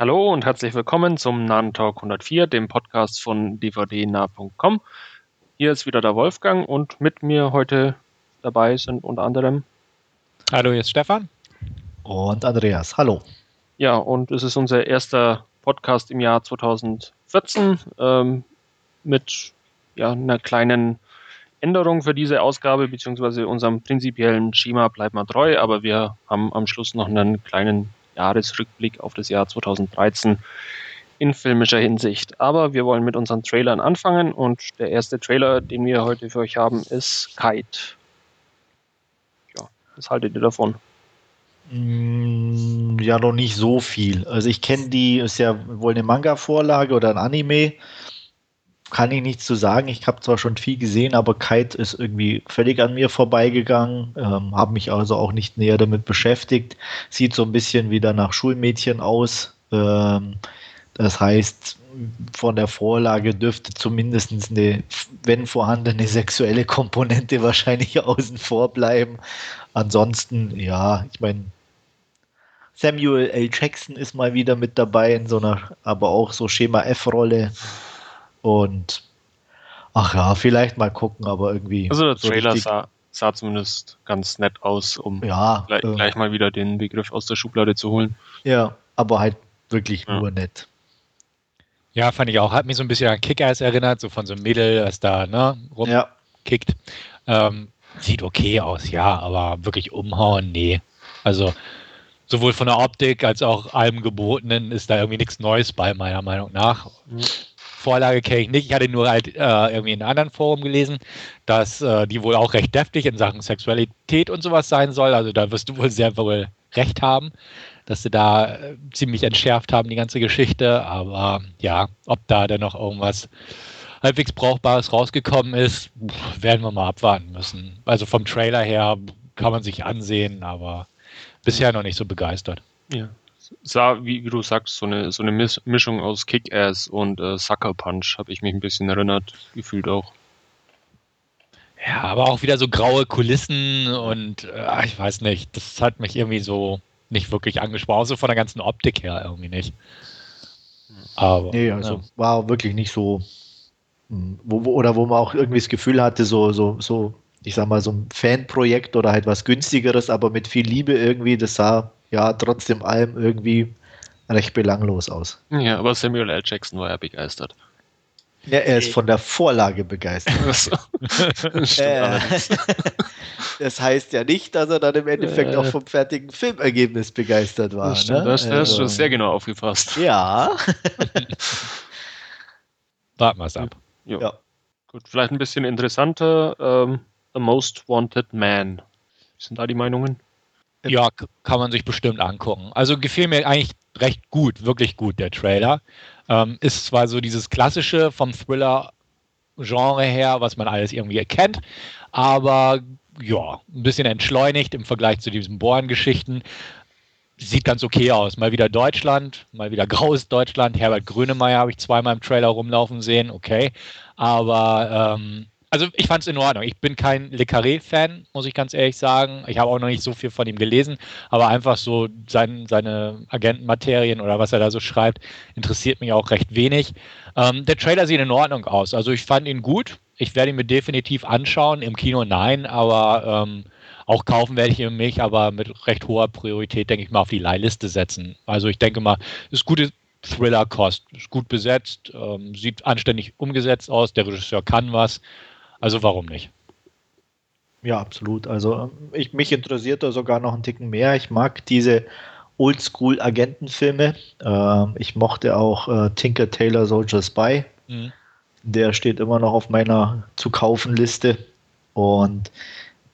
Hallo und herzlich willkommen zum Nahen Talk 104, dem Podcast von dvdnah.com. Hier ist wieder der Wolfgang und mit mir heute dabei sind unter anderem. Hallo, hier ist Stefan. Und Andreas. Hallo. Ja, und es ist unser erster Podcast im Jahr 2014 ähm, mit ja, einer kleinen Änderung für diese Ausgabe, beziehungsweise unserem prinzipiellen Schema bleibt man treu, aber wir haben am Schluss noch einen kleinen Jahresrückblick auf das Jahr 2013 in filmischer Hinsicht. Aber wir wollen mit unseren Trailern anfangen und der erste Trailer, den wir heute für euch haben, ist Kite. Ja, was haltet ihr davon? Mm, ja, noch nicht so viel. Also ich kenne die, ist ja wohl eine Manga-Vorlage oder ein Anime. Kann ich nichts zu sagen. Ich habe zwar schon viel gesehen, aber Kite ist irgendwie völlig an mir vorbeigegangen. Ähm, habe mich also auch nicht näher damit beschäftigt. Sieht so ein bisschen wieder nach Schulmädchen aus. Ähm, das heißt, von der Vorlage dürfte zumindest eine, wenn vorhandene sexuelle Komponente wahrscheinlich außen vor bleiben. Ansonsten, ja, ich meine, Samuel L. Jackson ist mal wieder mit dabei in so einer, aber auch so Schema F-Rolle. Und ach ja, vielleicht mal gucken, aber irgendwie. Also der Trailer so sah, sah, zumindest ganz nett aus, um ja, gleich, äh, gleich, mal wieder den Begriff aus der Schublade zu holen. Ja, aber halt wirklich ja. nur nett. Ja, fand ich auch. Hat mich so ein bisschen an Kickers erinnert, so von so einem Mädel, das da ne, rumkickt. Ja. Ähm, sieht okay aus, ja, aber wirklich umhauen, nee. Also sowohl von der Optik als auch allem Gebotenen ist da irgendwie nichts Neues bei, meiner Meinung nach. Vorlage kenne ich nicht. Ich hatte nur halt äh, irgendwie in einem anderen Forum gelesen, dass äh, die wohl auch recht deftig in Sachen Sexualität und sowas sein soll. Also da wirst du wohl sehr wohl recht haben, dass sie da äh, ziemlich entschärft haben, die ganze Geschichte. Aber ja, ob da denn noch irgendwas halbwegs Brauchbares rausgekommen ist, werden wir mal abwarten müssen. Also vom Trailer her kann man sich ansehen, aber bisher noch nicht so begeistert. Ja. Sah, wie, wie du sagst, so eine, so eine Mischung aus Kick-Ass und äh, Sucker Punch, habe ich mich ein bisschen erinnert, gefühlt auch. Ja, aber auch wieder so graue Kulissen und äh, ich weiß nicht, das hat mich irgendwie so nicht wirklich angesprochen, so von der ganzen Optik her irgendwie nicht. Aber. Nee, also ja. war wirklich nicht so. Hm, wo, wo, oder wo man auch irgendwie das Gefühl hatte, so, so, so ich sag mal, so ein Fanprojekt oder halt was günstigeres, aber mit viel Liebe irgendwie, das sah ja trotzdem allem irgendwie recht belanglos aus. Ja, aber Samuel L. Jackson war ja begeistert. Ja, er ist von der Vorlage begeistert. äh, das heißt ja nicht, dass er dann im Endeffekt auch vom fertigen Filmergebnis begeistert war. Das, stimmt, ne? das, das also, hast du sehr genau aufgefasst. Ja. Warten wir es ab. Ja. Gut, vielleicht ein bisschen interessanter. Ähm, The Most Wanted Man. Wie sind da die Meinungen? Ja, kann man sich bestimmt angucken. Also gefiel mir eigentlich recht gut, wirklich gut, der Trailer. Ähm, ist zwar so dieses klassische vom Thriller-Genre her, was man alles irgendwie erkennt, aber ja, ein bisschen entschleunigt im Vergleich zu diesen Bohren-Geschichten. Sieht ganz okay aus. Mal wieder Deutschland, mal wieder graues Deutschland. Herbert Grönemeyer habe ich zweimal im Trailer rumlaufen sehen, okay. Aber ähm, also ich fand es in Ordnung. Ich bin kein Le Carré-Fan, muss ich ganz ehrlich sagen. Ich habe auch noch nicht so viel von ihm gelesen, aber einfach so sein, seine Agentenmaterien oder was er da so schreibt, interessiert mich auch recht wenig. Ähm, der Trailer sieht in Ordnung aus. Also ich fand ihn gut. Ich werde ihn mir definitiv anschauen. Im Kino nein, aber ähm, auch kaufen werde ich ihn mich, aber mit recht hoher Priorität, denke ich mal, auf die Leihliste setzen. Also ich denke mal, ist gute Thriller-Kost, ist gut besetzt, ähm, sieht anständig umgesetzt aus, der Regisseur kann was. Also warum nicht? Ja, absolut. Also ähm, ich, mich interessiert da sogar noch ein Ticken mehr. Ich mag diese Oldschool-Agentenfilme. Äh, ich mochte auch äh, Tinker Taylor Soldier Spy. Mhm. Der steht immer noch auf meiner zu kaufen Liste. Und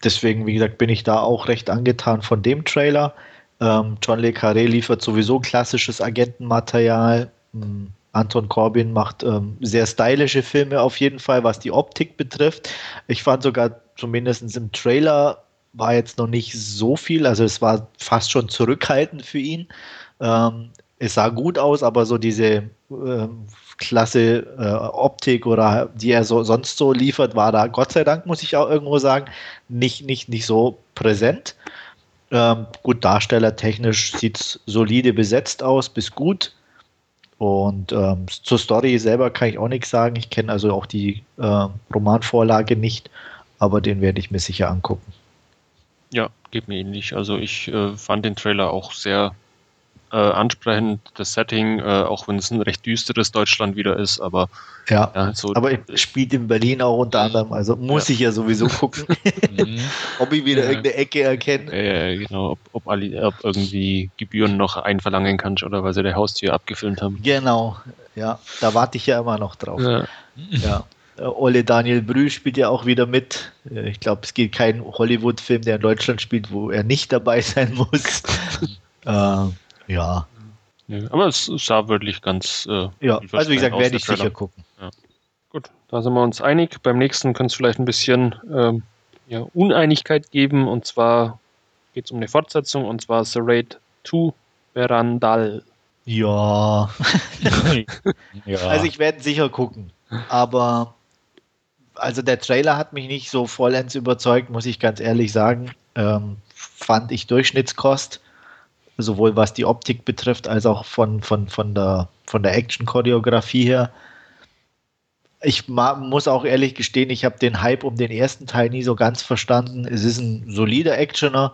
deswegen, wie gesagt, bin ich da auch recht angetan von dem Trailer. Ähm, John Le Carré liefert sowieso klassisches Agentenmaterial. Mhm Anton Corbin macht ähm, sehr stylische Filme auf jeden Fall, was die Optik betrifft. Ich fand sogar zumindest im Trailer war jetzt noch nicht so viel, also es war fast schon zurückhaltend für ihn. Ähm, es sah gut aus, aber so diese ähm, klasse äh, Optik oder die er so, sonst so liefert, war da Gott sei Dank, muss ich auch irgendwo sagen, nicht, nicht, nicht so präsent. Ähm, gut, darstellertechnisch sieht es solide besetzt aus, bis gut. Und ähm, zur Story selber kann ich auch nichts sagen. Ich kenne also auch die äh, Romanvorlage nicht, aber den werde ich mir sicher angucken. Ja, geht mir ähnlich. Also ich äh, fand den Trailer auch sehr äh, ansprechend, das Setting, äh, auch wenn es ein recht düsteres Deutschland wieder ist, aber ja, ja so aber spielt in Berlin auch unter anderem, also muss ja. ich ja sowieso gucken, mhm. ob ich wieder ja. irgendeine Ecke erkenne. Ja, genau, ob, ob, alle, ob irgendwie Gebühren noch einverlangen kannst oder weil sie der Haustür abgefilmt haben. Genau, ja, da warte ich ja immer noch drauf. Ja. Ole Daniel Brühl spielt ja auch wieder mit. Äh, ich glaube, es gibt keinen Hollywood-Film, der in Deutschland spielt, wo er nicht dabei sein muss. äh, ja. ja. Aber es sah wirklich ganz. Äh, ja, also wie gesagt, werde ich sicher gucken. Ja. Gut, da sind wir uns einig. Beim nächsten könnte es vielleicht ein bisschen ähm, ja, Uneinigkeit geben. Und zwar geht es um eine Fortsetzung, und zwar The Raid 2 Verandal. Ja. ja. Also ich werde sicher gucken. Aber also der Trailer hat mich nicht so vollends überzeugt, muss ich ganz ehrlich sagen. Ähm, fand ich Durchschnittskost, sowohl was die Optik betrifft, als auch von, von, von der, von der Action-Choreografie her. Ich muss auch ehrlich gestehen, ich habe den Hype um den ersten Teil nie so ganz verstanden. Es ist ein solider Actioner,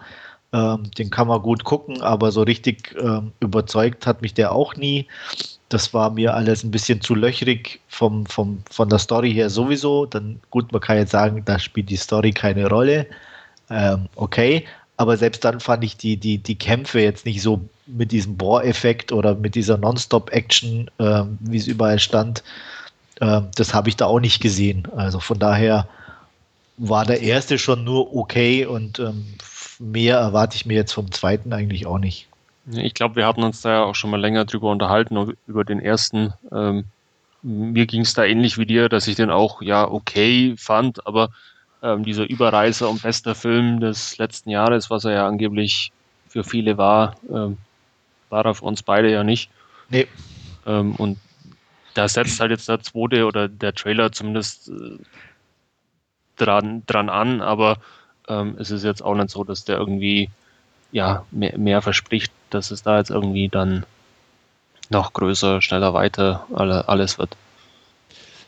ähm, den kann man gut gucken, aber so richtig ähm, überzeugt hat mich der auch nie. Das war mir alles ein bisschen zu löchrig vom, vom, von der Story her sowieso. Dann gut, man kann jetzt sagen, da spielt die Story keine Rolle. Ähm, okay, aber selbst dann fand ich die, die, die Kämpfe jetzt nicht so mit diesem Bohr-Effekt oder mit dieser Non-Stop-Action, äh, wie es überall stand. Äh, das habe ich da auch nicht gesehen. Also von daher war der erste schon nur okay und ähm, mehr erwarte ich mir jetzt vom zweiten eigentlich auch nicht. Ich glaube, wir hatten uns da ja auch schon mal länger drüber unterhalten, über den ersten. Ähm, mir ging es da ähnlich wie dir, dass ich den auch ja okay fand, aber ähm, dieser Überreißer und bester Film des letzten Jahres, was er ja angeblich für viele war, ähm, war er für uns beide ja nicht. Nee. Ähm, und da setzt halt jetzt der zweite oder der Trailer zumindest äh, dran, dran an, aber ähm, es ist jetzt auch nicht so, dass der irgendwie ja, mehr, mehr verspricht, dass es da jetzt irgendwie dann noch größer, schneller, weiter alle, alles wird.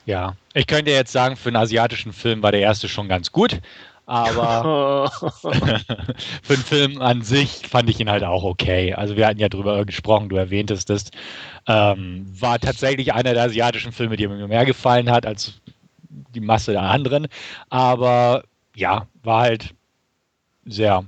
Ja, ich könnte jetzt sagen, für einen asiatischen Film war der erste schon ganz gut, aber für einen Film an sich fand ich ihn halt auch okay. Also wir hatten ja drüber gesprochen, du erwähntest es. Ähm, war tatsächlich einer der asiatischen Filme, die mir mehr gefallen hat als die Masse der anderen. Aber ja, war halt sehr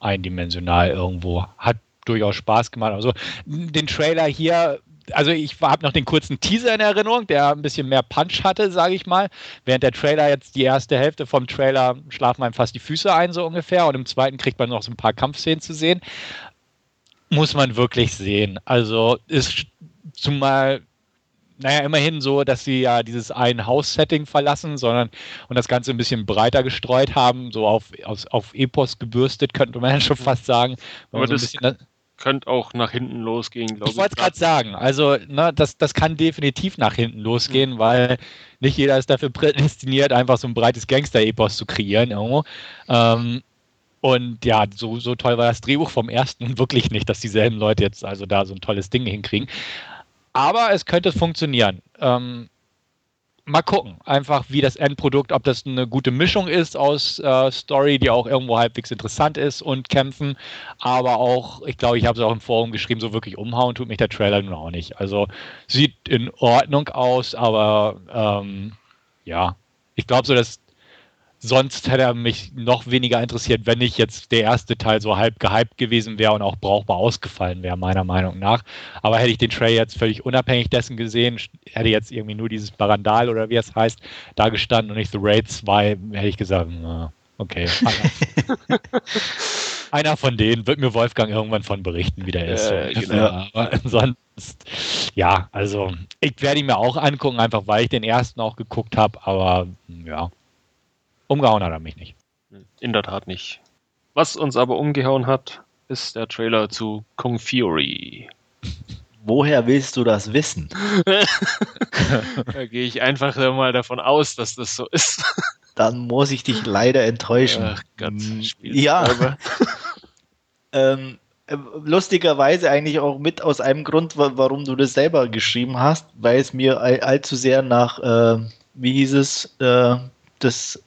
eindimensional irgendwo. Hat durchaus Spaß gemacht. Also den Trailer hier, also ich habe noch den kurzen Teaser in Erinnerung, der ein bisschen mehr Punch hatte, sage ich mal. Während der Trailer jetzt die erste Hälfte vom Trailer schlafen einem fast die Füße ein, so ungefähr. Und im zweiten kriegt man noch so ein paar Kampfszenen zu sehen. Muss man wirklich sehen. Also ist zumal naja, immerhin so, dass sie ja dieses ein Haus-Setting verlassen, sondern und das Ganze ein bisschen breiter gestreut haben, so auf, auf, auf Epos gebürstet, könnte man ja schon fast sagen. Aber so das könnte auch nach hinten losgehen, glaube ich. Ich wollte es gerade sagen, also ne, das, das kann definitiv nach hinten losgehen, mhm. weil nicht jeder ist dafür prädestiniert, einfach so ein breites Gangster-Epos zu kreieren irgendwo. Ähm, und ja, so, so toll war das Drehbuch vom ersten wirklich nicht, dass dieselben Leute jetzt also da so ein tolles Ding hinkriegen. Aber es könnte funktionieren. Ähm, mal gucken, einfach wie das Endprodukt, ob das eine gute Mischung ist aus äh, Story, die auch irgendwo halbwegs interessant ist und Kämpfen, aber auch, ich glaube, ich habe es auch im Forum geschrieben, so wirklich umhauen tut mich der Trailer nun auch nicht. Also sieht in Ordnung aus, aber ähm, ja, ich glaube so, dass sonst hätte er mich noch weniger interessiert, wenn nicht jetzt der erste Teil so halb gehypt gewesen wäre und auch brauchbar ausgefallen wäre, meiner Meinung nach. Aber hätte ich den Trailer jetzt völlig unabhängig dessen gesehen, hätte jetzt irgendwie nur dieses Barandal oder wie es heißt, da gestanden und nicht The Raid 2, hätte ich gesagt, okay. Einer von denen wird mir Wolfgang irgendwann von berichten, wie der ist. Äh, genau. Aber ansonsten, ja, also ich werde ihn mir auch angucken, einfach weil ich den ersten auch geguckt habe, aber ja, Umgehauen hat er mich nicht. In der Tat nicht. Was uns aber umgehauen hat, ist der Trailer zu Kung Fury. Woher willst du das wissen? da gehe ich einfach mal davon aus, dass das so ist. Dann muss ich dich leider enttäuschen. Ach Gott, ja. ähm, äh, lustigerweise eigentlich auch mit aus einem Grund, warum du das selber geschrieben hast, weil es mir all, allzu sehr nach, äh, wie hieß es, äh, das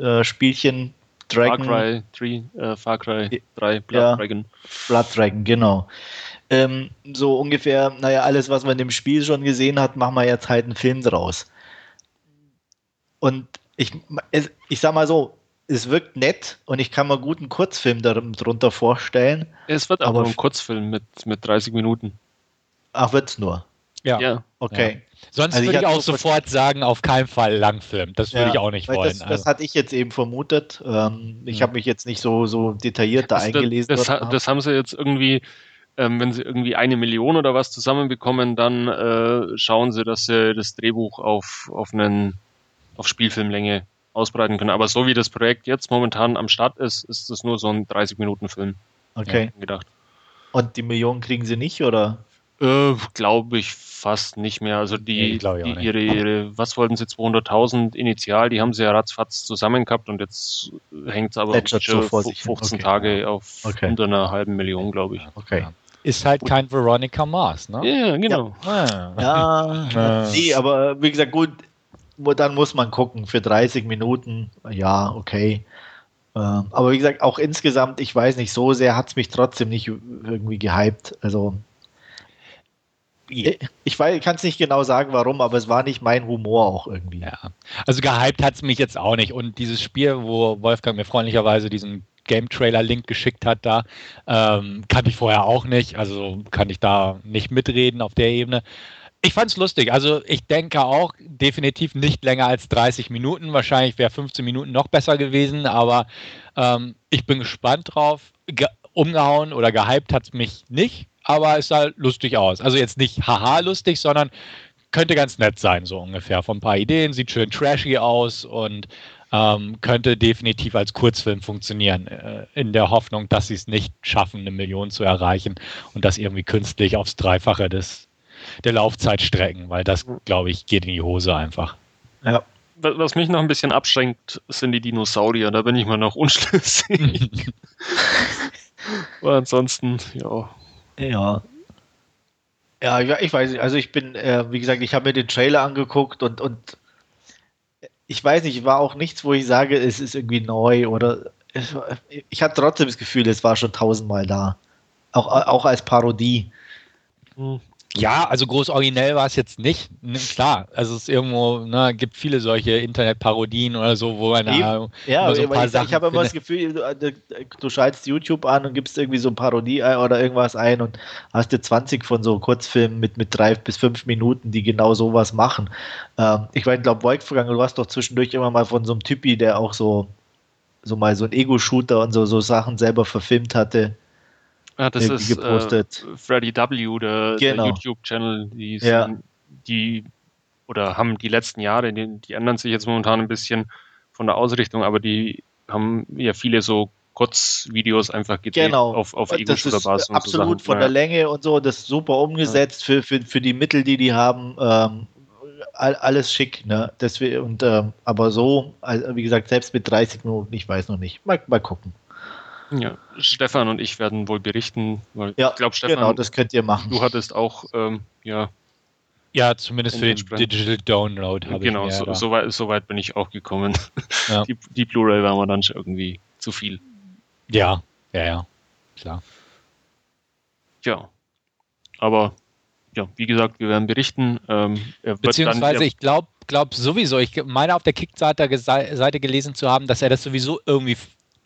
äh, Spielchen Dragon. Far Cry 3, äh, Far Cry 3, Blood ja, Dragon. Blood Dragon, genau. Ähm, so ungefähr, naja, alles, was man im Spiel schon gesehen hat, machen wir jetzt halt einen Film draus. Und ich, ich sag mal so, es wirkt nett und ich kann mir gut einen Kurzfilm darunter vorstellen. Es wird aber ein Kurzfilm mit, mit 30 Minuten. Ach, wird's nur? Ja. ja. Okay. Ja. Sonst also würde ich, ich auch sofort sagen, auf keinen Fall Langfilm. Das würde ja, ich auch nicht wollen. Das, also. hatte ich jetzt eben vermutet. Ähm, ich hm. habe mich jetzt nicht so, so detailliert da das, eingelesen. Das, das, das, haben sie jetzt irgendwie, ähm, wenn sie irgendwie eine Million oder was zusammenbekommen, dann äh, schauen sie, dass sie das Drehbuch auf, auf einen auf Spielfilmlänge ausbreiten können. Aber so wie das Projekt jetzt momentan am Start ist, ist es nur so ein 30-Minuten-Film. Okay. Gedacht. Und die Millionen kriegen sie nicht, oder? Äh, glaube ich fast nicht mehr. Also die, nee, die ihre, ihre, was wollten sie, 200.000 initial, die haben sie ja ratzfatz zusammen gehabt und jetzt hängt es aber schon so 15 okay. Tage auf okay. unter einer halben Million, glaube ich. Okay. Ist halt kein Veronica Mars, ne? Ja, genau. Ja, ja. ja. nee, aber wie gesagt, gut, dann muss man gucken. Für 30 Minuten, ja, okay. Ähm, aber wie gesagt, auch insgesamt, ich weiß nicht, so sehr hat es mich trotzdem nicht irgendwie gehypt. Also ich kann es nicht genau sagen, warum, aber es war nicht mein Humor auch irgendwie. Ja. Also gehypt hat es mich jetzt auch nicht. Und dieses Spiel, wo Wolfgang mir freundlicherweise diesen Game-Trailer-Link geschickt hat, da ähm, kannte ich vorher auch nicht. Also kann ich da nicht mitreden auf der Ebene. Ich fand es lustig. Also ich denke auch definitiv nicht länger als 30 Minuten. Wahrscheinlich wäre 15 Minuten noch besser gewesen, aber ähm, ich bin gespannt drauf. Ge umgehauen oder gehypt hat es mich nicht, aber es sah lustig aus. Also jetzt nicht haha lustig, sondern könnte ganz nett sein, so ungefähr. Von ein paar Ideen, sieht schön trashy aus und ähm, könnte definitiv als Kurzfilm funktionieren, äh, in der Hoffnung, dass sie es nicht schaffen, eine Million zu erreichen und das irgendwie künstlich aufs Dreifache des der Laufzeit strecken, weil das, glaube ich, geht in die Hose einfach. Ja. Was mich noch ein bisschen abschränkt, sind die Dinosaurier. Da bin ich mal noch unschlüssig. Aber ansonsten, ja. Ja. Ja, ich weiß nicht. Also ich bin, äh, wie gesagt, ich habe mir den Trailer angeguckt und, und ich weiß nicht, war auch nichts, wo ich sage, es ist irgendwie neu oder es, ich hatte trotzdem das Gefühl, es war schon tausendmal da. Auch, auch als Parodie. Hm. Ja, also groß originell war es jetzt nicht. Klar, also es ist irgendwo, ne, gibt viele solche Internetparodien oder so, wo man da ja, so ein paar ich, Sachen ich habe immer das Gefühl, du, äh, du, schaltest YouTube an und gibst irgendwie so eine Parodie oder irgendwas ein und hast dir 20 von so Kurzfilmen mit, mit drei bis fünf Minuten, die genau sowas machen. Ähm, ich weiß, glaube, Wolfgang, du warst doch zwischendurch immer mal von so einem Typi, der auch so, so mal so ein Ego-Shooter und so, so Sachen selber verfilmt hatte. Ja, das ist gepostet. Äh, Freddy W., der, genau. der YouTube-Channel, die, ja. die oder haben die letzten Jahre, die, die ändern sich jetzt momentan ein bisschen von der Ausrichtung, aber die haben ja viele so Kurzvideos einfach gedreht genau. auf, auf Ego-Shooter-Basis. Absolut so von der Länge und so, das ist super umgesetzt ja. für, für, für die Mittel, die die haben. Ähm, alles schick, ne? Deswegen, und, ähm, aber so, also, wie gesagt, selbst mit 30 Minuten, ich weiß noch nicht. Mal, mal gucken. Ja, Stefan und ich werden wohl berichten, weil ja, ich glaube, Stefan, genau, das könnt ihr machen. Du hattest auch, ähm, ja. Ja, zumindest für den Digital Download habe genau, ich Genau, so, so, weit, so weit bin ich auch gekommen. Ja. Die, die Blu-ray war mir dann schon irgendwie zu viel. Ja, ja, ja, klar. Ja, aber ja, wie gesagt, wir werden berichten. Ähm, Beziehungsweise, dann, ich glaube glaub sowieso, ich meine auf der Kickstarter-Seite gelesen zu haben, dass er das sowieso irgendwie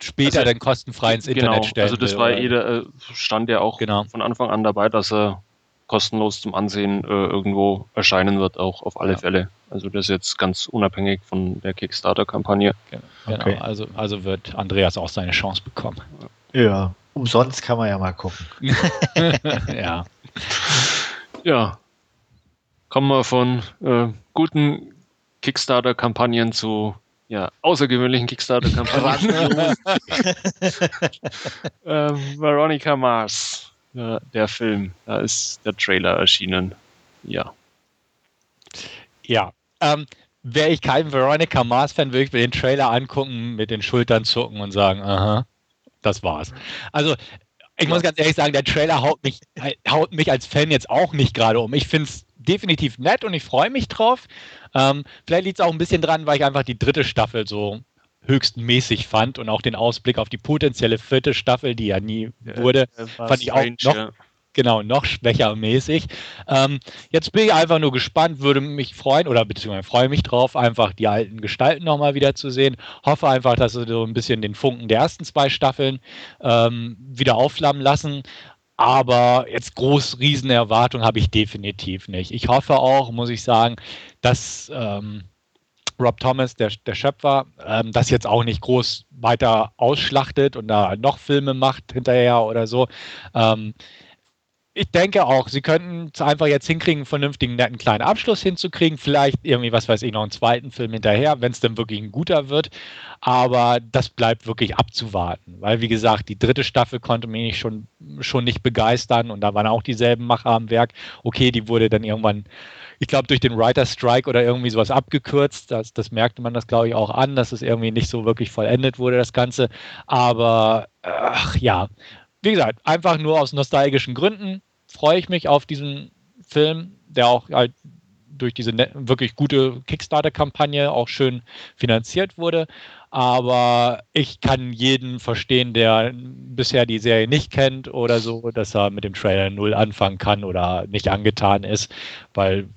später also, dann kostenfrei ins Internet genau, stellen Also das war eh, äh, stand ja auch genau. von Anfang an dabei, dass er kostenlos zum Ansehen äh, irgendwo erscheinen wird, auch auf alle ja. Fälle. Also das ist jetzt ganz unabhängig von der Kickstarter-Kampagne. Genau, okay. also, also wird Andreas auch seine Chance bekommen. Ja, umsonst kann man ja mal gucken. ja. Ja. Kommen wir von äh, guten Kickstarter-Kampagnen zu ja, außergewöhnlichen Kickstarter-Kampagnen. ähm, Veronica Mars, ja, der Film, da ist der Trailer erschienen. Ja. Ja. Ähm, Wäre ich kein Veronica Mars-Fan, würde ich mir den Trailer angucken, mit den Schultern zucken und sagen, aha, das war's. Also Ich muss ganz ehrlich sagen, der Trailer haut mich, haut mich als Fan jetzt auch nicht gerade um. Ich finde es definitiv nett und ich freue mich drauf. Ähm, vielleicht liegt es auch ein bisschen dran, weil ich einfach die dritte Staffel so höchst mäßig fand und auch den Ausblick auf die potenzielle vierte Staffel, die ja nie wurde, fand ich auch noch, genau, noch schwächer mäßig. Ähm, jetzt bin ich einfach nur gespannt, würde mich freuen oder beziehungsweise freue mich drauf, einfach die alten Gestalten nochmal wieder zu sehen. Hoffe einfach, dass sie so ein bisschen den Funken der ersten zwei Staffeln ähm, wieder aufflammen lassen. Aber jetzt groß riesen Erwartungen habe ich definitiv nicht. Ich hoffe auch, muss ich sagen, dass ähm, Rob Thomas, der, der Schöpfer, ähm, das jetzt auch nicht groß weiter ausschlachtet und da noch Filme macht hinterher oder so. Ähm, ich denke auch, sie könnten es einfach jetzt hinkriegen, einen vernünftigen, netten kleinen Abschluss hinzukriegen. Vielleicht irgendwie, was weiß ich, noch einen zweiten Film hinterher, wenn es dann wirklich ein guter wird. Aber das bleibt wirklich abzuwarten. Weil, wie gesagt, die dritte Staffel konnte mich schon, schon nicht begeistern und da waren auch dieselben Macher am Werk. Okay, die wurde dann irgendwann, ich glaube, durch den Writer Strike oder irgendwie sowas abgekürzt. Das, das merkte man das, glaube ich, auch an, dass es irgendwie nicht so wirklich vollendet wurde, das Ganze. Aber, ach ja wie gesagt, einfach nur aus nostalgischen Gründen freue ich mich auf diesen Film, der auch halt durch diese wirklich gute Kickstarter-Kampagne auch schön finanziert wurde. Aber ich kann jeden verstehen, der bisher die Serie nicht kennt oder so, dass er mit dem Trailer null anfangen kann oder nicht angetan ist, weil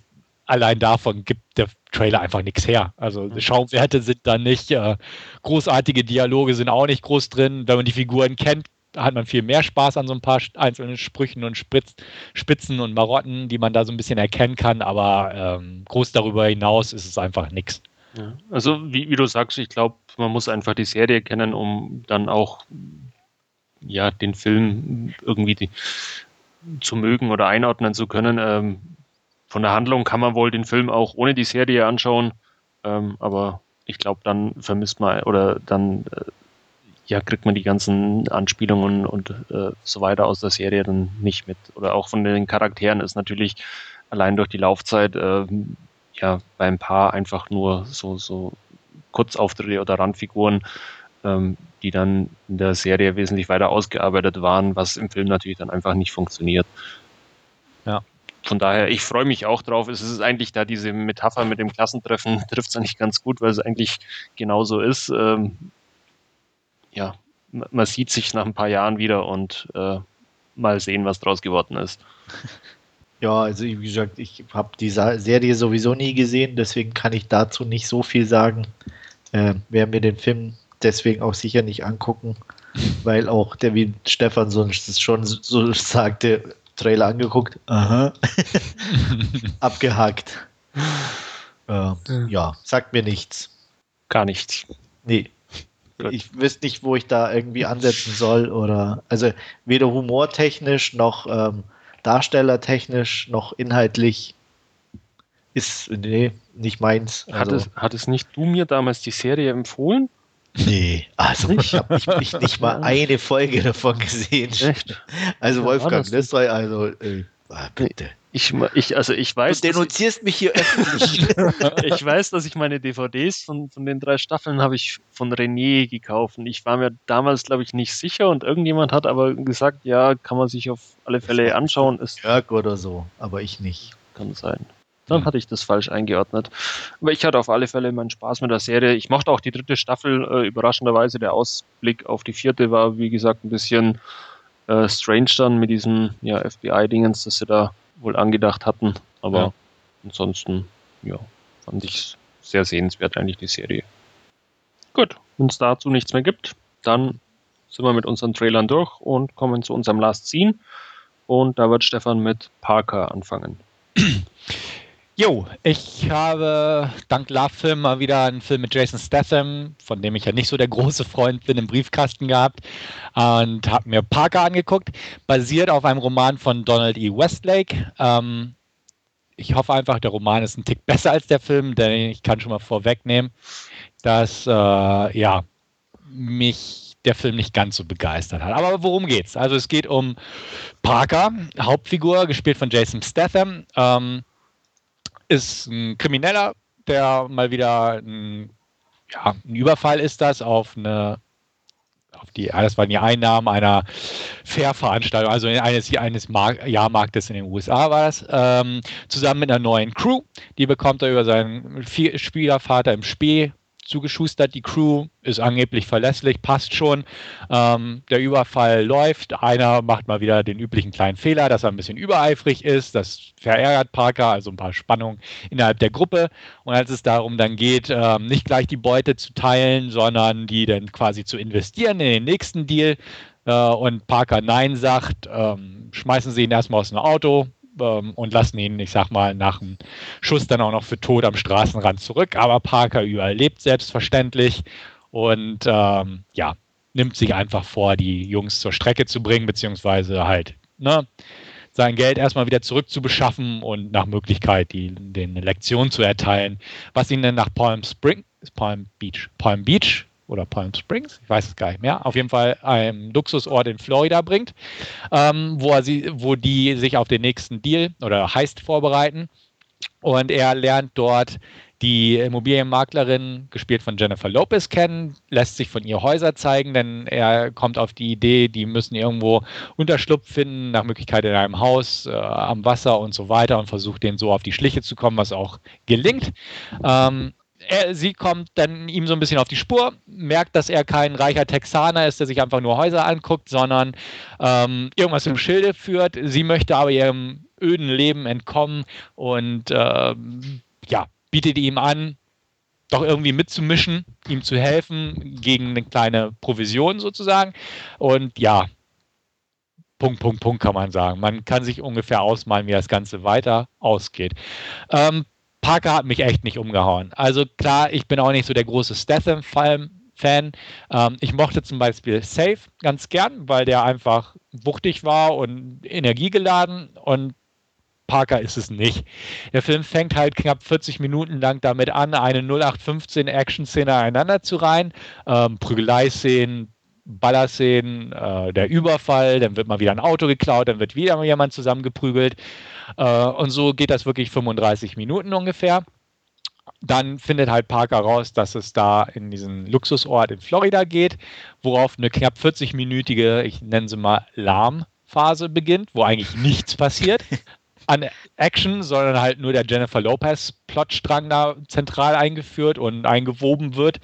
allein davon gibt der Trailer einfach nichts her. Also mhm. Schaumwerte sind da nicht, äh, großartige Dialoge sind auch nicht groß drin. Wenn man die Figuren kennt, hat man viel mehr Spaß an so ein paar einzelnen Sprüchen und Spitz, Spitzen und Marotten, die man da so ein bisschen erkennen kann, aber ähm, groß darüber hinaus ist es einfach nichts. Ja, also wie, wie, du sagst, ich glaube, man muss einfach die Serie kennen, um dann auch ja, den Film irgendwie die, zu mögen oder einordnen zu können. Ähm, von der Handlung kann man wohl den Film auch ohne die Serie anschauen, ähm, aber ich glaube, dann vermisst man oder dann äh, ja, kriegt man die ganzen Anspielungen und äh, so weiter aus der Serie dann nicht mit. Oder auch von den Charakteren ist natürlich allein durch die Laufzeit äh, ja beim Paar einfach nur so, so Kurzauftritte oder Randfiguren, ähm, die dann in der Serie wesentlich weiter ausgearbeitet waren, was im Film natürlich dann einfach nicht funktioniert. Ja. Von daher, ich freue mich auch drauf. Es ist eigentlich da diese Metapher mit dem Klassentreffen, trifft es eigentlich ganz gut, weil es eigentlich genauso ist. Ähm, ja, man sieht sich nach ein paar Jahren wieder und äh, mal sehen, was draus geworden ist. Ja, also wie gesagt, ich habe die Serie sowieso nie gesehen, deswegen kann ich dazu nicht so viel sagen. Äh, werde mir den Film deswegen auch sicher nicht angucken, weil auch der, wie Stefan so, schon so sagte, Trailer angeguckt, aha, abgehakt. Äh, ja, sagt mir nichts. Gar nichts. Nee ich wüsste nicht, wo ich da irgendwie ansetzen soll oder also weder humortechnisch noch ähm, darstellertechnisch noch inhaltlich ist nee, nicht meins. Also, hattest, hattest nicht du mir damals die Serie empfohlen? Nee, also ich habe nicht, nicht, nicht, mal eine Folge davon gesehen. Echt? Also Wolfgang Lestray, also äh, ah, bitte. Ich, ich, also ich weiß. Du denunzierst mich hier öffentlich. ich weiß, dass ich meine DVDs von, von den drei Staffeln habe ich von René gekauft. Und ich war mir damals, glaube ich, nicht sicher und irgendjemand hat aber gesagt, ja, kann man sich auf alle Fälle anschauen. Ist Jörg oder so, aber ich nicht. Kann sein. Dann hatte ich das falsch eingeordnet. Aber ich hatte auf alle Fälle meinen Spaß mit der Serie. Ich mochte auch die dritte Staffel. Äh, überraschenderweise der Ausblick auf die vierte war, wie gesagt, ein bisschen äh, strange dann mit diesen ja, FBI-Dingens, dass sie da wohl angedacht hatten. Aber ja. ansonsten, ja, fand ich sehr sehenswert eigentlich die Serie. Gut, wenn es dazu nichts mehr gibt, dann sind wir mit unseren Trailern durch und kommen zu unserem Last Scene. Und da wird Stefan mit Parker anfangen. Jo, ich habe dank Love Film mal wieder einen Film mit Jason Statham, von dem ich ja nicht so der große Freund bin, im Briefkasten gehabt und habe mir Parker angeguckt, basiert auf einem Roman von Donald E. Westlake. Ähm, ich hoffe einfach, der Roman ist ein Tick besser als der Film, denn ich kann schon mal vorwegnehmen, dass äh, ja mich der Film nicht ganz so begeistert hat. Aber worum geht's? Also es geht um Parker, Hauptfigur, gespielt von Jason Statham. Ähm, ist ein Krimineller, der mal wieder ein, ja, ein Überfall ist das auf eine auf die, das waren die Einnahmen einer Fair-Veranstaltung, also eines, eines Mar Jahrmarktes in den USA war das, ähm, zusammen mit einer neuen Crew. Die bekommt er über seinen Schwiegervater im Spee zugeschustert. Die Crew ist angeblich verlässlich, passt schon. Ähm, der Überfall läuft. Einer macht mal wieder den üblichen kleinen Fehler, dass er ein bisschen übereifrig ist. Das verärgert Parker, also ein paar Spannungen innerhalb der Gruppe. Und als es darum dann geht, ähm, nicht gleich die Beute zu teilen, sondern die dann quasi zu investieren in den nächsten Deal, äh, und Parker Nein sagt, ähm, schmeißen sie ihn erstmal aus dem Auto, ähm, und lassen ihn, ich sag mal, nach dem Schuss dann auch noch für tot am Straßenrand zurück. Aber Parker überlebt selbstverständlich und ähm, ja, nimmt sich einfach vor, die Jungs zur Strecke zu bringen, beziehungsweise halt ne, sein Geld erstmal wieder zurückzubeschaffen und nach Möglichkeit die, den Lektion zu erteilen, was ihn dann nach Palm Spring, Palm Beach, Palm Beach oder Palm Springs, ich weiß es gar nicht mehr, auf jeden Fall ein Luxusort in Florida bringt, ähm, wo, er sie, wo die sich auf den nächsten Deal oder Heist vorbereiten. Und er lernt dort die Immobilienmaklerin, gespielt von Jennifer Lopez, kennen, lässt sich von ihr Häuser zeigen, denn er kommt auf die Idee, die müssen irgendwo Unterschlupf finden, nach Möglichkeit in einem Haus, äh, am Wasser und so weiter und versucht denen so auf die Schliche zu kommen, was auch gelingt. Ähm, er, sie kommt dann ihm so ein bisschen auf die Spur, merkt, dass er kein reicher Texaner ist, der sich einfach nur Häuser anguckt, sondern ähm, irgendwas im Schilde führt. Sie möchte aber ihrem öden Leben entkommen und ähm, ja, bietet ihm an, doch irgendwie mitzumischen, ihm zu helfen gegen eine kleine Provision sozusagen. Und ja, Punkt, Punkt, Punkt kann man sagen. Man kann sich ungefähr ausmalen, wie das Ganze weiter ausgeht. Ähm, Parker hat mich echt nicht umgehauen. Also klar, ich bin auch nicht so der große Statham-Fan. Ähm, ich mochte zum Beispiel Safe ganz gern, weil der einfach wuchtig war und energiegeladen und Parker ist es nicht. Der Film fängt halt knapp 40 Minuten lang damit an, eine 0815 Action-Szene einander zu reihen. Ähm, Prügelei-Szenen, Ballerszenen, äh, der Überfall, dann wird mal wieder ein Auto geklaut, dann wird wieder jemand zusammengeprügelt. Äh, und so geht das wirklich 35 Minuten ungefähr. Dann findet halt Parker raus, dass es da in diesen Luxusort in Florida geht, worauf eine knapp 40-minütige, ich nenne sie mal Lahmphase beginnt, wo eigentlich nichts passiert an Action, sondern halt nur der Jennifer Lopez Plotstrang da zentral eingeführt und eingewoben wird.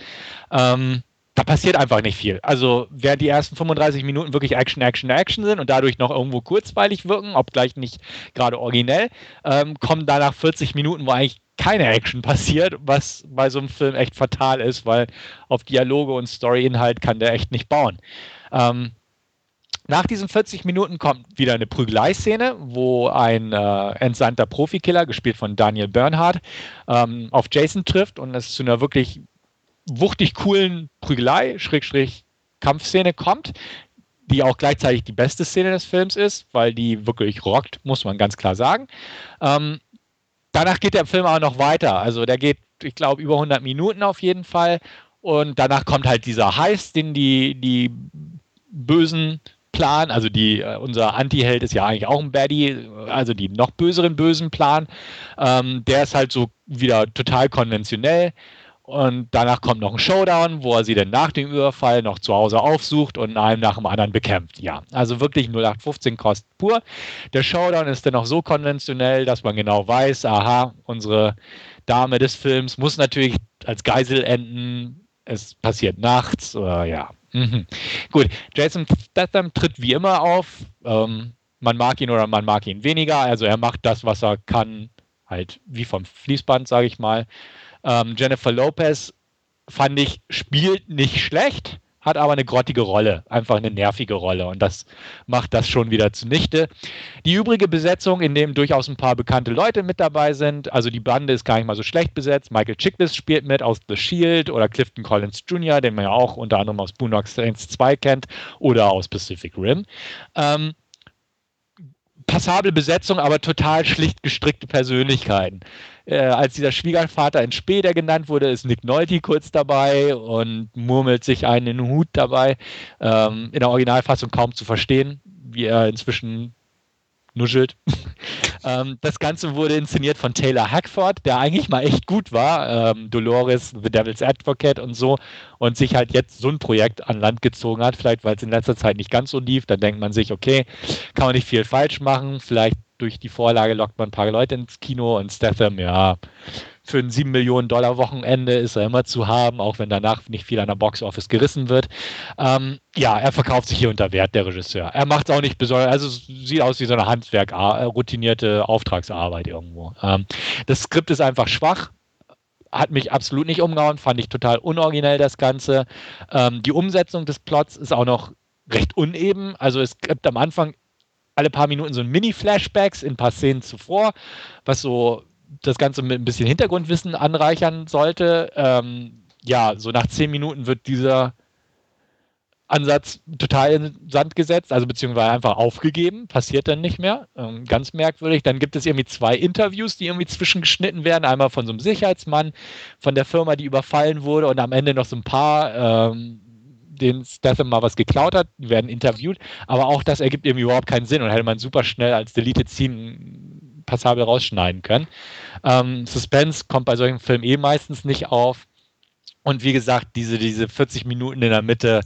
Ähm, da passiert einfach nicht viel. Also, während die ersten 35 Minuten wirklich Action, Action, Action sind und dadurch noch irgendwo kurzweilig wirken, obgleich nicht gerade originell, ähm, kommen danach 40 Minuten, wo eigentlich keine Action passiert, was bei so einem Film echt fatal ist, weil auf Dialoge und Storyinhalt kann der echt nicht bauen. Ähm, nach diesen 40 Minuten kommt wieder eine Prügelei-Szene, wo ein äh, entsandter Profikiller, gespielt von Daniel Bernhardt, ähm, auf Jason trifft und es zu einer wirklich wuchtig coolen Prügelei, Schrägstrich Kampfszene kommt, die auch gleichzeitig die beste Szene des Films ist, weil die wirklich rockt, muss man ganz klar sagen. Ähm, danach geht der Film auch noch weiter. Also der geht, ich glaube, über 100 Minuten auf jeden Fall. Und danach kommt halt dieser Heist, den die, die Bösen planen. Also die, äh, unser Anti-Held ist ja eigentlich auch ein Baddie, also die noch böseren Bösen planen. Ähm, der ist halt so wieder total konventionell. Und danach kommt noch ein Showdown, wo er sie dann nach dem Überfall noch zu Hause aufsucht und einen nach dem anderen bekämpft. Ja, also wirklich 0815 Kost pur. Der Showdown ist dann noch so konventionell, dass man genau weiß, aha, unsere Dame des Films muss natürlich als Geisel enden. Es passiert nachts oder ja. Mhm. Gut, Jason Statham tritt wie immer auf. Ähm, man mag ihn oder man mag ihn weniger. Also er macht das, was er kann, halt wie vom Fließband, sage ich mal. Ähm, Jennifer Lopez fand ich, spielt nicht schlecht, hat aber eine grottige Rolle, einfach eine nervige Rolle und das macht das schon wieder zunichte. Die übrige Besetzung, in dem durchaus ein paar bekannte Leute mit dabei sind, also die Bande ist gar nicht mal so schlecht besetzt. Michael Chiklis spielt mit aus The Shield oder Clifton Collins Jr., den man ja auch unter anderem aus Boondock Saints 2 kennt oder aus Pacific Rim. Ähm, passable Besetzung, aber total schlicht gestrickte Persönlichkeiten. Äh, als dieser Schwiegervater in Spee, genannt wurde, ist Nick Nolte kurz dabei und murmelt sich einen in den Hut dabei. Ähm, in der Originalfassung kaum zu verstehen, wie er inzwischen nuschelt. Ähm, das Ganze wurde inszeniert von Taylor Hackford, der eigentlich mal echt gut war. Ähm, Dolores, The Devil's Advocate und so. Und sich halt jetzt so ein Projekt an Land gezogen hat. Vielleicht, weil es in letzter Zeit nicht ganz so lief. Dann denkt man sich, okay, kann man nicht viel falsch machen. Vielleicht durch die Vorlage lockt man ein paar Leute ins Kino und Statham, ja, für ein 7 Millionen Dollar Wochenende ist er immer zu haben, auch wenn danach nicht viel an der Box Office gerissen wird. Ähm, ja, er verkauft sich hier unter Wert, der Regisseur. Er macht es auch nicht besonders, also sieht aus wie so eine Handwerk, äh, routinierte Auftragsarbeit irgendwo. Ähm, das Skript ist einfach schwach, hat mich absolut nicht umgehauen, fand ich total unoriginell das Ganze. Ähm, die Umsetzung des Plots ist auch noch recht uneben. Also es gibt am Anfang alle paar Minuten so ein Mini-Flashbacks in ein paar Szenen zuvor, was so das Ganze mit ein bisschen Hintergrundwissen anreichern sollte. Ähm, ja, so nach zehn Minuten wird dieser Ansatz total in Sand gesetzt, also beziehungsweise einfach aufgegeben, passiert dann nicht mehr. Ähm, ganz merkwürdig. Dann gibt es irgendwie zwei Interviews, die irgendwie zwischengeschnitten werden. Einmal von so einem Sicherheitsmann von der Firma, die überfallen wurde, und am Ende noch so ein paar, ähm, den Statham mal was geklaut hat, die werden interviewt. Aber auch das ergibt irgendwie überhaupt keinen Sinn und hätte man super schnell als Deleted Scene passabel rausschneiden können. Ähm, Suspense kommt bei solchen Filmen eh meistens nicht auf. Und wie gesagt, diese, diese 40 Minuten in der Mitte,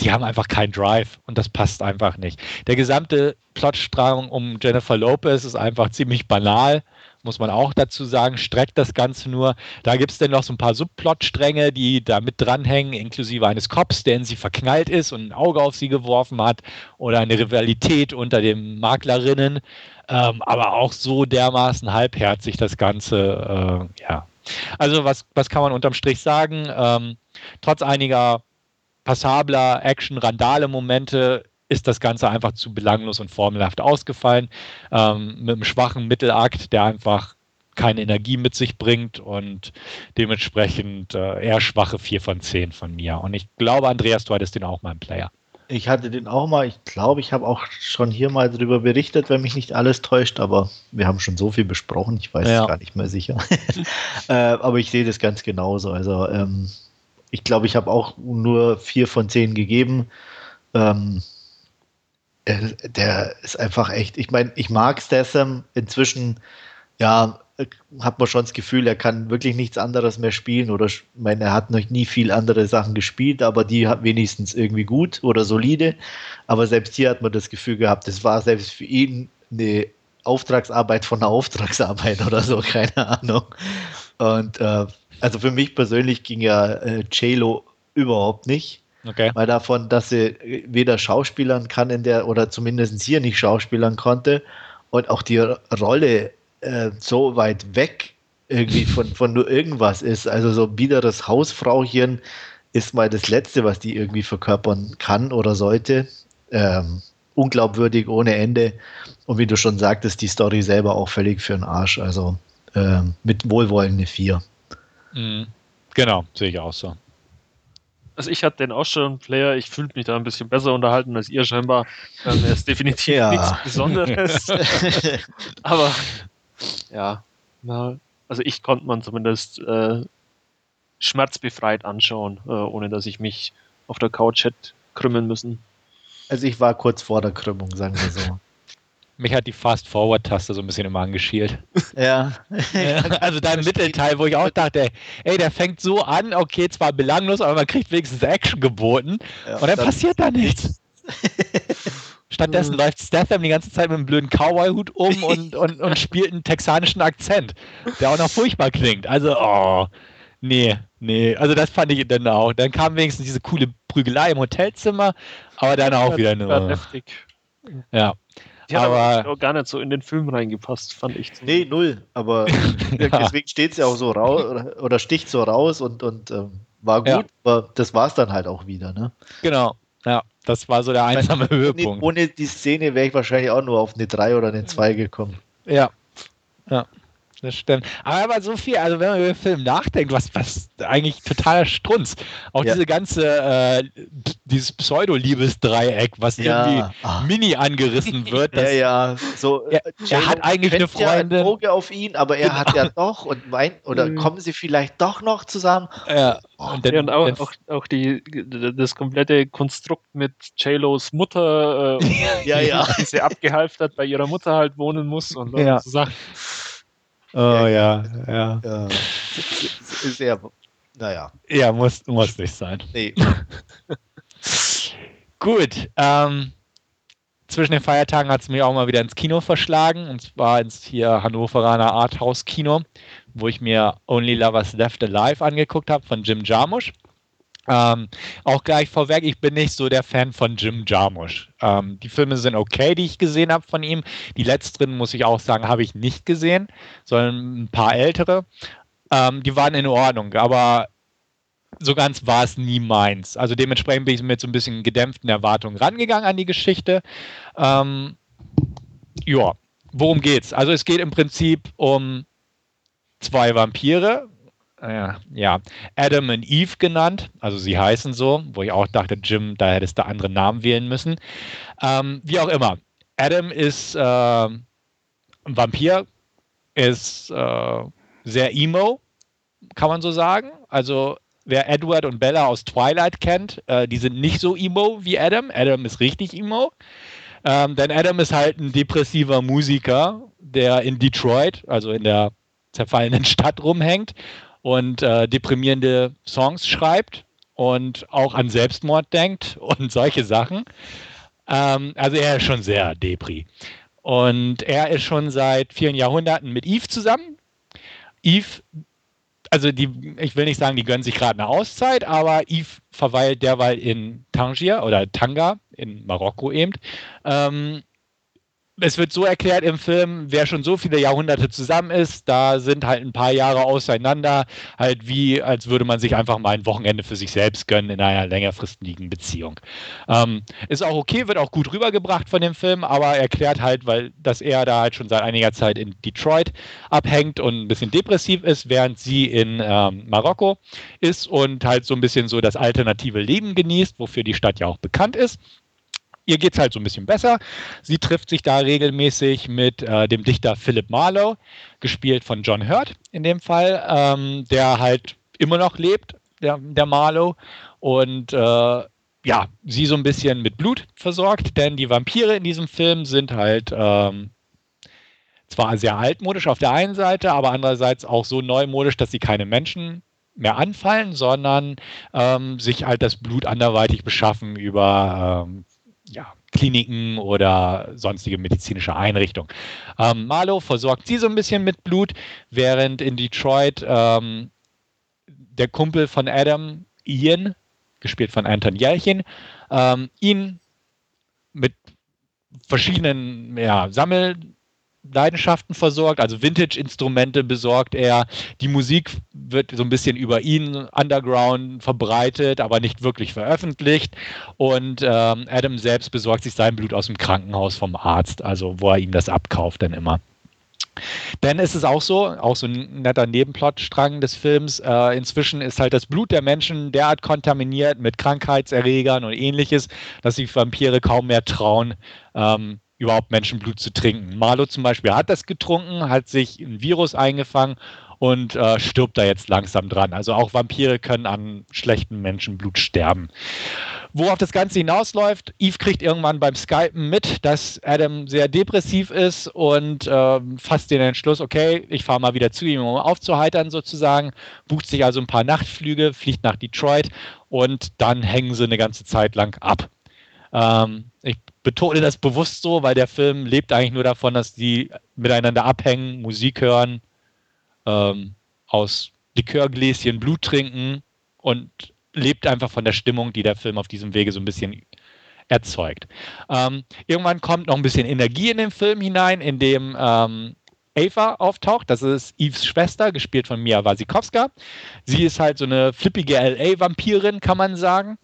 die haben einfach keinen Drive und das passt einfach nicht. Der gesamte Plotstrang um Jennifer Lopez ist einfach ziemlich banal muss man auch dazu sagen, streckt das Ganze nur. Da gibt es dann noch so ein paar Subplotstränge, die da mit dranhängen, inklusive eines Cops, der in sie verknallt ist und ein Auge auf sie geworfen hat, oder eine Rivalität unter den Maklerinnen. Ähm, aber auch so dermaßen halbherzig das Ganze, äh, ja. Also was, was kann man unterm Strich sagen? Ähm, trotz einiger passabler Action-Randale-Momente ist das Ganze einfach zu belanglos und formelhaft ausgefallen. Ähm, mit einem schwachen Mittelakt, der einfach keine Energie mit sich bringt und dementsprechend äh, eher schwache 4 von 10 von mir. Und ich glaube, Andreas, du hattest den auch mal im Player. Ich hatte den auch mal, ich glaube, ich habe auch schon hier mal darüber berichtet, wenn mich nicht alles täuscht, aber wir haben schon so viel besprochen, ich weiß ja. gar nicht mehr sicher. äh, aber ich sehe das ganz genauso. Also ähm, ich glaube, ich habe auch nur 4 von 10 gegeben. Ähm, der ist einfach echt, ich meine, ich mag Statham inzwischen, ja, hat man schon das Gefühl, er kann wirklich nichts anderes mehr spielen oder ich meine, er hat noch nie viel andere Sachen gespielt, aber die hat wenigstens irgendwie gut oder solide. Aber selbst hier hat man das Gefühl gehabt, das war selbst für ihn eine Auftragsarbeit von einer Auftragsarbeit oder so, keine Ahnung. Und äh, also für mich persönlich ging ja äh, JLo überhaupt nicht. Okay. Weil davon, dass sie weder schauspielern kann in der, oder zumindest hier nicht schauspielern konnte und auch die Rolle äh, so weit weg irgendwie von, von nur irgendwas ist. Also so biederes Hausfrauchen ist mal das Letzte, was die irgendwie verkörpern kann oder sollte. Ähm, unglaubwürdig ohne Ende. Und wie du schon sagtest, die Story selber auch völlig für den Arsch. Also ähm, mit Wohlwollen eine 4. Mhm. Genau, sehe ich auch so. Also ich hatte den auch schon Player, ich fühle mich da ein bisschen besser unterhalten als ihr scheinbar. Ähm, er ist definitiv ja. nichts Besonderes. Aber ja, na, also ich konnte man zumindest äh, schmerzbefreit anschauen, äh, ohne dass ich mich auf der Couch hätte krümmen müssen. Also ich war kurz vor der Krümmung, sagen wir so. Mich hat die Fast-Forward-Taste so ein bisschen immer angeschielt. Ja. also dein Mittelteil, wo ich auch dachte, ey, der fängt so an, okay, zwar belanglos, aber man kriegt wenigstens Action geboten. Ja, und dann passiert da nichts. Stattdessen mhm. läuft Statham die ganze Zeit mit einem blöden Cowboy-Hut um und, und, und spielt einen texanischen Akzent, der auch noch furchtbar klingt. Also, oh, nee, nee. Also das fand ich dann auch. Dann kam wenigstens diese coole Prügelei im Hotelzimmer, aber dann auch wieder nur. Ja. Die hat aber auch gar nicht so in den Film reingepasst, fand ich. Nee, null. Aber deswegen steht es ja auch so raus oder, oder, sticht so raus und, und ähm, war gut, ja. aber das war es dann halt auch wieder. Ne? Genau. Ja, das war so der einsame meine, Höhepunkt. Ohne die Szene wäre ich wahrscheinlich auch nur auf eine 3 oder eine 2 gekommen. Ja. Ja. Das stimmt. Aber, aber so viel, also wenn man über den Film nachdenkt, was, was eigentlich totaler Strunz. Auch ja. diese ganze, äh, dieses Pseudo-Liebesdreieck, was ja. irgendwie ah. mini angerissen wird. ja, ja. So, er, er hat eigentlich eine Freundin. Ja Auge auf ihn, aber er genau. hat ja doch und weint, oder mhm. kommen sie vielleicht doch noch zusammen? Ja. Und, dann, ja, und auch, auch, auch, die, das komplette Konstrukt mit JLos Mutter, äh, ja, ja. die sie abgehalftert bei ihrer Mutter halt wohnen muss und ja. so Sachen. Oh ja, ja. ja. Sehr, naja. Ja, muss, muss nicht sein. Nee. Gut. Ähm, zwischen den Feiertagen hat es mich auch mal wieder ins Kino verschlagen, und zwar ins hier Hannoveraner Arthouse-Kino, wo ich mir Only Lovers Left Alive angeguckt habe von Jim Jarmusch. Ähm, auch gleich vorweg, ich bin nicht so der Fan von Jim Jarmusch. Ähm, die Filme sind okay, die ich gesehen habe von ihm. Die letzteren, muss ich auch sagen, habe ich nicht gesehen, sondern ein paar ältere. Ähm, die waren in Ordnung, aber so ganz war es nie meins. Also dementsprechend bin ich mit so ein bisschen gedämpften Erwartungen rangegangen an die Geschichte. Ähm, ja, worum geht's? Also es geht im Prinzip um zwei Vampire, äh, ja, Adam und Eve genannt, also sie heißen so, wo ich auch dachte, Jim, da hättest du andere Namen wählen müssen. Ähm, wie auch immer, Adam ist äh, ein Vampir, ist äh, sehr emo, kann man so sagen. Also wer Edward und Bella aus Twilight kennt, äh, die sind nicht so emo wie Adam. Adam ist richtig emo. Ähm, denn Adam ist halt ein depressiver Musiker, der in Detroit, also in der zerfallenen Stadt rumhängt und äh, deprimierende Songs schreibt und auch an Selbstmord denkt und solche Sachen. Ähm, also er ist schon sehr depri. Und er ist schon seit vielen Jahrhunderten mit Eve zusammen. Eve, also die, ich will nicht sagen, die gönnen sich gerade eine Auszeit, aber Eve verweilt derweil in Tangier oder Tanga in Marokko eben. Ähm, es wird so erklärt im Film, wer schon so viele Jahrhunderte zusammen ist, da sind halt ein paar Jahre auseinander, halt wie, als würde man sich einfach mal ein Wochenende für sich selbst gönnen in einer längerfristigen Beziehung. Ähm, ist auch okay, wird auch gut rübergebracht von dem Film, aber erklärt halt, weil, dass er da halt schon seit einiger Zeit in Detroit abhängt und ein bisschen depressiv ist, während sie in ähm, Marokko ist und halt so ein bisschen so das alternative Leben genießt, wofür die Stadt ja auch bekannt ist ihr geht es halt so ein bisschen besser. Sie trifft sich da regelmäßig mit äh, dem Dichter Philip Marlowe, gespielt von John Hurt in dem Fall, ähm, der halt immer noch lebt, der, der Marlowe. Und äh, ja, sie so ein bisschen mit Blut versorgt, denn die Vampire in diesem Film sind halt ähm, zwar sehr altmodisch auf der einen Seite, aber andererseits auch so neumodisch, dass sie keine Menschen mehr anfallen, sondern ähm, sich halt das Blut anderweitig beschaffen über ähm, ja, Kliniken oder sonstige medizinische Einrichtungen. Ähm, Marlow versorgt sie so ein bisschen mit Blut, während in Detroit ähm, der Kumpel von Adam, Ian, gespielt von Anton Jelchin, ähm, ihn mit verschiedenen ja, Sammel Leidenschaften versorgt, also Vintage-Instrumente besorgt er. Die Musik wird so ein bisschen über ihn underground verbreitet, aber nicht wirklich veröffentlicht. Und ähm, Adam selbst besorgt sich sein Blut aus dem Krankenhaus vom Arzt, also wo er ihm das abkauft dann immer. Denn es ist auch so, auch so ein netter Nebenplotstrang des Films, äh, inzwischen ist halt das Blut der Menschen derart kontaminiert mit Krankheitserregern und ähnliches, dass sich Vampire kaum mehr trauen, ähm, überhaupt Menschenblut zu trinken. Marlo zum Beispiel hat das getrunken, hat sich ein Virus eingefangen und äh, stirbt da jetzt langsam dran. Also auch Vampire können an schlechtem Menschenblut sterben. Worauf das Ganze hinausläuft, Eve kriegt irgendwann beim Skypen mit, dass Adam sehr depressiv ist und äh, fasst den Entschluss, okay, ich fahre mal wieder zu ihm, um aufzuheitern sozusagen, bucht sich also ein paar Nachtflüge, fliegt nach Detroit und dann hängen sie eine ganze Zeit lang ab. Ähm, betone das bewusst so, weil der Film lebt eigentlich nur davon, dass die miteinander abhängen, Musik hören, ähm, aus Likörgläschen Blut trinken und lebt einfach von der Stimmung, die der Film auf diesem Wege so ein bisschen erzeugt. Ähm, irgendwann kommt noch ein bisschen Energie in den Film hinein, in dem ähm, Ava auftaucht. Das ist Eves Schwester, gespielt von Mia Wasikowska. Sie ist halt so eine flippige LA-Vampirin, kann man sagen.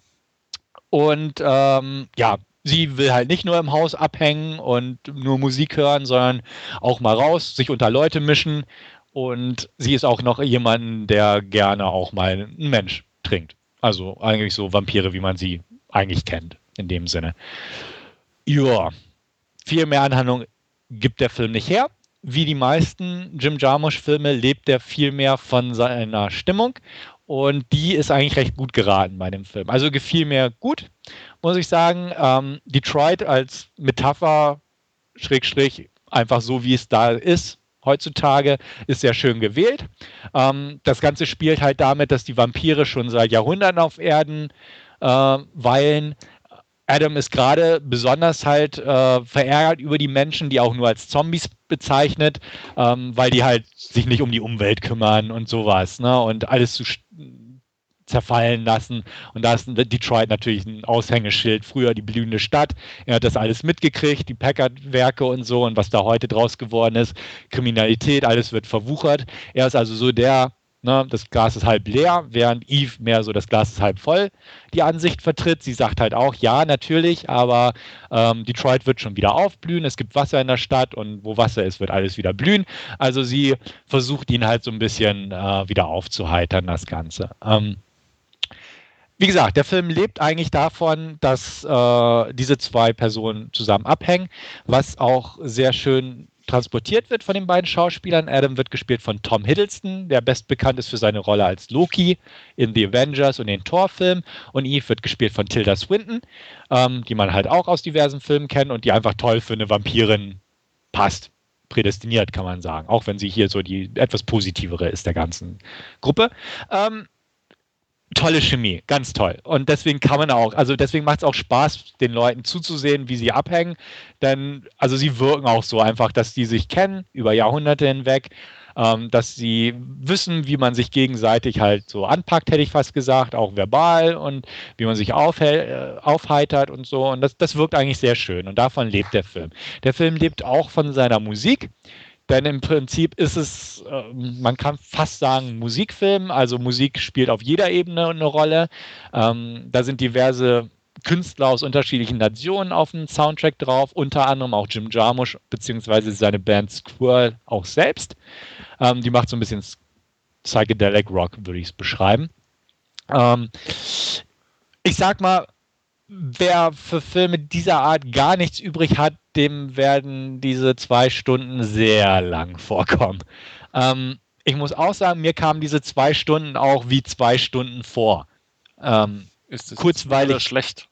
Und ähm, ja, sie will halt nicht nur im Haus abhängen und nur Musik hören, sondern auch mal raus, sich unter Leute mischen Und sie ist auch noch jemand, der gerne auch mal einen Mensch trinkt. Also eigentlich so Vampire, wie man sie eigentlich kennt, in dem Sinne. Ja, viel mehr Anhandlung gibt der Film nicht her. Wie die meisten Jim Jarmusch-Filme lebt er viel mehr von seiner Stimmung und die ist eigentlich recht gut geraten bei dem Film. Also gefiel mir gut, muss ich sagen. Ähm, Detroit als Metapher, Schrägstrich, einfach so wie es da ist, heutzutage, ist sehr schön gewählt. Ähm, das Ganze spielt halt damit, dass die Vampire schon seit Jahrhunderten auf Erden äh, weilen. Adam ist gerade besonders halt äh, verärgert über die Menschen, die auch nur als Zombies bezeichnet, ähm, weil die halt sich nicht um die Umwelt kümmern und sowas, ne? Und alles zu zerfallen lassen. Und da ist Detroit natürlich ein Aushängeschild. Früher die blühende Stadt. Er hat das alles mitgekriegt, die Packard-Werke und so und was da heute draus geworden ist. Kriminalität, alles wird verwuchert. Er ist also so der Ne, das Glas ist halb leer, während Eve mehr so das Glas ist halb voll die Ansicht vertritt. Sie sagt halt auch, ja, natürlich, aber ähm, Detroit wird schon wieder aufblühen. Es gibt Wasser in der Stadt und wo Wasser ist, wird alles wieder blühen. Also sie versucht ihn halt so ein bisschen äh, wieder aufzuheitern, das Ganze. Ähm, wie gesagt, der Film lebt eigentlich davon, dass äh, diese zwei Personen zusammen abhängen, was auch sehr schön transportiert wird von den beiden Schauspielern. Adam wird gespielt von Tom Hiddleston, der best bekannt ist für seine Rolle als Loki in The Avengers und den Thor-Filmen. Und Eve wird gespielt von Tilda Swinton, ähm, die man halt auch aus diversen Filmen kennt und die einfach toll für eine Vampirin passt. Prädestiniert, kann man sagen. Auch wenn sie hier so die etwas positivere ist der ganzen Gruppe. Ähm, tolle Chemie, ganz toll. Und deswegen kann man auch, also deswegen macht es auch Spaß, den Leuten zuzusehen, wie sie abhängen. Denn, also sie wirken auch so einfach, dass die sich kennen über Jahrhunderte hinweg, ähm, dass sie wissen, wie man sich gegenseitig halt so anpackt, hätte ich fast gesagt, auch verbal und wie man sich äh, aufheitert und so. Und das, das wirkt eigentlich sehr schön. Und davon lebt der Film. Der Film lebt auch von seiner Musik. Denn im Prinzip ist es, äh, man kann fast sagen, Musikfilm. Also Musik spielt auf jeder Ebene eine Rolle. Ähm, da sind diverse Künstler aus unterschiedlichen Nationen auf dem Soundtrack drauf, unter anderem auch Jim Jarmusch bzw. seine Band Squirrel auch selbst. Ähm, die macht so ein bisschen Psychedelic Rock, würde ich es beschreiben. Ähm, ich sag mal, wer für Filme dieser Art gar nichts übrig hat, dem werden diese zwei Stunden sehr lang vorkommen. Ähm, ich muss auch sagen, mir kamen diese zwei Stunden auch wie zwei Stunden vor. Ähm, ist das kurzweilig schlecht?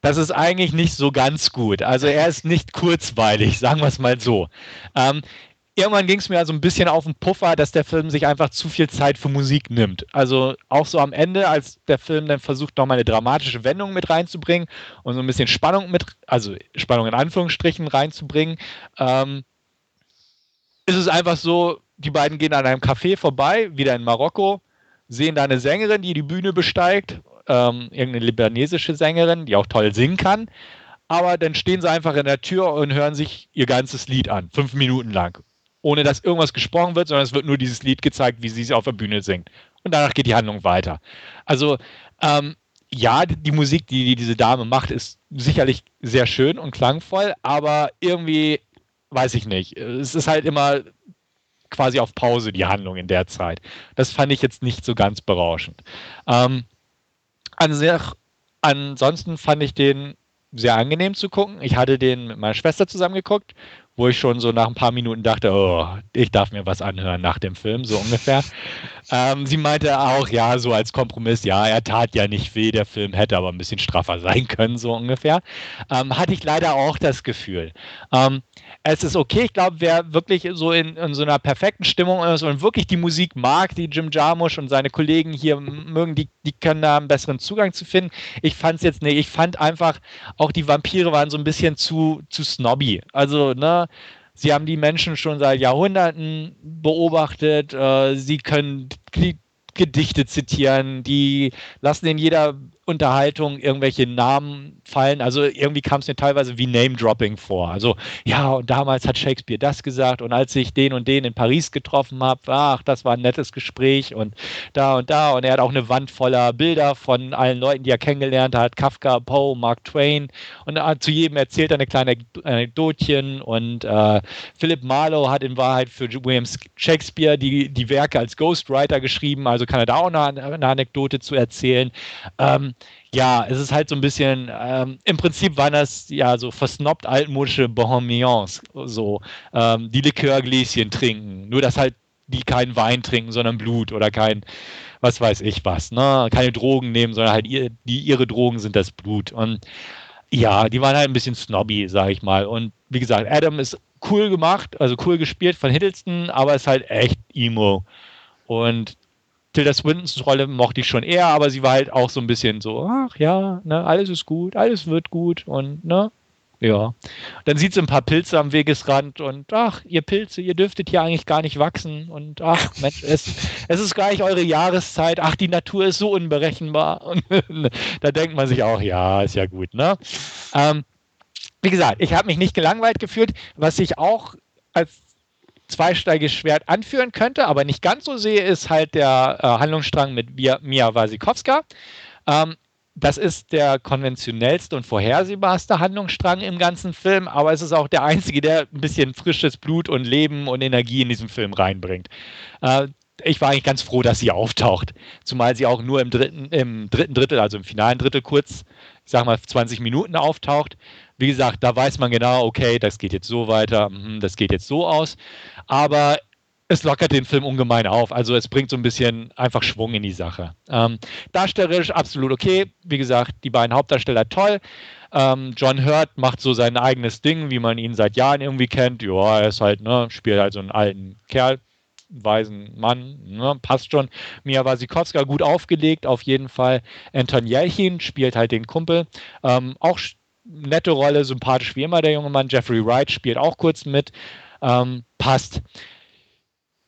Das ist eigentlich nicht so ganz gut. Also er ist nicht kurzweilig, sagen wir es mal so. Ähm, irgendwann ging es mir also ein bisschen auf den Puffer, dass der Film sich einfach zu viel Zeit für Musik nimmt. Also auch so am Ende, als der Film dann versucht, nochmal eine dramatische Wendung mit reinzubringen und so ein bisschen Spannung mit, also Spannung in Anführungsstrichen reinzubringen, ähm, ist es einfach so, die beiden gehen an einem Café vorbei, wieder in Marokko, sehen da eine Sängerin, die die Bühne besteigt, ähm, irgendeine libanesische Sängerin, die auch toll singen kann. Aber dann stehen sie einfach in der Tür und hören sich ihr ganzes Lied an, fünf Minuten lang ohne dass irgendwas gesprochen wird, sondern es wird nur dieses Lied gezeigt, wie sie es auf der Bühne singt. Und danach geht die Handlung weiter. Also, ähm, ja, die Musik, die, die diese Dame macht, ist sicherlich sehr schön und klangvoll, aber irgendwie, weiß ich nicht, es ist halt immer quasi auf Pause die Handlung in der Zeit. Das fand ich jetzt nicht so ganz berauschend. Ähm, an sich, ansonsten fand ich den sehr angenehm zu gucken. Ich hatte den mit meiner Schwester zusammen geguckt wo ich schon so nach ein paar Minuten dachte, oh, ich darf mir was anhören nach dem Film, so ungefähr. ähm, sie meinte auch, ja, so als Kompromiss, ja, er tat ja nicht weh, der Film hätte aber ein bisschen straffer sein können, so ungefähr. Ähm, hatte ich leider auch das Gefühl. Ähm, es ist okay, ich glaube, wer wirklich so in, in, so einer perfekten Stimmung ist und wirklich die Musik mag, die Jim Jarmusch und seine Kollegen hier mögen, die, die können da einen besseren Zugang zu finden. Ich fand es jetzt nicht, ich fand einfach, auch die Vampire waren so ein bisschen zu, zu snobby. Also, ne, Sie haben die Menschen schon seit Jahrhunderten beobachtet. Äh, sie können Gedichte zitieren, die lassen in jeder Unterhaltung irgendwelche Namen fallen. Also irgendwie kam es mir teilweise wie Name-Dropping vor. Also ja, und damals hat Shakespeare das gesagt und als ich den und den in Paris getroffen habe, ach, das war ein nettes Gespräch und da und da. Und er hat auch eine Wand voller Bilder von allen Leuten, die er kennengelernt hat. Kafka, Poe, Mark Twain. Und äh, zu jedem erzählt er eine kleine Anekdotchen. Und äh, Philip Marlowe hat in Wahrheit für William Shakespeare die, die Werke als Ghostwriter geschrieben. Also kann er da auch eine, eine Anekdote zu erzählen. Ähm, ja, es ist halt so ein bisschen, ähm, im Prinzip waren das ja so versnobbt altmodische Bohemians, so ähm, die Likörgläschen trinken, nur dass halt die keinen Wein trinken, sondern Blut oder kein, was weiß ich was, ne? keine Drogen nehmen, sondern halt ihr, die, ihre Drogen sind das Blut. Und ja, die waren halt ein bisschen snobby, sag ich mal. Und wie gesagt, Adam ist cool gemacht, also cool gespielt von Hiddleston, aber ist halt echt Emo. Und Tilda Swintons Rolle mochte ich schon eher, aber sie war halt auch so ein bisschen so, ach ja, ne, alles ist gut, alles wird gut und ne, ja. Dann sieht sie ein paar Pilze am Wegesrand und ach, ihr Pilze, ihr dürftet hier eigentlich gar nicht wachsen und ach, Mensch, es, es ist gleich eure Jahreszeit, ach, die Natur ist so unberechenbar. Und da denkt man sich auch, ja, ist ja gut, ne? Ähm, wie gesagt, ich habe mich nicht gelangweilt gefühlt, was ich auch als zweischneidiges Schwert anführen könnte, aber nicht ganz so sehe, ist halt der äh, Handlungsstrang mit Mia Wasikowska. Ähm, das ist der konventionellste und vorhersehbarste Handlungsstrang im ganzen Film, aber es ist auch der einzige, der ein bisschen frisches Blut und Leben und Energie in diesen Film reinbringt. Äh, ich war eigentlich ganz froh, dass sie auftaucht, zumal sie auch nur im dritten, im dritten Drittel, also im finalen Drittel kurz, ich sag mal 20 Minuten auftaucht. Wie gesagt, da weiß man genau, okay, das geht jetzt so weiter, mhm, das geht jetzt so aus aber es lockert den Film ungemein auf. Also es bringt so ein bisschen einfach Schwung in die Sache. Ähm, darstellerisch absolut okay. Wie gesagt, die beiden Hauptdarsteller toll. Ähm, John Hurt macht so sein eigenes Ding, wie man ihn seit Jahren irgendwie kennt. Ja, er ist halt, ne, spielt halt so einen alten Kerl, weisen Mann, ne, passt schon. Mia Wasikowska gut aufgelegt, auf jeden Fall. Anton Jelchin spielt halt den Kumpel. Ähm, auch nette Rolle, sympathisch wie immer der junge Mann. Jeffrey Wright spielt auch kurz mit ähm, passt.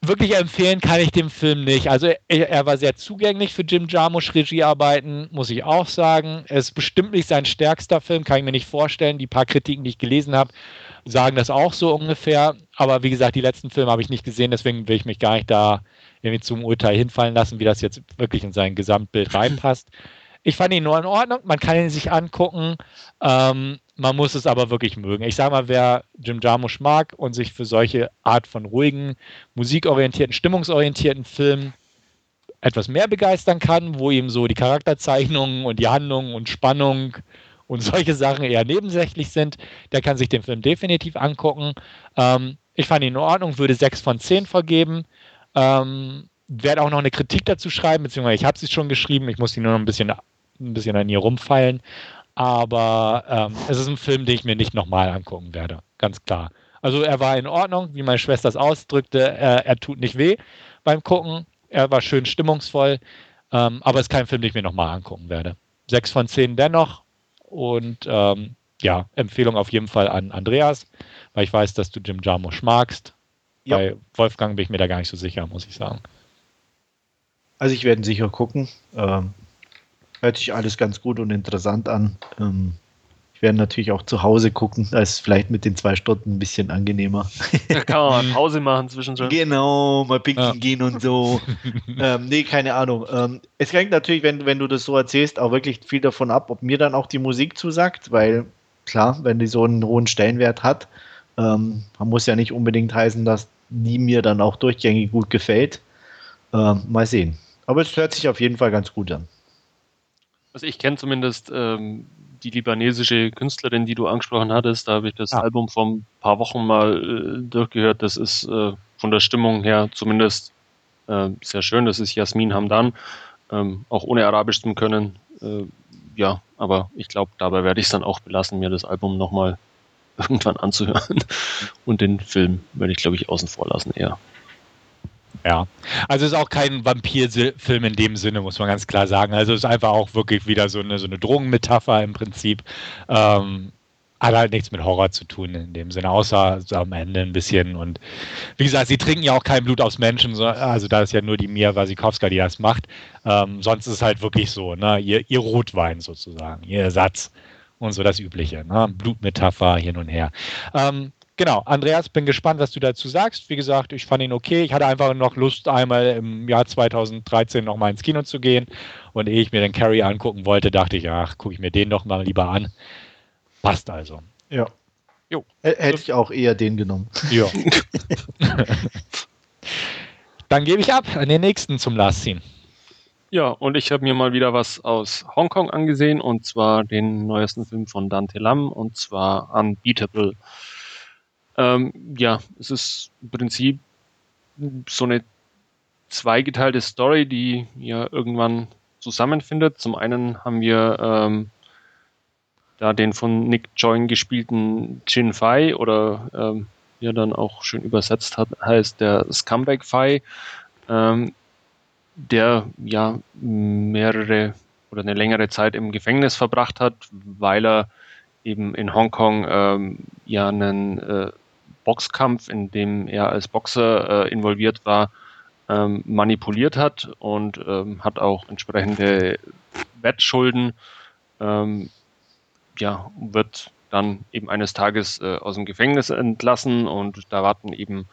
Wirklich empfehlen kann ich dem Film nicht. Also er, er war sehr zugänglich für Jim Jarmusch Regiearbeiten, muss ich auch sagen. Er ist bestimmt nicht sein stärkster Film, kann ich mir nicht vorstellen. Die paar Kritiken, die ich gelesen habe, sagen das auch so ungefähr. Aber wie gesagt, die letzten Filme habe ich nicht gesehen, deswegen will ich mich gar nicht da irgendwie zum Urteil hinfallen lassen, wie das jetzt wirklich in sein Gesamtbild reinpasst. Ich fand ihn nur in Ordnung, man kann ihn sich angucken. Ähm, man muss es aber wirklich mögen. Ich sage mal, wer Jim Jarmusch mag und sich für solche Art von ruhigen, musikorientierten, stimmungsorientierten Filmen etwas mehr begeistern kann, wo ihm so die Charakterzeichnungen und die Handlung und Spannung und solche Sachen eher nebensächlich sind, der kann sich den Film definitiv angucken. Ähm, ich fand ihn in Ordnung, würde 6 von 10 vergeben. Ähm, werde auch noch eine Kritik dazu schreiben, beziehungsweise ich habe sie schon geschrieben, ich muss sie nur noch ein bisschen, ein bisschen an ihr rumfeilen. Aber ähm, es ist ein Film, den ich mir nicht nochmal angucken werde. Ganz klar. Also er war in Ordnung, wie meine Schwester es ausdrückte. Er, er tut nicht weh beim Gucken. Er war schön stimmungsvoll. Ähm, aber es ist kein Film, den ich mir nochmal angucken werde. Sechs von zehn dennoch. Und ähm, ja, Empfehlung auf jeden Fall an Andreas, weil ich weiß, dass du Jim Jarmusch magst. Ja. Bei Wolfgang bin ich mir da gar nicht so sicher, muss ich sagen. Also ich werde sicher gucken. Ähm, Hört sich alles ganz gut und interessant an. Ähm, ich werde natürlich auch zu Hause gucken. Da ist vielleicht mit den zwei Stunden ein bisschen angenehmer. Da kann man mal Pause machen zwischendurch. Genau, mal pinkeln ja. gehen und so. ähm, nee, keine Ahnung. Ähm, es hängt natürlich, wenn, wenn du das so erzählst, auch wirklich viel davon ab, ob mir dann auch die Musik zusagt, weil klar, wenn die so einen hohen Stellenwert hat, ähm, man muss ja nicht unbedingt heißen, dass die mir dann auch durchgängig gut gefällt. Ähm, mal sehen. Aber es hört sich auf jeden Fall ganz gut an. Also ich kenne zumindest ähm, die libanesische Künstlerin, die du angesprochen hattest. Da habe ich das ah. Album vor ein paar Wochen mal äh, durchgehört. Das ist äh, von der Stimmung her zumindest äh, sehr schön. Das ist Jasmin Hamdan, ähm, auch ohne Arabisch zu können. Äh, ja, aber ich glaube, dabei werde ich es dann auch belassen, mir das Album nochmal irgendwann anzuhören. Und den Film werde ich, glaube ich, außen vor lassen eher. Ja, also es ist auch kein Vampirfilm in dem Sinne, muss man ganz klar sagen. Also es ist einfach auch wirklich wieder so eine, so eine Drogenmetapher im Prinzip. Ähm, hat halt nichts mit Horror zu tun in dem Sinne, außer so am Ende ein bisschen. Und wie gesagt, sie trinken ja auch kein Blut aus Menschen, so, also da ist ja nur die Mia Wasikowska, die das macht. Ähm, sonst ist es halt wirklich so, ne? ihr, ihr Rotwein sozusagen, ihr Ersatz und so das Übliche. Ne? Blutmetapher hin und her. Ähm, genau, Andreas, bin gespannt, was du dazu sagst. Wie gesagt, ich fand ihn okay. Ich hatte einfach noch Lust, einmal im Jahr 2013 nochmal ins Kino zu gehen. Und ehe ich mir den Carrie angucken wollte, dachte ich, ach, gucke ich mir den doch mal lieber an. Passt also. Ja. Jo. Hätte ich auch eher den genommen. Ja. Dann gebe ich ab an den nächsten zum Last Scene. Ja, und ich habe mir mal wieder was aus Hongkong angesehen, und zwar den neuesten Film von Dante Lam, und zwar Unbeatable. Ähm, ja, es ist im Prinzip so eine zweigeteilte Story, die ja irgendwann zusammenfindet. Zum einen haben wir ähm, da den von Nick Join gespielten Jin Fai oder ähm, wie er dann auch schön übersetzt hat, heißt der Scumbag Fai, ähm, der ja mehrere oder eine längere Zeit im Gefängnis verbracht hat, weil er eben in Hongkong ähm, ja einen äh, Boxkampf, in dem er als Boxer äh, involviert war, ähm, manipuliert hat und ähm, hat auch entsprechende Wettschulden ähm, ja, wird dann eben eines Tages äh, aus dem Gefängnis entlassen und da warten eben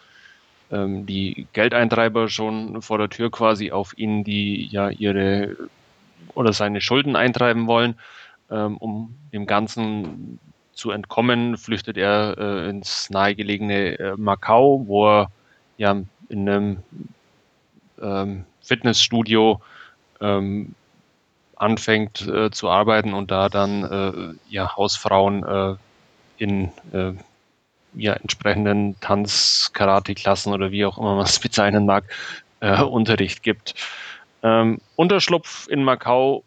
ähm, die Geldeintreiber schon vor der Tür quasi auf ihn, die ja ihre oder seine Schulden eintreiben wollen. Ähm, um dem Ganzen zu entkommen, flüchtet er äh, ins nahegelegene äh, Macau, wo er ja in einem ähm, Fitnessstudio ähm, anfängt äh, zu arbeiten und da dann äh, ja Hausfrauen äh, in äh, ja, entsprechenden Tanz-Karate-Klassen oder wie auch immer man es bezeichnen mag, Unterricht gibt. Ähm, Unterschlupf in Macau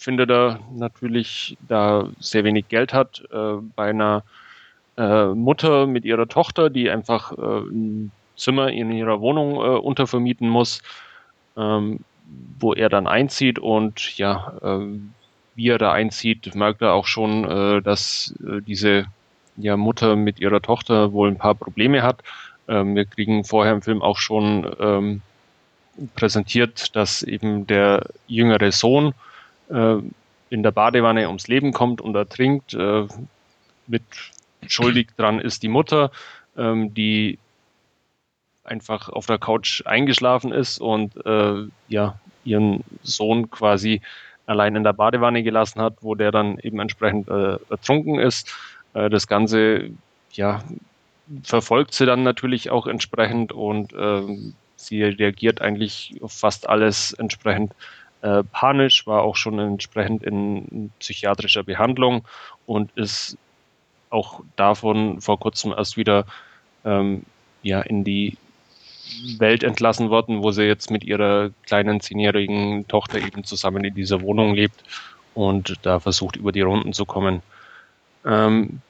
findet er natürlich, da sehr wenig Geld hat, äh, bei einer Mutter mit ihrer Tochter, die einfach ein Zimmer in ihrer Wohnung untervermieten muss. Ähm, wo er dann einzieht und ja, äh, wie er da einzieht, merkt er auch schon, äh, dass äh, diese ja, Mutter mit ihrer Tochter wohl ein paar Probleme hat. Ähm, wir kriegen vorher im Film auch schon ähm, präsentiert, dass eben der jüngere Sohn äh, in der Badewanne ums Leben kommt und ertrinkt. Äh, mit schuldig dran ist die Mutter, ähm, die einfach auf der Couch eingeschlafen ist und äh, ja, ihren Sohn quasi allein in der Badewanne gelassen hat, wo der dann eben entsprechend äh, ertrunken ist. Äh, das Ganze, ja, verfolgt sie dann natürlich auch entsprechend und äh, sie reagiert eigentlich auf fast alles entsprechend äh, panisch, war auch schon entsprechend in psychiatrischer Behandlung und ist auch davon vor kurzem erst wieder ähm, ja, in die Welt entlassen worden, wo sie jetzt mit ihrer kleinen zehnjährigen Tochter eben zusammen in dieser Wohnung lebt und da versucht über die Runden zu kommen. Ähm,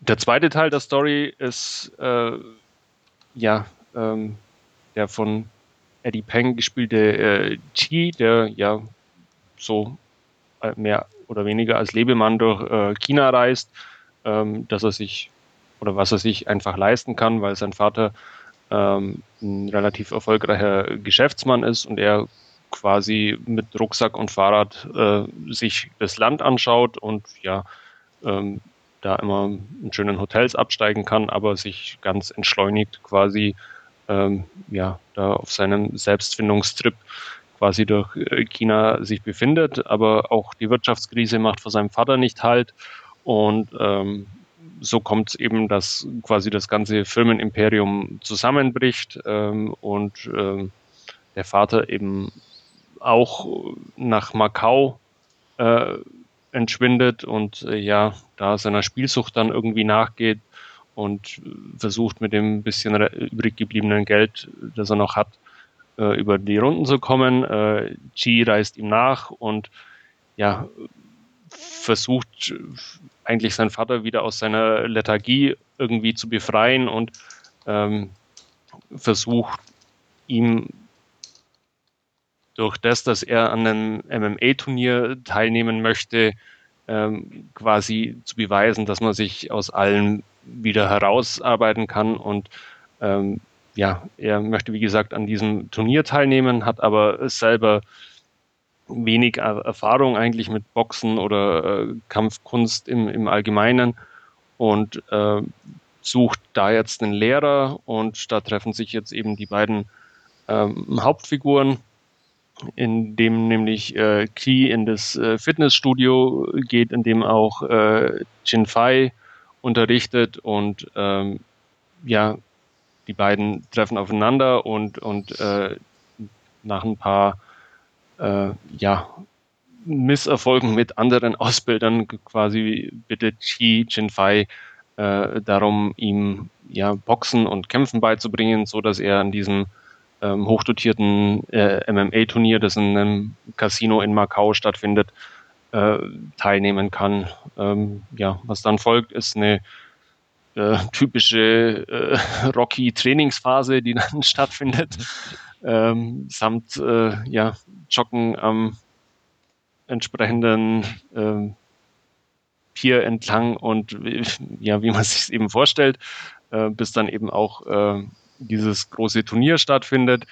der zweite Teil der Story ist äh, ja ähm, der von Eddie Peng gespielte äh, Chi, der ja so äh, mehr oder weniger als Lebemann durch äh, China reist, ähm, dass er sich oder was er sich einfach leisten kann, weil sein Vater ähm, ein relativ erfolgreicher Geschäftsmann ist und er quasi mit Rucksack und Fahrrad äh, sich das Land anschaut und ja, ähm, da immer in schönen Hotels absteigen kann, aber sich ganz entschleunigt quasi ähm, ja, da auf seinem Selbstfindungstrip quasi durch äh, China sich befindet, aber auch die Wirtschaftskrise macht vor seinem Vater nicht halt. Und ähm, so kommt es eben, dass quasi das ganze Firmenimperium zusammenbricht ähm, und ähm, der Vater eben auch nach Macau äh, entschwindet und äh, ja, da seiner Spielsucht dann irgendwie nachgeht und versucht mit dem bisschen übrig gebliebenen Geld, das er noch hat, äh, über die Runden zu kommen. Äh, Chi reist ihm nach und ja, versucht eigentlich seinen Vater wieder aus seiner Lethargie irgendwie zu befreien und ähm, versucht ihm durch das, dass er an einem MMA-Turnier teilnehmen möchte, ähm, quasi zu beweisen, dass man sich aus allem wieder herausarbeiten kann. Und ähm, ja, er möchte wie gesagt an diesem Turnier teilnehmen, hat aber selber wenig Erfahrung eigentlich mit Boxen oder äh, Kampfkunst im, im Allgemeinen und äh, sucht da jetzt einen Lehrer und da treffen sich jetzt eben die beiden ähm, Hauptfiguren, in dem nämlich äh, Key in das äh, Fitnessstudio geht, in dem auch äh, Jin Fei unterrichtet und ähm, ja, die beiden treffen aufeinander und, und äh, nach ein paar äh, ja, Misserfolgen mit anderen Ausbildern quasi bittet Chi Jinfei äh, darum, ihm ja Boxen und Kämpfen beizubringen, so dass er an diesem ähm, hochdotierten äh, MMA-Turnier, das in einem Casino in Macau stattfindet, äh, teilnehmen kann. Ähm, ja, was dann folgt, ist eine äh, typische äh, Rocky-Trainingsphase, die dann stattfindet. Ähm, samt äh, ja, Joggen am entsprechenden ähm, Pier entlang und ja, wie man sich eben vorstellt, äh, bis dann eben auch dieses große Turnier stattfindet,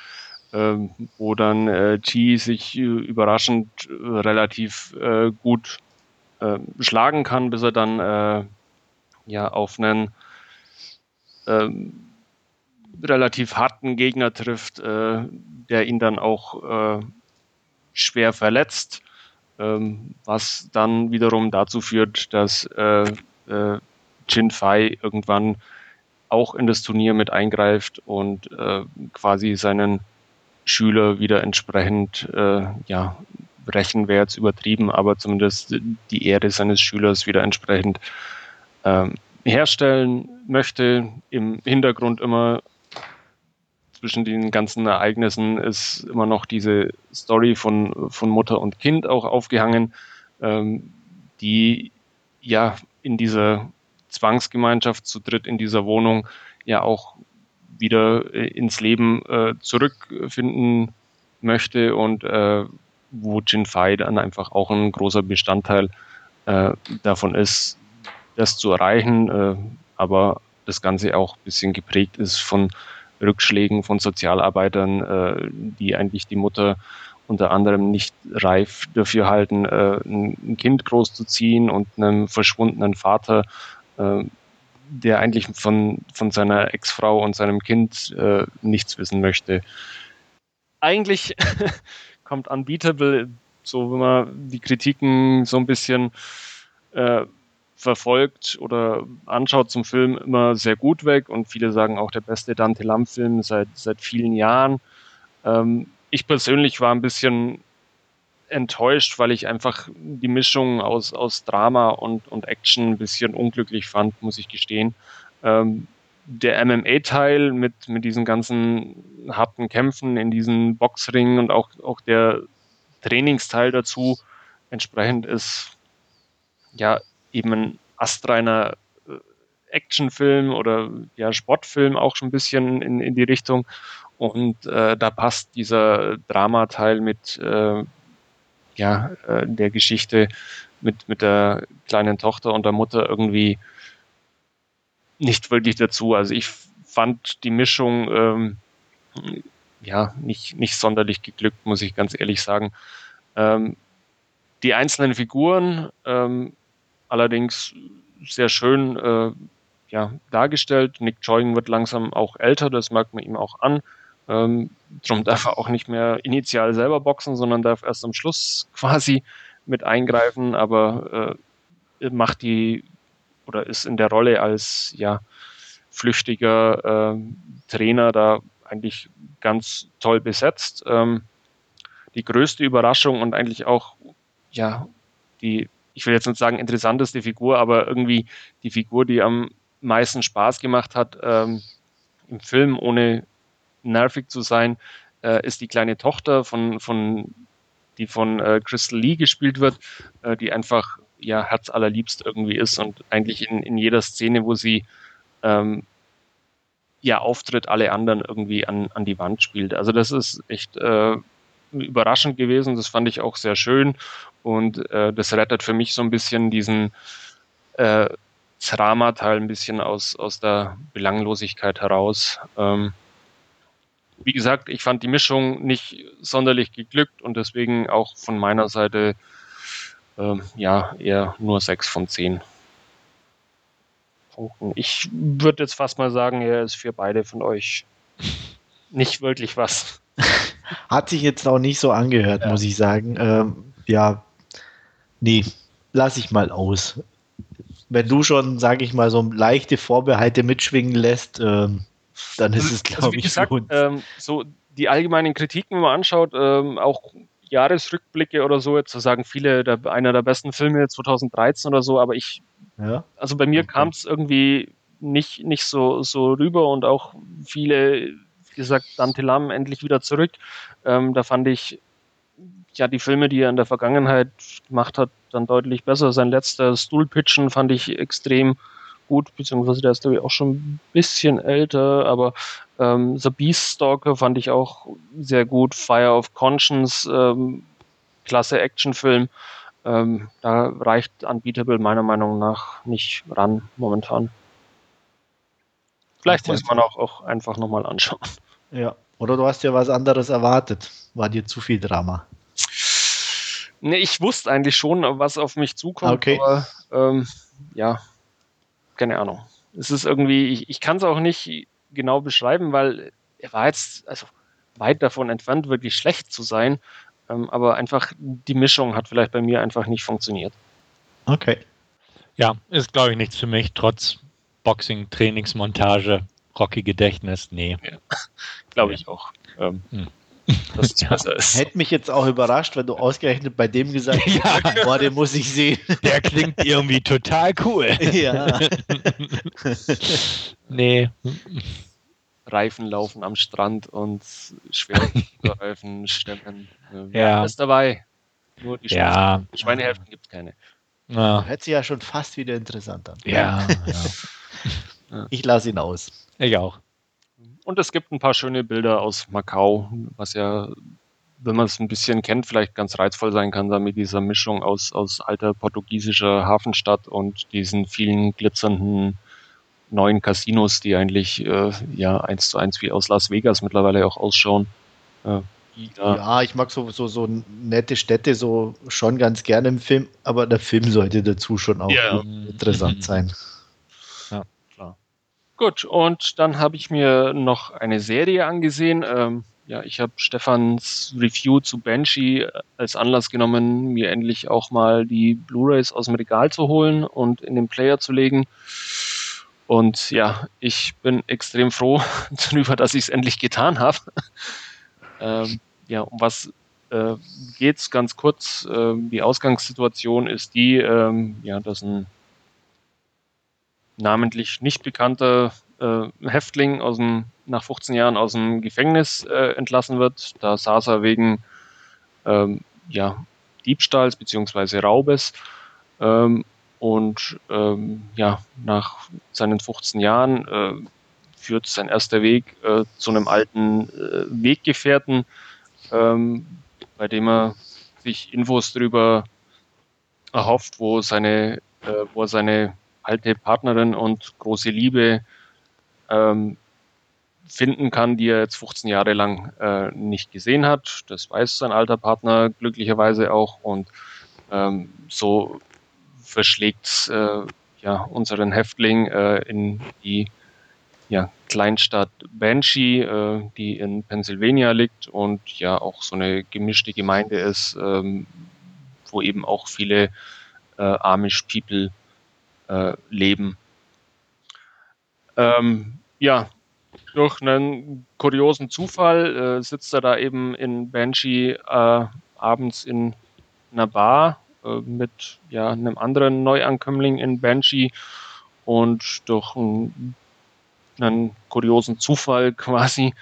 äh, wo dann äh, Chi sich überraschend relativ äh, gut äh, schlagen kann, bis er dann äh, ja auf einen ähm, relativ harten Gegner trifft, äh, der ihn dann auch äh, schwer verletzt, ähm, was dann wiederum dazu führt, dass äh, äh, Jin Fei irgendwann auch in das Turnier mit eingreift und äh, quasi seinen Schüler wieder entsprechend, äh, ja, brechen wäre jetzt übertrieben, aber zumindest die Ehre seines Schülers wieder entsprechend ähm, herstellen möchte. Im Hintergrund immer zwischen den ganzen Ereignissen ist immer noch diese Story von, von Mutter und Kind auch aufgehangen, ähm, die ja in dieser Zwangsgemeinschaft zu dritt in dieser Wohnung ja auch wieder äh, ins Leben äh, zurückfinden möchte und äh, wo Jin Fei dann einfach auch ein großer Bestandteil äh, davon ist, das zu erreichen, äh, aber das Ganze auch ein bisschen geprägt ist von Rückschlägen von Sozialarbeitern, äh, die eigentlich die Mutter unter anderem nicht reif dafür halten, ein Kind großzuziehen und einem verschwundenen Vater, der eigentlich von, von seiner Ex-Frau und seinem Kind äh, nichts wissen möchte. Eigentlich kommt Unbeatable, so wenn man die Kritiken so ein bisschen äh, verfolgt oder anschaut zum Film immer sehr gut weg und viele sagen auch der beste Dante Lamp-Film seit, seit vielen Jahren. Ähm, ich persönlich war ein bisschen enttäuscht, weil ich einfach die Mischung aus, aus Drama und, und Action ein bisschen unglücklich fand, muss ich gestehen. Ähm, der MMA-Teil mit, mit diesen ganzen harten Kämpfen in diesen Boxringen und auch, auch der Trainingsteil dazu entsprechend ist ja eben ein astreiner äh, Actionfilm oder ja Sportfilm auch schon ein bisschen in, in die Richtung. Und äh, da passt dieser Dramateil mit äh, ja, äh, der Geschichte mit, mit der kleinen Tochter und der Mutter irgendwie nicht wirklich dazu. Also ich fand die Mischung ähm, ja nicht, nicht sonderlich geglückt, muss ich ganz ehrlich sagen. Ähm, die einzelnen Figuren ähm, allerdings sehr schön äh, ja, dargestellt. Nick Joying wird langsam auch älter, das merkt man ihm auch an. Ähm, darum darf er auch nicht mehr initial selber boxen, sondern darf erst am Schluss quasi mit eingreifen, aber äh, macht die oder ist in der Rolle als ja flüchtiger äh, Trainer da eigentlich ganz toll besetzt. Ähm, die größte Überraschung und eigentlich auch ja die ich will jetzt nicht sagen interessanteste Figur, aber irgendwie die Figur, die am meisten Spaß gemacht hat ähm, im Film, ohne nervig zu sein, äh, ist die kleine Tochter von, von die von äh, Crystal Lee gespielt wird, äh, die einfach ja herzallerliebst irgendwie ist und eigentlich in, in jeder Szene, wo sie ähm, ja auftritt, alle anderen irgendwie an, an die Wand spielt. Also das ist echt äh, überraschend gewesen. Das fand ich auch sehr schön. Und äh, das rettet für mich so ein bisschen diesen äh, Drama-Teil ein bisschen aus, aus der Belanglosigkeit heraus. Ähm, wie gesagt, ich fand die Mischung nicht sonderlich geglückt und deswegen auch von meiner Seite ähm, ja eher nur 6 von 10 Punkten. Ich würde jetzt fast mal sagen, er ist für beide von euch nicht wirklich was. Hat sich jetzt auch nicht so angehört, ja. muss ich sagen. Ähm, ja, nee, lass ich mal aus. Wenn du schon, sage ich mal, so leichte Vorbehalte mitschwingen lässt, ähm, dann ist also, es, glaube also, ich, gesagt, ähm, so die allgemeinen Kritiken, wenn man anschaut, ähm, auch Jahresrückblicke oder so, jetzt zu sagen, viele, der, einer der besten Filme 2013 oder so, aber ich, ja. also bei mir okay. kam es irgendwie nicht, nicht so, so rüber und auch viele, wie gesagt, Dante Lam endlich wieder zurück. Ähm, da fand ich ja die Filme, die er in der Vergangenheit gemacht hat, dann deutlich besser. Sein letzter Stoolpitchen fand ich extrem gut, beziehungsweise der ist glaube ich auch schon ein bisschen älter, aber ähm, The Beast Stalker fand ich auch sehr gut. Fire of Conscience, ähm, klasse Actionfilm. Ähm, da reicht Unbeatable meiner Meinung nach nicht ran momentan. Vielleicht muss man auch, auch einfach nochmal anschauen. Ja, oder du hast ja was anderes erwartet. War dir zu viel Drama? Nee, ich wusste eigentlich schon, was auf mich zukommt, okay. aber ähm, ja, keine Ahnung. Es ist irgendwie, ich, ich kann es auch nicht genau beschreiben, weil er war jetzt also weit davon entfernt, wirklich schlecht zu sein. Ähm, aber einfach die Mischung hat vielleicht bei mir einfach nicht funktioniert. Okay. Ja, ist glaube ich nichts für mich, trotz Boxing, Trainingsmontage, Rocky Gedächtnis, nee. Ja, glaube ich auch. Ähm, hm. Dass es besser ist. Hätte mich jetzt auch überrascht, wenn du ausgerechnet bei dem gesagt hättest, ja. boah, den muss ich sehen. Der klingt irgendwie total cool. Ja. nee. Reifen laufen am Strand und Schwerreifen stemmen. Ja. ist dabei. Nur die ja. Schweinehälften gibt es keine. Ja. Hört sich ja schon fast wieder interessant an. Ja. ja. Ich lasse ihn aus. Ich auch. Und es gibt ein paar schöne Bilder aus Macau, was ja, wenn man es ein bisschen kennt, vielleicht ganz reizvoll sein kann, da mit dieser Mischung aus, aus alter portugiesischer Hafenstadt und diesen vielen glitzernden neuen Casinos, die eigentlich äh, ja eins zu eins wie aus Las Vegas mittlerweile auch ausschauen. Äh, ja. ja, ich mag so, so, so nette Städte so schon ganz gerne im Film, aber der Film sollte dazu schon auch ja. interessant sein. Gut, und dann habe ich mir noch eine Serie angesehen. Ähm, ja, ich habe Stefans Review zu Banshee äh, als Anlass genommen, mir endlich auch mal die Blu-rays aus dem Regal zu holen und in den Player zu legen. Und ja, ich bin extrem froh darüber, dass ich es endlich getan habe. ähm, ja, um was äh, geht's ganz kurz? Äh, die Ausgangssituation ist die, ähm, ja, dass ein namentlich nicht bekannter äh, Häftling aus dem, nach 15 Jahren aus dem Gefängnis äh, entlassen wird. Da saß er wegen ähm, ja, Diebstahls bzw. Raubes. Ähm, und ähm, ja, nach seinen 15 Jahren äh, führt sein erster Weg äh, zu einem alten äh, Weggefährten, ähm, bei dem er sich Infos darüber erhofft, wo seine, äh, wo er seine alte Partnerin und große Liebe ähm, finden kann, die er jetzt 15 Jahre lang äh, nicht gesehen hat. Das weiß sein alter Partner glücklicherweise auch und ähm, so verschlägt äh, ja unseren Häftling äh, in die ja, Kleinstadt Banshee, äh, die in Pennsylvania liegt und ja auch so eine gemischte Gemeinde ist, ähm, wo eben auch viele äh, Amish People äh, leben. Ähm, ja, durch einen kuriosen Zufall äh, sitzt er da eben in Banshee äh, abends in einer Bar äh, mit ja, einem anderen Neuankömmling in Banshee und durch einen, einen kuriosen Zufall quasi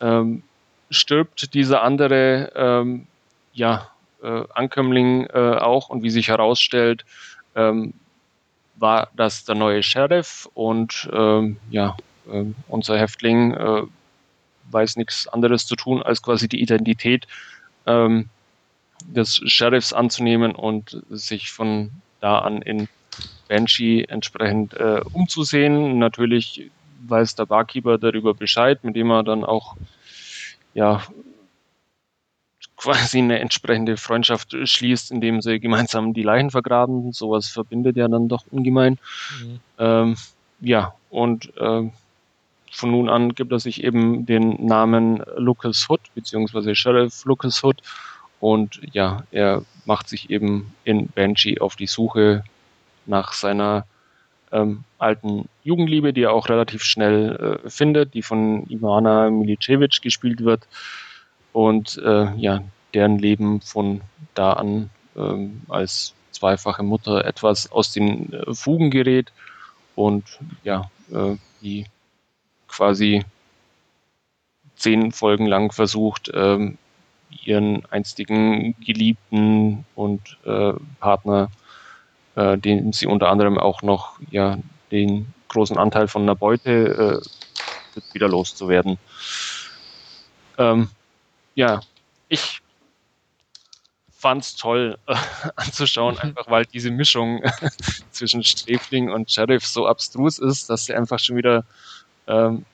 ähm, stirbt dieser andere ähm, ja, äh, Ankömmling äh, auch und wie sich herausstellt, ähm, war das der neue Sheriff und ähm, ja, äh, unser Häftling äh, weiß nichts anderes zu tun, als quasi die Identität ähm, des Sheriffs anzunehmen und sich von da an in Banshee entsprechend äh, umzusehen. Natürlich weiß der Barkeeper darüber Bescheid, mit dem er dann auch ja quasi eine entsprechende Freundschaft schließt, indem sie gemeinsam die Leichen vergraben. Sowas verbindet ja dann doch ungemein. Mhm. Ähm, ja, und äh, von nun an gibt er sich eben den Namen Lucas Hood, beziehungsweise Sheriff Lucas Hood. Und ja, er macht sich eben in Banshee auf die Suche nach seiner ähm, alten Jugendliebe, die er auch relativ schnell äh, findet, die von Ivana Milicevic gespielt wird und äh, ja, deren Leben von da an ähm, als zweifache Mutter etwas aus den äh, Fugen gerät und ja, äh, die quasi zehn Folgen lang versucht, ähm, ihren einstigen Geliebten und äh, Partner äh, den sie unter anderem auch noch ja, den großen Anteil von einer Beute äh, wieder loszuwerden. Ähm, ja, ich fand es toll äh, anzuschauen, einfach weil diese Mischung zwischen Sträfling und Sheriff so abstrus ist, dass sie einfach schon wieder ähm,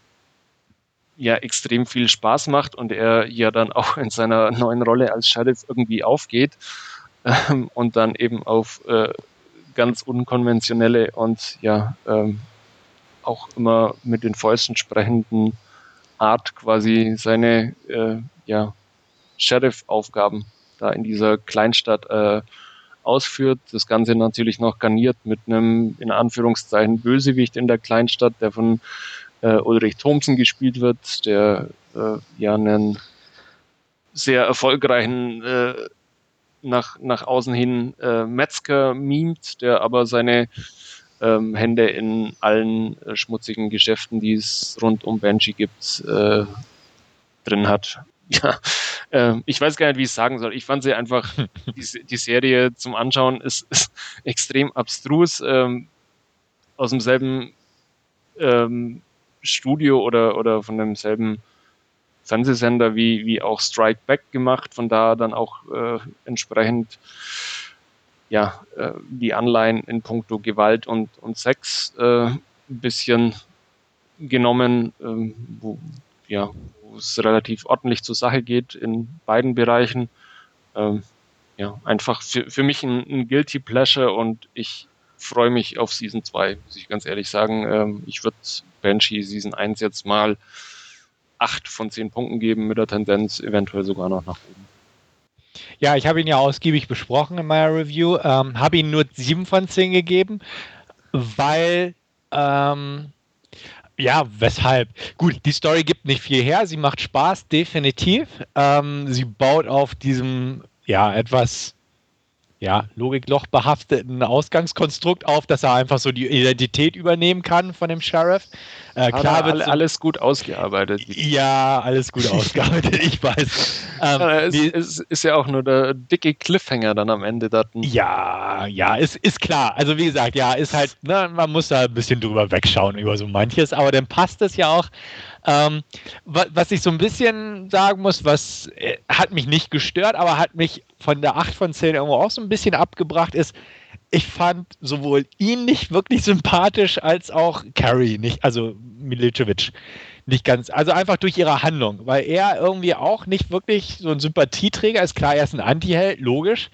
ja extrem viel Spaß macht und er ja dann auch in seiner neuen Rolle als Sheriff irgendwie aufgeht ähm, und dann eben auf äh, ganz unkonventionelle und ja ähm, auch immer mit den Fäusten sprechenden Art quasi seine äh, ja, Sheriff-Aufgaben da in dieser Kleinstadt äh, ausführt. Das Ganze natürlich noch garniert mit einem in Anführungszeichen Bösewicht in der Kleinstadt, der von äh, Ulrich Thomsen gespielt wird, der äh, ja einen sehr erfolgreichen äh, nach, nach außen hin äh, Metzger mimt, der aber seine ähm, Hände in allen äh, schmutzigen Geschäften, die es rund um Banshee gibt, äh, drin hat. Ja, äh, ich weiß gar nicht, wie ich es sagen soll. Ich fand sie einfach, die, die Serie zum Anschauen ist, ist extrem abstrus. Ähm, aus demselben ähm, Studio oder, oder von demselben Fernsehsender wie, wie auch Strike Back gemacht, von da dann auch äh, entsprechend ja, äh, die Anleihen in puncto Gewalt und, und Sex äh, ein bisschen genommen, ähm, wo, ja, wo es relativ ordentlich zur Sache geht in beiden Bereichen. Ähm, ja, einfach für, für mich ein, ein Guilty Pleasure und ich freue mich auf Season 2, muss ich ganz ehrlich sagen. Ähm, ich würde Banshee Season 1 jetzt mal acht von zehn Punkten geben, mit der Tendenz eventuell sogar noch nach oben. Ja, ich habe ihn ja ausgiebig besprochen in meiner Review, ähm, habe ihn nur sieben von zehn gegeben, weil ähm, ja, weshalb? Gut, die Story gibt nicht viel her. Sie macht Spaß, definitiv. Ähm, sie baut auf diesem, ja, etwas ja, Logikloch behafteten Ausgangskonstrukt auf, dass er einfach so die Identität übernehmen kann von dem Sheriff. Äh, klar wird alles gut ausgearbeitet. Ja, alles gut ausgearbeitet, ich weiß. Ähm, ja, es, die, es, ist ja auch nur der dicke Cliffhanger dann am Ende. Daten. Ja, ja, ist, ist klar. Also wie gesagt, ja, ist halt, ne, man muss da ein bisschen drüber wegschauen über so manches, aber dann passt es ja auch. Ähm, was ich so ein bisschen sagen muss, was äh, hat mich nicht gestört, aber hat mich von der 8 von 10 irgendwo auch so ein bisschen abgebracht, ist, ich fand sowohl ihn nicht wirklich sympathisch als auch Carrie nicht, also Milicevic nicht ganz, also einfach durch ihre Handlung, weil er irgendwie auch nicht wirklich so ein Sympathieträger ist. Klar, er ist ein Antiheld, logisch,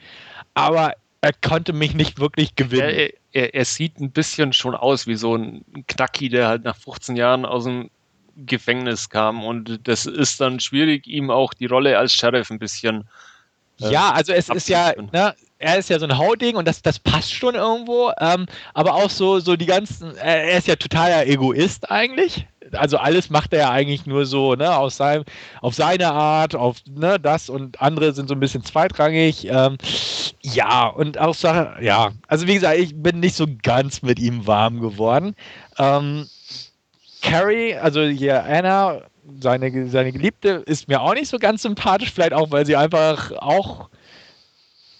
aber er konnte mich nicht wirklich gewinnen. Er, er, er, sieht ein bisschen schon aus wie so ein Knacki, der halt nach 15 Jahren aus dem Gefängnis kam und das ist dann schwierig, ihm auch die Rolle als Sheriff ein bisschen. Äh, ja, also es ist ja, ne, er ist ja so ein Hauding und das, das passt schon irgendwo, ähm, aber auch so, so die ganzen, er ist ja totaler Egoist eigentlich. Also alles macht er ja eigentlich nur so, ne, aus seinem, auf seine Art, auf ne, das und andere sind so ein bisschen zweitrangig. Ähm, ja, und auch Sache, ja, also wie gesagt, ich bin nicht so ganz mit ihm warm geworden. Ähm, Carrie, also hier Anna, seine, seine Geliebte, ist mir auch nicht so ganz sympathisch, vielleicht auch, weil sie einfach auch,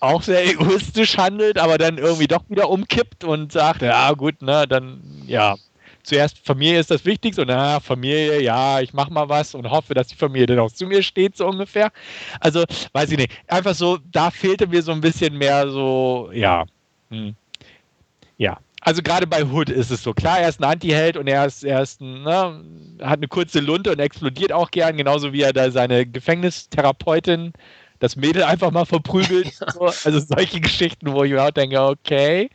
auch sehr egoistisch handelt, aber dann irgendwie doch wieder umkippt und sagt, ja gut, ne, dann, ja, zuerst Familie ist das Wichtigste und na, Familie, ja, ich mach mal was und hoffe, dass die Familie dann auch zu mir steht, so ungefähr. Also, weiß ich nicht. Einfach so, da fehlte mir so ein bisschen mehr so, ja. Hm. Ja, also gerade bei Hood ist es so. Klar, er ist ein Anti-Held und er ist, er ist ein, ne, hat eine kurze Lunte und explodiert auch gern, genauso wie er da seine Gefängnistherapeutin das Mädel einfach mal verprügelt. so. Also solche Geschichten, wo ich mir auch denke, okay.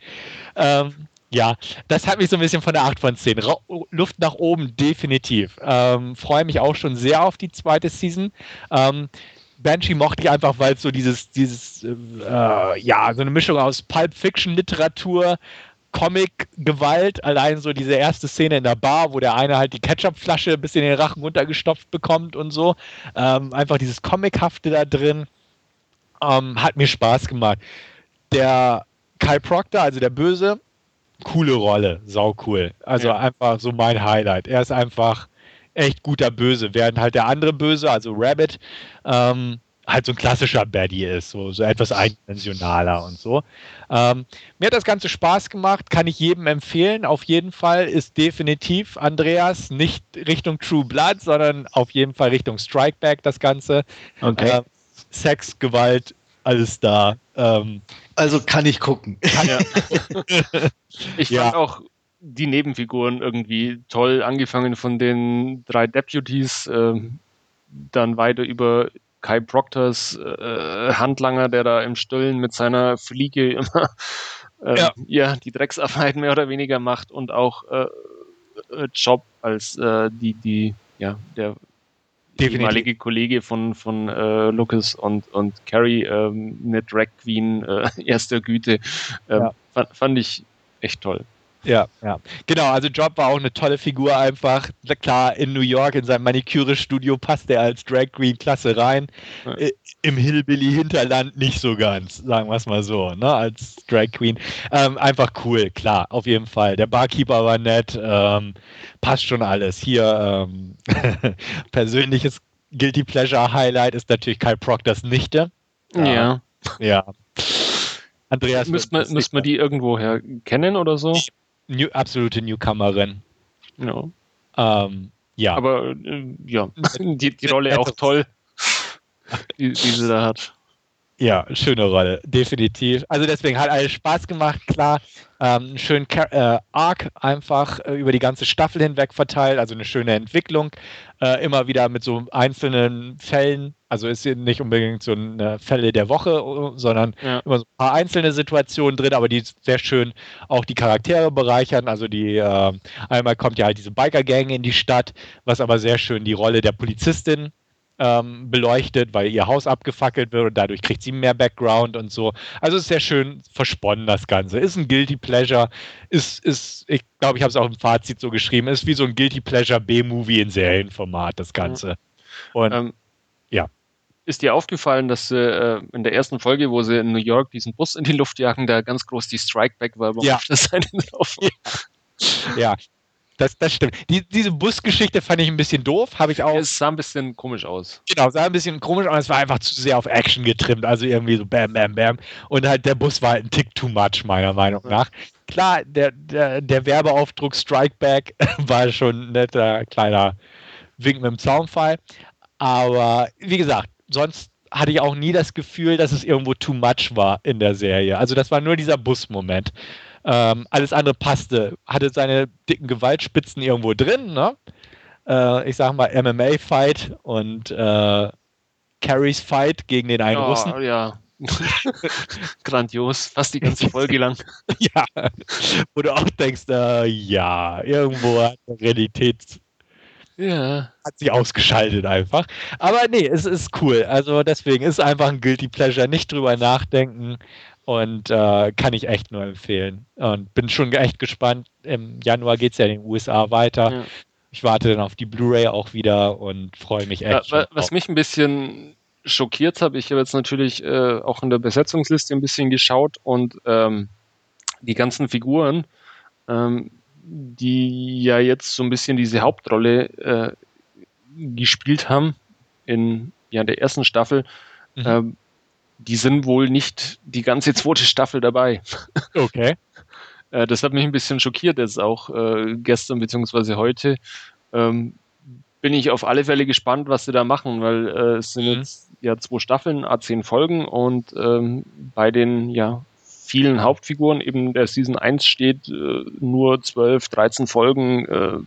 Ähm, ja, das hat mich so ein bisschen von der 8 von 10. Ra Luft nach oben, definitiv. Ähm, Freue mich auch schon sehr auf die zweite Season. Ähm, Banshee mochte ich einfach, weil es so dieses, dieses, äh, ja, so eine Mischung aus Pulp Fiction Literatur, Comic-Gewalt, allein so diese erste Szene in der Bar, wo der eine halt die Ketchupflasche bis in den Rachen runtergestopft bekommt und so. Ähm, einfach dieses Comichafte da drin ähm, hat mir Spaß gemacht. Der Kyle Proctor, also der Böse, coole Rolle, sau cool. Also ja. einfach so mein Highlight. Er ist einfach echt guter Böse, während halt der andere Böse, also Rabbit, ähm, halt so ein klassischer Baddie ist, so, so etwas eindimensionaler und so. Ähm, mir hat das Ganze Spaß gemacht, kann ich jedem empfehlen. Auf jeden Fall ist definitiv Andreas nicht Richtung True Blood, sondern auf jeden Fall Richtung Strikeback das Ganze. Okay. Äh, Sex, Gewalt, alles da. Ähm, also kann ich gucken. Kann ja. ich fand ja. auch die Nebenfiguren irgendwie toll, angefangen von den drei Deputies, äh, dann weiter über Kai Proctors äh, Handlanger, der da im Stullen mit seiner Fliege immer äh, ja. ja. die Drecksarbeit mehr oder weniger macht und auch äh, äh Job als äh, die, die, ja, der Definitiv. ehemalige Kollege von, von äh, Lucas und, und Carrie, ähm, eine Drag Queen erster Güte, ähm, ja. fand, fand ich echt toll. Ja, ja. Genau, also Job war auch eine tolle Figur einfach. Klar, in New York, in seinem Maniküre-Studio passt er als Drag Queen klasse rein. Ja. Im Hillbilly-Hinterland nicht so ganz, sagen wir es mal so, ne, als Drag Queen. Ähm, einfach cool, klar, auf jeden Fall. Der Barkeeper war nett, ähm, passt schon alles. Hier, ähm, persönliches Guilty Pleasure Highlight ist natürlich Kyle Proctors Nichte. Ja. Ja. Andreas. Müsste man, müsst man die irgendwoher kennen oder so? New, absolute Newcomerin. Ja. Ähm, ja. Aber äh, ja, die, die Rolle auch toll, die, die sie da hat. Ja, schöne Rolle, definitiv. Also deswegen hat alles Spaß gemacht, klar. Ähm, einen schönen äh, Arc einfach äh, über die ganze Staffel hinweg verteilt, also eine schöne Entwicklung. Äh, immer wieder mit so einzelnen Fällen, also ist nicht unbedingt so eine Fälle der Woche, sondern ja. immer so ein paar einzelne Situationen drin, aber die sehr schön auch die Charaktere bereichern. Also die äh, einmal kommt ja halt diese Biker-Gang in die Stadt, was aber sehr schön die Rolle der Polizistin ähm, beleuchtet, weil ihr Haus abgefackelt wird und dadurch kriegt sie mehr Background und so. Also ist sehr schön versponnen, das Ganze. Ist ein Guilty Pleasure, ist, ist ich glaube, ich habe es auch im Fazit so geschrieben, ist wie so ein Guilty Pleasure B-Movie in Serienformat, das Ganze. Und ähm. Ist dir aufgefallen, dass äh, in der ersten Folge, wo sie in New York diesen Bus in die Luft jagen, da ganz groß die Strikeback-Werbung ja. auf der Seite drauf? Ja. ja, das, das stimmt. Die, diese Busgeschichte fand ich ein bisschen doof, habe ich auch. Es sah ein bisschen komisch aus. Genau, sah ein bisschen komisch aus. Es war einfach zu sehr auf Action getrimmt. Also irgendwie so bam, bam, bam. Und halt der Bus war halt ein Tick too much, meiner Meinung nach. Klar, der, der, der Werbeaufdruck Strikeback war schon ein netter kleiner Wink mit dem Zaunfall. Aber wie gesagt, sonst hatte ich auch nie das Gefühl, dass es irgendwo too much war in der Serie. Also das war nur dieser Busmoment. Ähm, alles andere passte. Hatte seine dicken Gewaltspitzen irgendwo drin, ne? Äh, ich sag mal MMA-Fight und äh, Carries Fight gegen den einen oh, Russen. Ja. Grandios, fast die ganze Folge lang. ja, wo du auch denkst, äh, ja, irgendwo hat Realität ja. hat sich ausgeschaltet einfach. Aber nee, es ist cool. Also deswegen ist es einfach ein Guilty Pleasure. Nicht drüber nachdenken. Und äh, kann ich echt nur empfehlen. Und bin schon echt gespannt. Im Januar geht es ja in den USA weiter. Ja. Ich warte dann auf die Blu-ray auch wieder und freue mich echt. Ja, was mich ein bisschen schockiert hat, ich habe jetzt natürlich äh, auch in der Besetzungsliste ein bisschen geschaut und ähm, die ganzen Figuren, ähm, die ja jetzt so ein bisschen diese Hauptrolle äh, gespielt haben in ja, der ersten Staffel, mhm. ähm, die sind wohl nicht die ganze zweite Staffel dabei. Okay. Äh, das hat mich ein bisschen schockiert jetzt auch äh, gestern beziehungsweise heute. Ähm, bin ich auf alle Fälle gespannt, was sie da machen, weil äh, es sind mhm. jetzt ja zwei Staffeln, A10 Folgen und ähm, bei den ja vielen Hauptfiguren eben der Season 1 steht äh, nur 12, 13 Folgen äh,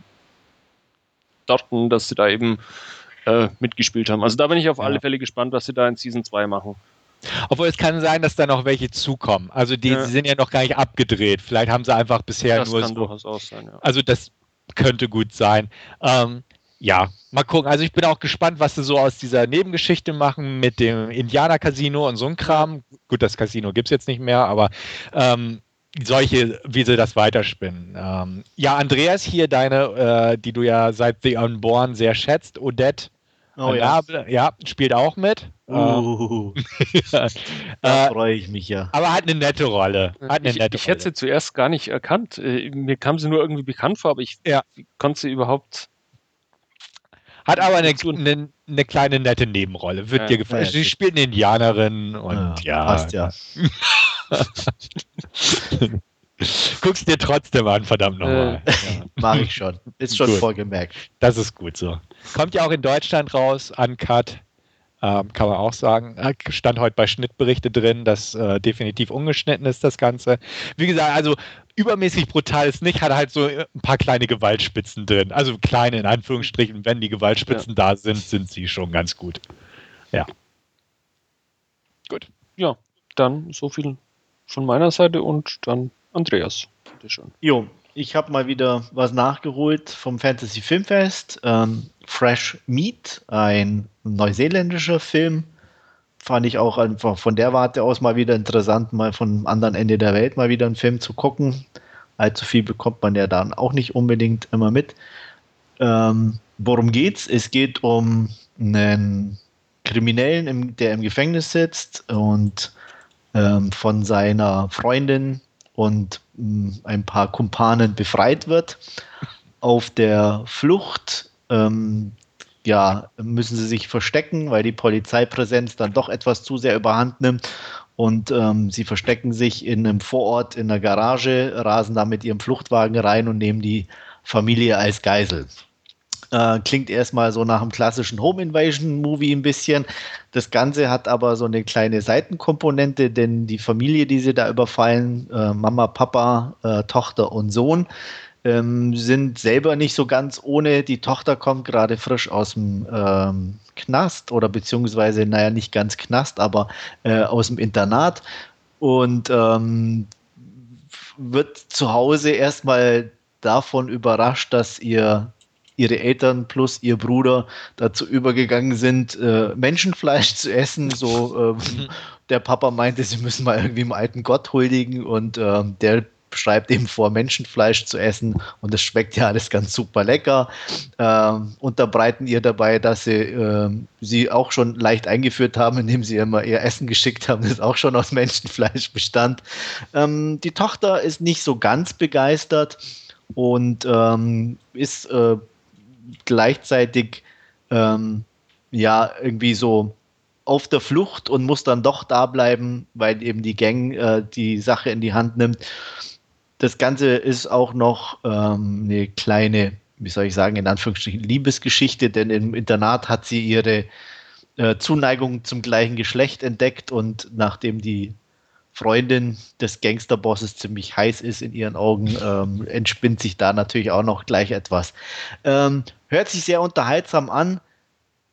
dort, dass sie da eben äh, mitgespielt haben. Also da bin ich auf ja. alle Fälle gespannt, was sie da in Season 2 machen. Obwohl es kann sein, dass da noch welche zukommen. Also die, ja. sind ja noch gar nicht abgedreht. Vielleicht haben sie einfach bisher das nur kann so. Durchaus sein, ja. Also das könnte gut sein. Ähm, ja, mal gucken. Also ich bin auch gespannt, was sie so aus dieser Nebengeschichte machen mit dem Indianer-Casino und so ein Kram. Gut, das Casino gibt es jetzt nicht mehr, aber ähm, solche, wie sie das weiterspinnen. Ähm, ja, Andreas, hier deine, äh, die du ja seit The Unborn sehr schätzt, Odette. Oh, ja. ja, spielt auch mit. Uh, da äh, freue ich mich ja. Aber hat eine nette Rolle. Hat eine ich, nette ich Rolle. hätte sie zuerst gar nicht erkannt. Äh, mir kam sie nur irgendwie bekannt vor, aber ich ja. konnte sie überhaupt hat aber eine, eine, eine, kleine nette Nebenrolle. Wird ja, dir gefallen. Ja, Sie spielt eine Indianerin und ja. Passt ja. Guckst dir trotzdem an, verdammt nochmal. Äh, ja. Mach ich schon. Ist schon gut. vorgemerkt. Das ist gut so. Kommt ja auch in Deutschland raus, uncut. Ähm, kann man auch sagen. Stand heute bei Schnittberichte drin, dass äh, definitiv ungeschnitten ist, das Ganze. Wie gesagt, also übermäßig brutal ist nicht, hat halt so ein paar kleine Gewaltspitzen drin. Also kleine in Anführungsstrichen, wenn die Gewaltspitzen ja. da sind, sind sie schon ganz gut. Ja. Gut. Ja, dann so viel von meiner Seite und dann Andreas. Bitte schön. Jo, ich habe mal wieder was nachgeholt vom Fantasy Filmfest. Ähm, Fresh Meat, ein neuseeländischer Film. Fand ich auch einfach von der Warte aus mal wieder interessant, mal von anderen Ende der Welt mal wieder einen Film zu gucken. Allzu viel bekommt man ja dann auch nicht unbedingt immer mit. Ähm, worum geht's? Es geht um einen Kriminellen, im, der im Gefängnis sitzt und ähm, von seiner Freundin und mh, mm, ein paar Kumpanen befreit wird. Auf der Flucht ähm, ja, müssen sie sich verstecken, weil die Polizeipräsenz dann doch etwas zu sehr überhand nimmt. Und ähm, sie verstecken sich in einem Vorort in der Garage, rasen da mit ihrem Fluchtwagen rein und nehmen die Familie als Geisel. Äh, klingt erstmal so nach einem klassischen Home Invasion Movie ein bisschen. Das Ganze hat aber so eine kleine Seitenkomponente, denn die Familie, die sie da überfallen, äh, Mama, Papa, äh, Tochter und Sohn, ähm, sind selber nicht so ganz ohne. Die Tochter kommt gerade frisch aus dem ähm, Knast oder beziehungsweise, naja, nicht ganz Knast, aber äh, aus dem Internat und ähm, wird zu Hause erstmal davon überrascht, dass ihr ihre Eltern plus ihr Bruder dazu übergegangen sind, äh, Menschenfleisch zu essen. So, ähm, der Papa meinte, sie müssen mal irgendwie dem alten Gott huldigen und ähm, der schreibt eben vor, Menschenfleisch zu essen und das schmeckt ja alles ganz super lecker. Ähm, unterbreiten ihr dabei, dass sie ähm, sie auch schon leicht eingeführt haben, indem sie immer ihr Essen geschickt haben, das auch schon aus Menschenfleisch bestand. Ähm, die Tochter ist nicht so ganz begeistert und ähm, ist äh, gleichzeitig ähm, ja irgendwie so auf der Flucht und muss dann doch da bleiben, weil eben die Gang äh, die Sache in die Hand nimmt das Ganze ist auch noch ähm, eine kleine, wie soll ich sagen, in Anführungsstrichen Liebesgeschichte, denn im Internat hat sie ihre äh, Zuneigung zum gleichen Geschlecht entdeckt und nachdem die Freundin des Gangsterbosses ziemlich heiß ist in ihren Augen, ähm, entspinnt sich da natürlich auch noch gleich etwas. Ähm, hört sich sehr unterhaltsam an,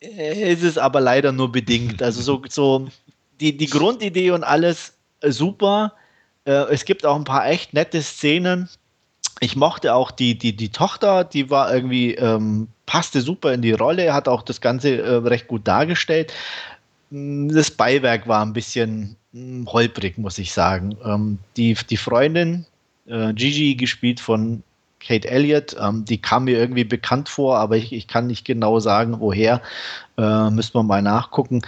äh, ist es aber leider nur bedingt. Also so, so die, die Grundidee und alles äh, super es gibt auch ein paar echt nette Szenen. Ich mochte auch die, die, die Tochter, die war irgendwie, ähm, passte super in die Rolle, hat auch das Ganze äh, recht gut dargestellt. Mm, das Beiwerk war ein bisschen mh, mm, holprig, muss ich sagen. Ähm, die, die Freundin, äh, Gigi, gespielt von Kate Elliott, ähm, die kam mir irgendwie bekannt vor, aber ich, ich kann nicht genau sagen, woher. Äh, müssen wir mal nachgucken.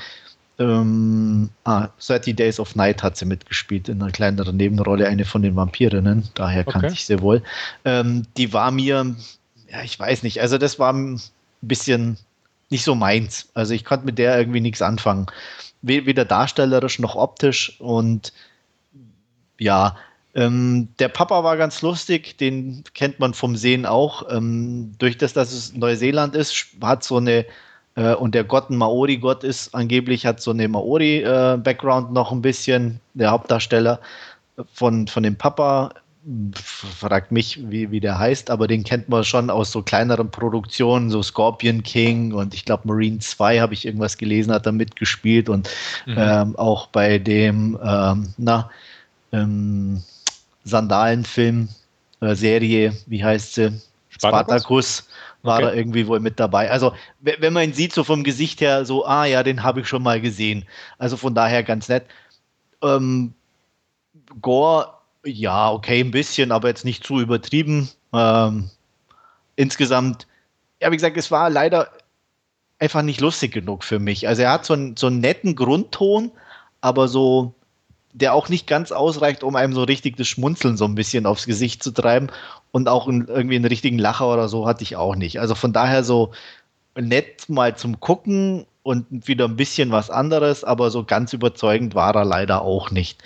Ähm, ah, 30 Days of Night hat sie mitgespielt in einer kleineren Nebenrolle, eine von den Vampirinnen, daher kannte ich sie wohl. Ähm, die war mir, ja, ich weiß nicht, also das war ein bisschen nicht so meins. Also ich konnte mit der irgendwie nichts anfangen. Weder darstellerisch noch optisch und ja, Ähm, der Papa war ganz lustig, den kennt man vom Sehen auch. Ähm, durch das, dass es Neuseeland ist, hat so eine, und der Gott ein Maori-Gott ist, angeblich hat so eine Maori-Background äh, noch ein bisschen, der Hauptdarsteller von, von dem Papa fragt mich, wie, wie der heißt, aber den kennt man schon aus so kleineren Produktionen, so Scorpion King und ich glaube Marine 2 habe ich irgendwas gelesen, hat da mitgespielt und mhm. ähm, auch bei dem, ähm, na, ähm, Sandalenfilm, äh, Serie, wie heißt sie? Spartacus, Spartacus war okay. da irgendwie wohl mit dabei. Also, wenn man ihn sieht, so vom Gesicht her, so, ah ja, den habe ich schon mal gesehen. Also von daher ganz nett. Ähm, Gore ja, okay, ein bisschen, aber jetzt nicht zu übertrieben. Ähm, insgesamt, ja, wie gesagt, es war leider einfach nicht lustig genug für mich. Also er hat so einen, so einen netten Grundton, aber so, der auch nicht ganz ausreicht, um einem so richtig das Schmunzeln so ein bisschen aufs Gesicht zu treiben. Und auch in, irgendwie einen richtigen Lacher oder so hatte ich auch nicht. Also von daher so nett mal zum Gucken und wieder ein bisschen was anderes, aber so ganz überzeugend war er leider auch nicht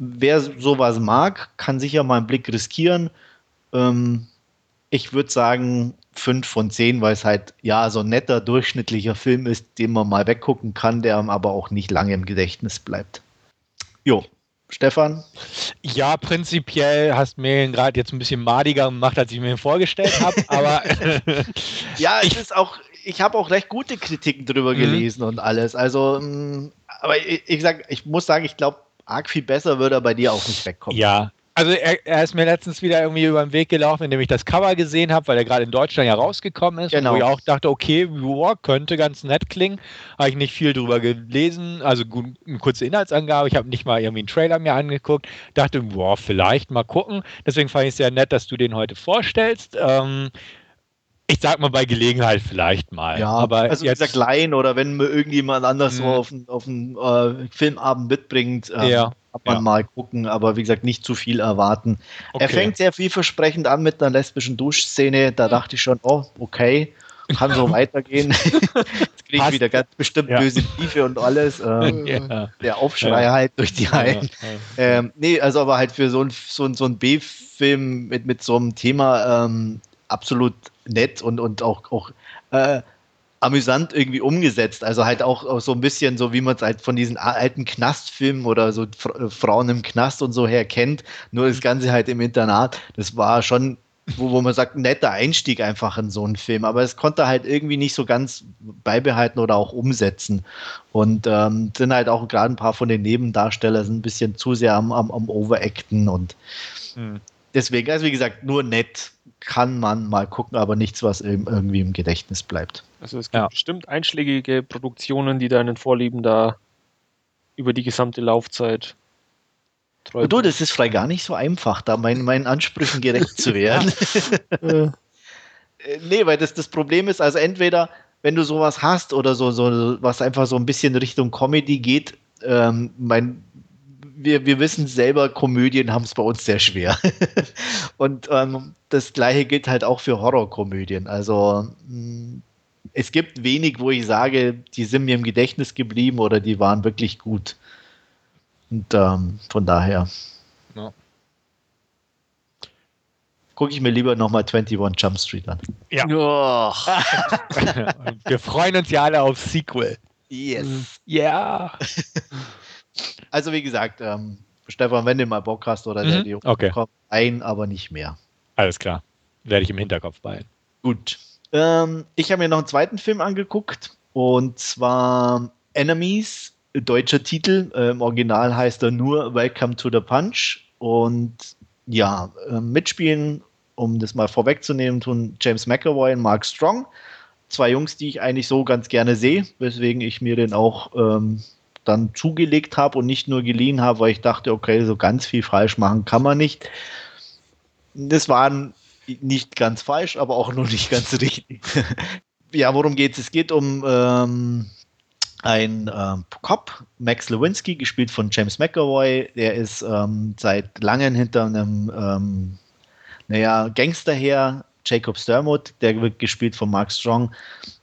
wer sowas mag, kann sicher mal einen Blick riskieren. Ähm, ich würde sagen, 5 von 10, weil es halt ja so ein netter, durchschnittlicher Film ist, den man mal weggucken kann, der aber auch nicht lange im Gedächtnis bleibt. Jo, Stefan? Ja, prinzipiell hast mir gerade jetzt ein bisschen madiger gemacht, als ich mir ihn vorgestellt habe, aber. ja, es ist auch, ich habe auch recht gute Kritiken drüber mhm. gelesen und alles. Also, mm, aber ich, ich, sag, ich muss sagen, ich glaube, arg viel besser würde er bei dir auch nicht wegkommen. Ja, also er, er, ist mir letztens wieder irgendwie über den Weg gelaufen, indem ich das Cover gesehen habe, weil er gerade in Deutschland ja rausgekommen ist. Genau. Wo ich auch dachte, okay, boah, könnte ganz nett klingen. Habe ich nicht viel drüber gelesen, also eine kurze Inhaltsangabe. Ich habe nicht mal irgendwie einen Trailer mir angeguckt. Dachte, boah, vielleicht mal gucken. Deswegen fand ich es sehr nett, dass du den heute vorstellst. Ähm, ich sag mal bei Gelegenheit vielleicht mal. Ja, aber also jetzt, gesagt, Laien oder wenn mir irgendjemand anders so mhm. auf, auf einen äh, Filmabend mitbringt, ähm, ja, kann man ja. mal gucken, aber wie gesagt, nicht zu viel erwarten. Okay. Er fängt sehr vielversprechend an mit einer lesbischen Duschszene, da dachte ich schon, oh, okay, kann so weitergehen. Jetzt kriege ich wieder ganz bestimmt ja. böse Tiefe und alles. Ähm, ja. Der Aufschrei ja. halt durch die Reihen. Ähm, nee, also aber halt für so ein, so ein, so ein B-Film mit, mit so einem Thema ähm, absolut nett und, und auch, auch äh, amüsant irgendwie umgesetzt. Also halt auch, auch so ein bisschen so, wie man es halt von diesen alten Knastfilmen oder so äh, Frauen im Knast und so her kennt. Nur das Ganze halt im Internat. Das war schon, wo, wo man sagt, ein netter Einstieg einfach in so einen Film. Aber es konnte halt irgendwie nicht so ganz beibehalten oder auch umsetzen. Und ähm, sind halt auch gerade ein paar von den Nebendarstellern ein bisschen zu sehr am, am, am Overacten und hm. deswegen, also wie gesagt, nur nett kann man mal gucken, aber nichts, was irgendwie im Gedächtnis bleibt. Also es gibt ja. bestimmt einschlägige Produktionen, die deinen Vorlieben da über die gesamte Laufzeit treu Du, das ist vielleicht gar nicht so einfach, da mein, meinen Ansprüchen gerecht zu werden. Äh, nee, weil das das Problem ist, also entweder wenn du sowas hast oder so, so was einfach so ein bisschen Richtung Comedy geht, ähm, mein wir, wir wissen selber, Komödien haben es bei uns sehr schwer. und ähm, das gleiche gilt halt auch für Horrorkomödien. Also mh, mm, es gibt wenig, wo ich sage, die sind mir im Gedächtnis geblieben oder die waren wirklich gut. Und ähm, von daher ja. gucke ich mir lieber nochmal 21 Jump Street an. Ja. Oh. wir freuen uns ja alle auf Sequel. Yes. Ja. Also wie gesagt, ähm, Stefan, wenn du mal Bock hast oder mhm. der okay. kommt, ein, aber nicht mehr. Alles klar. Werde ich im Hinterkopf behalten. Gut. Ähm, ich habe mir noch einen zweiten Film angeguckt und zwar Enemies, deutscher Titel. Äh, Im Original heißt er nur Welcome to the Punch. Und ja, äh, mitspielen, um das mal vorwegzunehmen, tun James McAvoy und Mark Strong. Zwei Jungs, die ich eigentlich so ganz gerne sehe, weswegen ich mir den auch ähm, dann zugelegt habe und nicht nur geliehen habe, weil ich dachte, okay, so ganz viel falsch machen kann man nicht. Das war nicht ganz falsch, aber auch nur nicht ganz richtig. ja, worum geht es? Es geht um ähm, ein ähm, Cop, Max Lewinsky, gespielt von James McAvoy. Der ist ähm, seit langem hinter einem ähm, naja, Gangster her, Jacob Sturmwood, der wird gespielt von Mark Strong.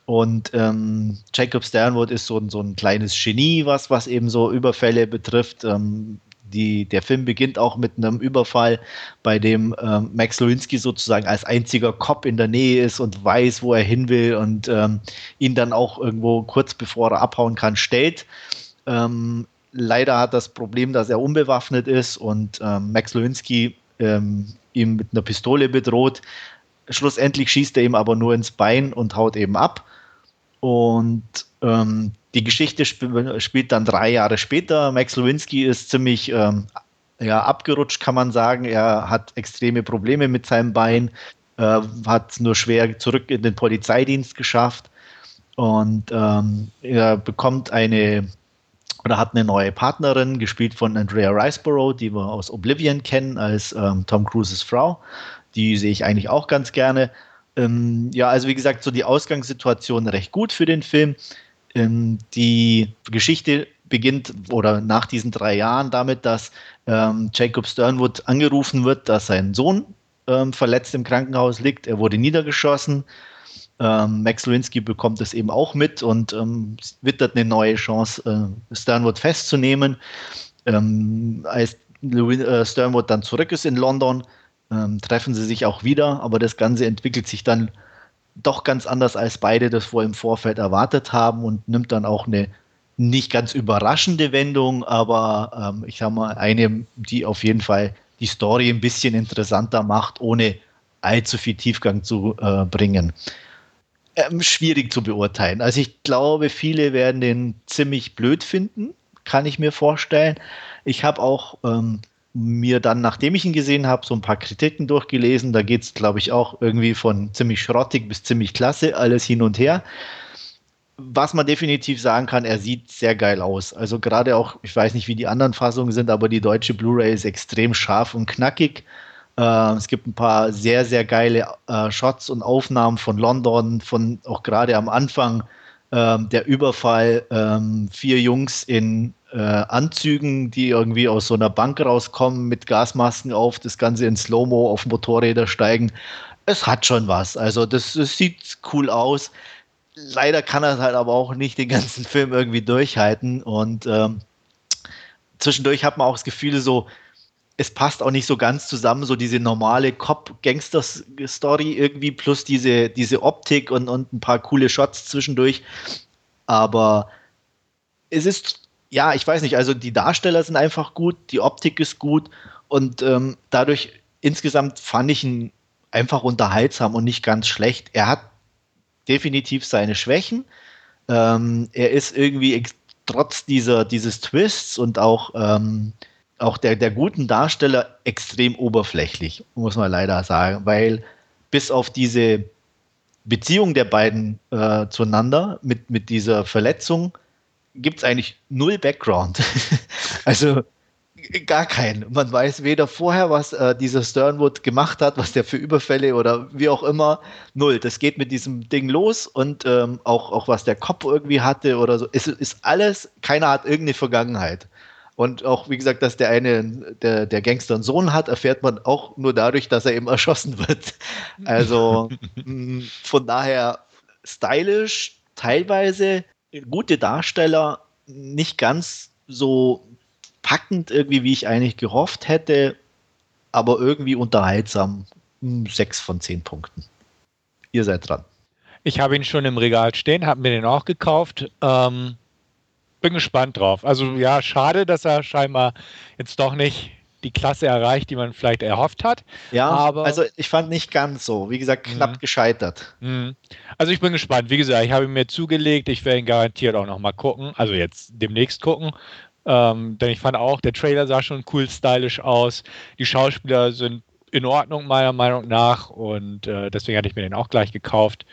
Und ähm, Jacob Sternwood ist so, so ein kleines Genie, was, was eben so Überfälle betrifft. Ähm, Die, der Film beginnt auch mit einem Überfall, bei dem ähm, Max Lewinsky sozusagen als einziger Cop in der Nähe ist und weiß, wo er hin will und ähm, ihn dann auch irgendwo kurz bevor er abhauen kann, stellt. Ähm, leider hat das Problem, dass er unbewaffnet ist und ähm, Max Lewinsky ähm, ihm mit einer Pistole bedroht. Schlussendlich schießt er ihm aber nur ins Bein und haut eben ab. Und ähm, die Geschichte sp spielt dann drei Jahre später. Max Lewinsky ist ziemlich ähm, ja, abgerutscht, kann man sagen. Er hat extreme Probleme mit seinem Bein, äh, hat nur schwer zurück in den Polizeidienst geschafft und ähm, er bekommt eine oder hat eine neue Partnerin, gespielt von Andrea Riceborough, die wir aus Oblivion kennen, als ähm, Tom Cruises Frau. Die sehe ich eigentlich auch ganz gerne. Ähm, ja, also wie gesagt, so die Ausgangssituation recht gut für den Film. Ähm, die Geschichte beginnt oder nach diesen drei Jahren damit, dass ähm, Jacob Sternwood angerufen wird, dass sein Sohn ähm, verletzt im Krankenhaus liegt. Er wurde niedergeschossen. Ähm, Max Lewinsky bekommt es eben auch mit und ähm, wittert eine neue Chance, äh, Sternwood festzunehmen. Als äh, Sternwood dann zurück ist in London, ähm, treffen sie sich auch wieder, aber das Ganze entwickelt sich dann doch ganz anders, als beide das vor im Vorfeld erwartet haben und nimmt dann auch eine nicht ganz überraschende Wendung, aber ähm, ich sag mal, eine, die auf jeden Fall die Story ein bisschen interessanter macht, ohne allzu viel Tiefgang zu äh, bringen. Ähm, schwierig zu beurteilen. Also ich glaube, viele werden den ziemlich blöd finden, kann ich mir vorstellen. Ich habe auch ähm, mir dann, nachdem ich ihn gesehen habe, so ein paar Kritiken durchgelesen. Da geht es, glaube ich, auch irgendwie von ziemlich schrottig bis ziemlich klasse, alles hin und her. Was man definitiv sagen kann, er sieht sehr geil aus. Also gerade auch, ich weiß nicht, wie die anderen Fassungen sind, aber die deutsche Blu-ray ist extrem scharf und knackig. Äh, es gibt ein paar sehr, sehr geile äh, Shots und Aufnahmen von London, von auch gerade am Anfang ähm, der Überfall, ähm, vier Jungs in äh, Anzügen, die irgendwie aus so einer Bank rauskommen, mit Gasmasken auf, das Ganze in Slow-Mo auf Motorräder steigen. Es hat schon was. Also, das, das sieht cool aus. Leider kann er halt aber auch nicht den ganzen Film irgendwie durchhalten. Und ähm, zwischendurch hat man auch das Gefühl, so, es passt auch nicht so ganz zusammen, so diese normale Cop-Gangster-Story irgendwie, plus diese, diese Optik und, und ein paar coole Shots zwischendurch. Aber es ist ja, ich weiß nicht, also die Darsteller sind einfach gut, die Optik ist gut und ähm, dadurch insgesamt fand ich ihn einfach unterhaltsam und nicht ganz schlecht. Er hat definitiv seine Schwächen. Ähm, er ist irgendwie trotz dieser, dieses Twists und auch, ähm, auch der, der guten Darsteller extrem oberflächlich, muss man leider sagen, weil bis auf diese Beziehung der beiden äh, zueinander mit, mit dieser Verletzung gibt es eigentlich null Background. also gar keinen. Man weiß weder vorher, was äh, dieser Sternwood gemacht hat, was der für Überfälle oder wie auch immer. Null. Das geht mit diesem Ding los und ähm, auch, auch was der Kopf irgendwie hatte oder so. Es ist alles, keiner hat irgendeine Vergangenheit. Und auch, wie gesagt, dass der eine, der, der Gangster einen Sohn hat, erfährt man auch nur dadurch, dass er eben erschossen wird. Also von daher stylisch, teilweise gute Darsteller, nicht ganz so packend irgendwie, wie ich eigentlich gehofft hätte, aber irgendwie unterhaltsam. Hm, sechs von zehn Punkten. Ihr seid dran. Ich habe ihn schon im Regal stehen, habe mir den auch gekauft. Ähm, bin gespannt drauf. Also ja, schade, dass er scheinbar jetzt doch nicht die Klasse erreicht, die man vielleicht erhofft hat. Ja, aber also ich fand nicht ganz so. Wie gesagt, knapp mh. gescheitert. Mh. Also ich bin gespannt. Wie gesagt, ich habe ihn mir zugelegt. Ich werde ihn garantiert auch noch mal gucken. Also jetzt demnächst gucken. Ähm, denn ich fand auch, der Trailer sah schon cool stylisch aus. Die Schauspieler sind in Ordnung, meiner Meinung nach. Und äh, deswegen hatte ich mir den auch gleich gekauft.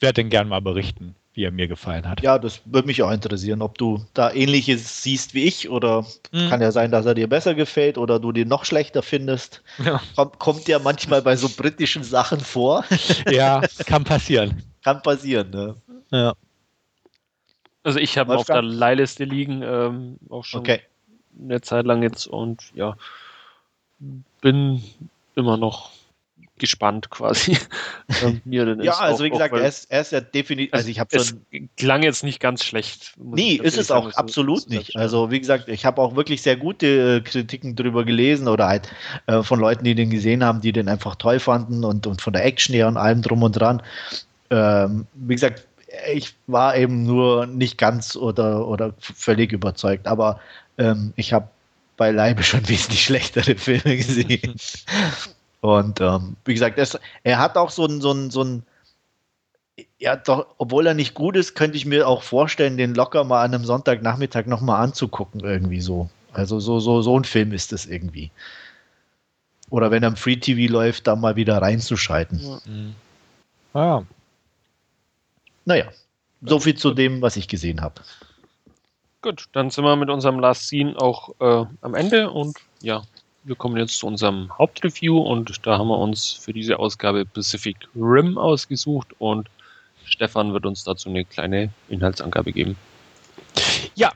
Werde den gerne mal berichten wie er mir gefallen hat. Ja, das würde mich auch interessieren, ob du da ähnliches siehst wie ich oder mhm. kann ja sein, dass er dir besser gefällt oder du den noch schlechter findest. Ja. Kommt, kommt ja manchmal bei so britischen Sachen vor. Ja, kann passieren. Kann passieren, ne? Ja. Also ich habe auf der Leihliste liegen, ähm, auch schon okay. eine Zeit lang jetzt und ja, bin immer noch gespannt quasi. ja, also wie gesagt, er ist, er ist ja definitiv, also ich habe schon... klang jetzt nicht ganz schlecht. Nee, ist es auch absolut so, nicht. Also wie gesagt, ich habe auch wirklich sehr gute äh, Kritiken drüber gelesen oder halt äh, von Leuten, die den gesehen haben, die den einfach toll fanden und, und von der Action her und allem drum und dran. Ähm, wie gesagt, ich war eben nur nicht ganz oder, oder völlig überzeugt, aber ähm, ich habe beileibe schon wesentlich schlechtere Filme gesehen. Und ähm, wie gesagt, es, er hat auch so ein, so ein, so ein ja, doch, obwohl er nicht gut ist, könnte ich mir auch vorstellen, den locker mal an einem Sonntagnachmittag nochmal anzugucken, irgendwie so. Also so, so, so ein Film ist es irgendwie. Oder wenn er im Free TV läuft, da mal wieder reinzuschalten. Ja. Mhm. Ah. Naja, so viel zu dem, was ich gesehen habe. Gut, dann sind wir mit unserem Last Scene auch äh, am Ende und ja, wir kommen jetzt zu unserem Hauptreview und da haben wir uns für diese Ausgabe Pacific Rim ausgesucht und Stefan wird uns dazu eine kleine Inhaltsangabe geben. Ja,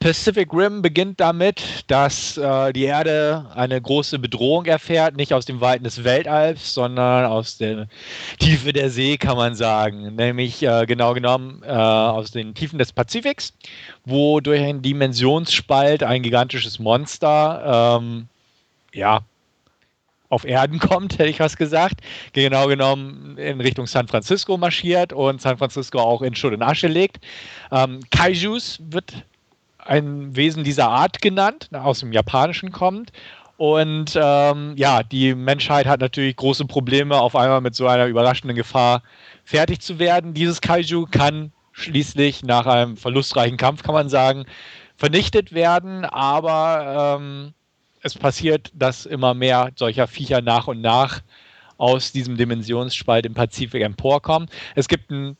Pacific Rim beginnt damit, dass äh, die Erde eine große Bedrohung erfährt, nicht aus dem Weiten des Weltalls, sondern aus der Tiefe der See, kann man sagen. Nämlich äh, genau genommen äh, aus den Tiefen des Pazifiks, wo durch einen Dimensionsspalt ein gigantisches Monster ähm, ja, auf Erden kommt, hätte ich was gesagt. Genau genommen in Richtung San Francisco marschiert und San Francisco auch in Schutt und Asche legt. Ähm, Kaijus wird ein Wesen dieser Art genannt, aus dem Japanischen kommt. Und ähm, ja, die Menschheit hat natürlich große Probleme, auf einmal mit so einer überraschenden Gefahr fertig zu werden. Dieses Kaiju kann schließlich nach einem verlustreichen Kampf, kann man sagen, vernichtet werden, aber ähm, es passiert, dass immer mehr solcher Viecher nach und nach aus diesem Dimensionsspalt im Pazifik emporkommen. Es gibt einen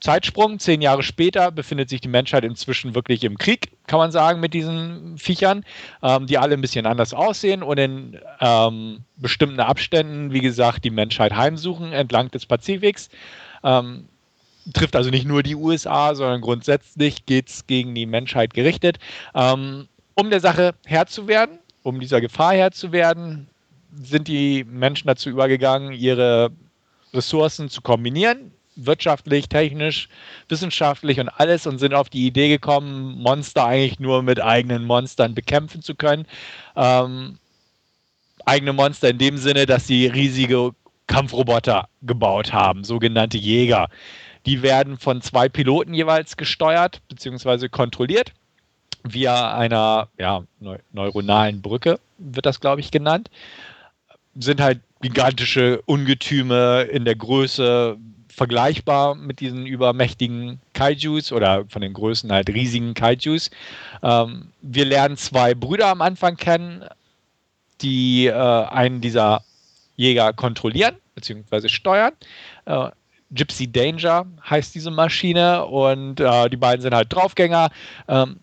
Zeitsprung, zehn Jahre später befindet sich die Menschheit inzwischen wirklich im Krieg, kann man sagen, mit diesen Viechern, ähm, die alle ein bisschen anders aussehen und in ähm, bestimmten Abständen, wie gesagt, die Menschheit heimsuchen entlang des Pazifiks. Ähm, trifft also nicht nur die USA, sondern grundsätzlich geht es gegen die Menschheit gerichtet. Ähm, um der Sache Herr zu werden, um dieser Gefahr Herr zu werden, sind die Menschen dazu übergegangen, ihre Ressourcen zu kombinieren wirtschaftlich, technisch, wissenschaftlich und alles und sind auf die Idee gekommen, Monster eigentlich nur mit eigenen Monstern bekämpfen zu können. Ähm, eigene Monster in dem Sinne, dass sie riesige Kampfroboter gebaut haben, sogenannte Jäger. Die werden von zwei Piloten jeweils gesteuert bzw. kontrolliert via einer ja, neuronalen Brücke, wird das, glaube ich, genannt. Sind halt gigantische Ungetüme in der Größe vergleichbar mit diesen übermächtigen Kaijus oder von den Größen halt riesigen Kaijus. Ähm, wir lernen zwei Brüder am Anfang kennen, die äh, einen dieser Jäger kontrollieren bzw. steuern. Äh, Gypsy Danger heißt diese Maschine und äh, die beiden sind halt Draufgänger. Ähm,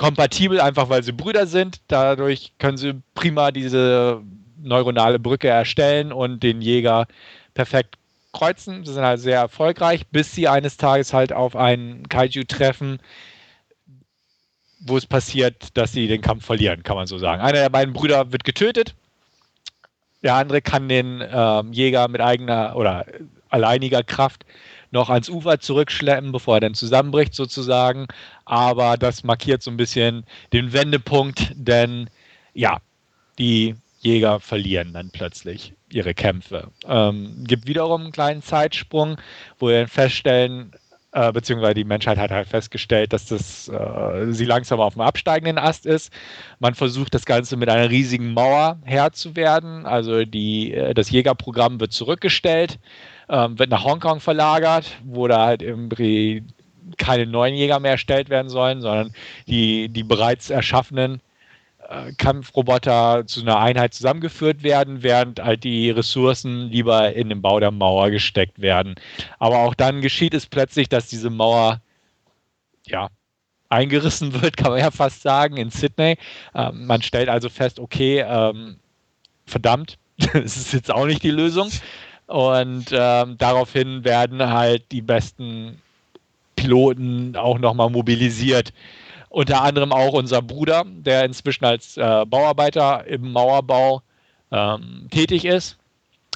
kompatibel, einfach weil sie Brüder sind. Dadurch können sie prima diese neuronale Brücke erstellen und den Jäger perfekt kreuzen. Sie sind halt sehr erfolgreich, bis sie eines Tages halt auf einen Kaiju treffen, wo es passiert, dass sie den Kampf verlieren, kann man so sagen. Einer der beiden Brüder wird getötet. Der andere kann den ähm, Jäger mit eigener oder alleiniger Kraft noch ans Ufer zurückschleppen, bevor er dann zusammenbricht sozusagen. Aber das markiert so ein bisschen den Wendepunkt, denn ja, die Jäger verlieren dann plötzlich ihre Kämpfe. Ähm, gibt wiederum einen kleinen Zeitsprung, wo wir feststellen, äh, beziehungsweise die Menschheit hat halt festgestellt, dass das äh, sie langsam auf dem absteigenden Ast ist. Man versucht das Ganze mit einer riesigen Mauer Herr zu werden. Also die, äh, das Jägerprogramm wird zurückgestellt, ähm, wird nach Hongkong verlagert, wo da halt irgendwie keine neuen Jäger mehr erstellt werden sollen, sondern die, die bereits erschaffenen Kampfroboter zu einer Einheit zusammengeführt werden, während halt die Ressourcen lieber in den Bau der Mauer gesteckt werden. Aber auch dann geschieht es plötzlich, dass diese Mauer ja eingerissen wird, kann man ja fast sagen, in Sydney. Ähm, man stellt also fest, okay, ähm, verdammt, das ist jetzt auch nicht die Lösung. Und ähm, daraufhin werden halt die besten Piloten auch nochmal mobilisiert unter anderem auch unser Bruder, der inzwischen als äh, Bauarbeiter im Mauerbau ähm, tätig ist.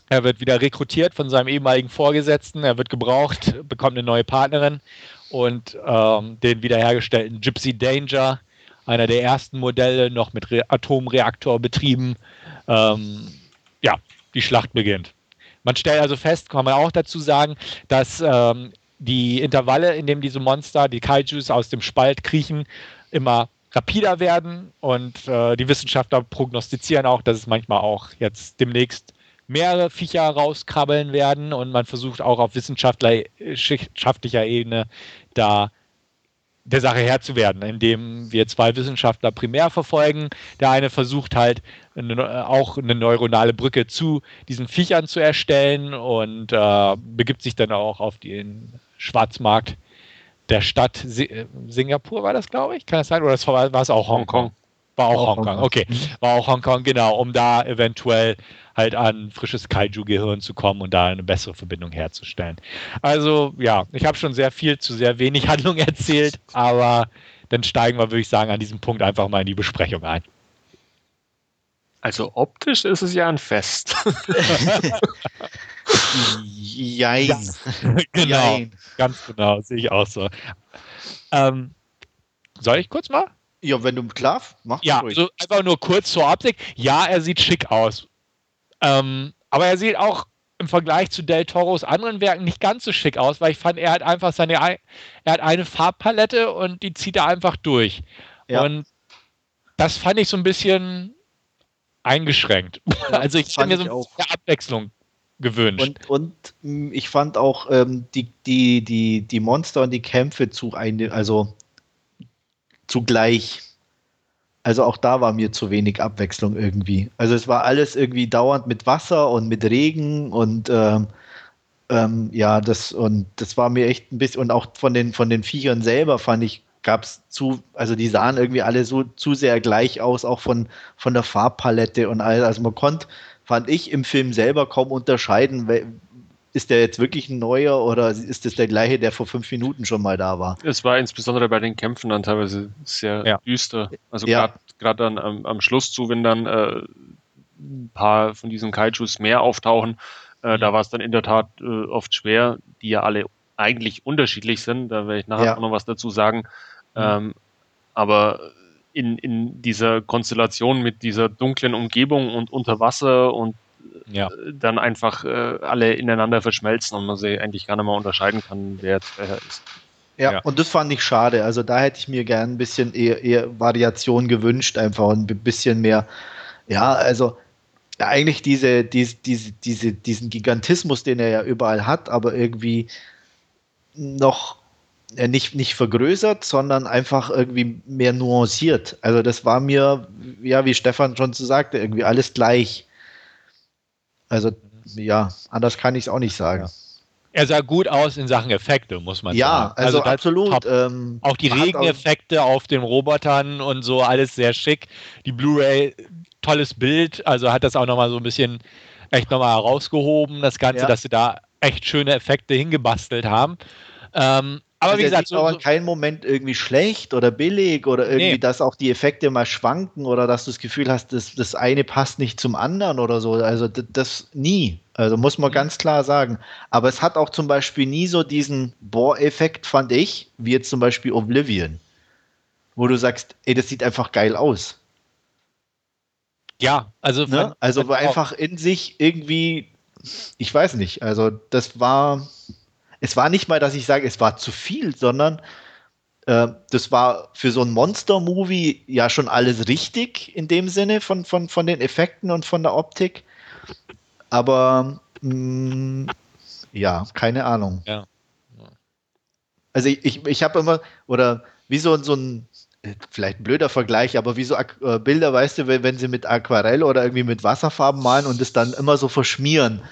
Er wird wieder rekrutiert von seinem ehemaligen Vorgesetzten. Er wird gebraucht, bekommt eine neue Partnerin und ähm, den wiederhergestellten Gypsy Danger, einer der ersten Modelle, noch mit Re Atomreaktor betrieben. Ähm, ja, die Schlacht beginnt. Man stellt also fest, kann man auch dazu sagen, dass ähm, die Intervalle, in denen diese Monster, die Kaijus aus dem Spalt kriechen, immer rapider werden. Und äh, die Wissenschaftler prognostizieren auch, dass es manchmal auch jetzt demnächst mehrere Viecher rauskrabbeln werden. Und man versucht auch auf wissenschaftlicher Ebene da der Sache Herr zu werden, indem wir zwei Wissenschaftler primär verfolgen. Der eine versucht halt eine, auch eine neuronale Brücke zu diesen Viechern zu erstellen und äh, begibt sich dann auch auf den Schwarzmarkt der Stadt Singapur, war das, glaube ich? Kann das sein? Oder war, war es auch Hongkong? War auch, auch Hongkong, okay. War auch Hongkong, genau, um da eventuell halt an frisches Kaiju-Gehirn zu kommen und da eine bessere Verbindung herzustellen. Also ja, ich habe schon sehr viel zu sehr wenig Handlung erzählt, aber dann steigen wir, würde ich sagen, an diesem Punkt einfach mal in die Besprechung ein. Also optisch ist es ja ein Fest. Jein. Ja, genau, Jein. ganz genau, sehe ich auch so. Ähm, soll ich kurz mal? Ja, wenn du klar, mach Ja, also einfach nur kurz zur Optik. Ja, er sieht schick aus. Ähm, aber er sieht auch im Vergleich zu Del Toros anderen Werken nicht ganz so schick aus, weil ich fand, er hat einfach seine, er hat eine Farbpalette und die zieht er einfach durch. Ja. Und das fand ich so ein bisschen eingeschränkt. Ja, also ich fand mir so eine Abwechslung gewünscht. Und, und ich fand auch ähm, die, die, die, die Monster und die Kämpfe zu eine, also zugleich also auch da war mir zu wenig Abwechslung irgendwie. Also es war alles irgendwie dauernd mit Wasser und mit Regen und ähm, ähm, ja, das und das war mir echt ein bisschen und auch von den von den Viechern selber fand ich gab es zu, also die sahen irgendwie alle so zu sehr gleich aus, auch von von der Farbpalette und all. Also man konnte, fand ich im Film selber kaum unterscheiden, ist der jetzt wirklich ein neuer oder ist das der gleiche, der vor fünf Minuten schon mal da war? Es war insbesondere bei den Kämpfen dann teilweise sehr ja. düster. Also ja. gerade dann am, am, Schluss zu, wenn dann äh, ein paar von diesen Kaijus mehr auftauchen, äh, da war es dann in der Tat äh, oft schwer, die ja alle eigentlich unterschiedlich sind. Da werde ich nachher ja. noch was dazu sagen. Mhm. Ähm, aber in, in dieser Konstellation mit dieser dunklen Umgebung und unter Wasser und ja. Äh, dann einfach äh, alle ineinander verschmelzen und man sie eigentlich gar nicht mehr unterscheiden kann, wer jetzt wer ist. Ja, ja, und das fand ich schade. Also da hätte ich mir gern ein bisschen eher, eher Variation gewünscht, einfach ein bisschen mehr. Ja, also ja, eigentlich diese, diese, diese, diese, diesen Gigantismus, den er ja überall hat, aber irgendwie noch ja, nicht, nicht vergrößert, sondern einfach irgendwie mehr nuanciert. Also das war mir, ja, wie Stefan schon so sagte, irgendwie alles gleich. Also ja, anders kann ich es auch nicht sagen. Ja. Er sah gut aus in Sachen Effekte, muss man ja, sagen. Ja, also, also absolut. Ähm, auch die Regeneffekte auf den Robotern und so, alles sehr schick. Die Blu-ray, tolles Bild, also hat das auch nochmal so ein bisschen echt nochmal herausgehoben, das Ganze, ja. dass sie da echt schöne Effekte hingebastelt haben. Ähm, aber also wie gesagt, so, so kein Moment irgendwie schlecht oder billig oder irgendwie, nee. dass auch die Effekte mal schwanken oder dass du das Gefühl hast, dass das eine passt nicht zum anderen oder so. Also das, das nie. Also muss man mhm. ganz klar sagen. Aber es hat auch zum Beispiel nie so diesen Bohr-Effekt, fand ich, wie jetzt zum Beispiel Oblivion, wo du sagst, ey, das sieht einfach geil aus. Ja, also ne? also einfach in sich irgendwie, ich weiß nicht. Also das war es war nicht mal, dass ich sage, es war zu viel, sondern äh, das war für so ein Monster-Movie ja schon alles richtig in dem Sinne von, von, von den Effekten und von der Optik. Aber mh, mm, ja, keine Ahnung. Ja. Also ich, ich, ich habe immer, oder wie so, so ein, vielleicht ein blöder Vergleich, aber wie so äh, Bilder, weißt du, wenn, wenn sie mit Aquarell oder irgendwie mit Wasserfarben malen und es dann immer so verschmieren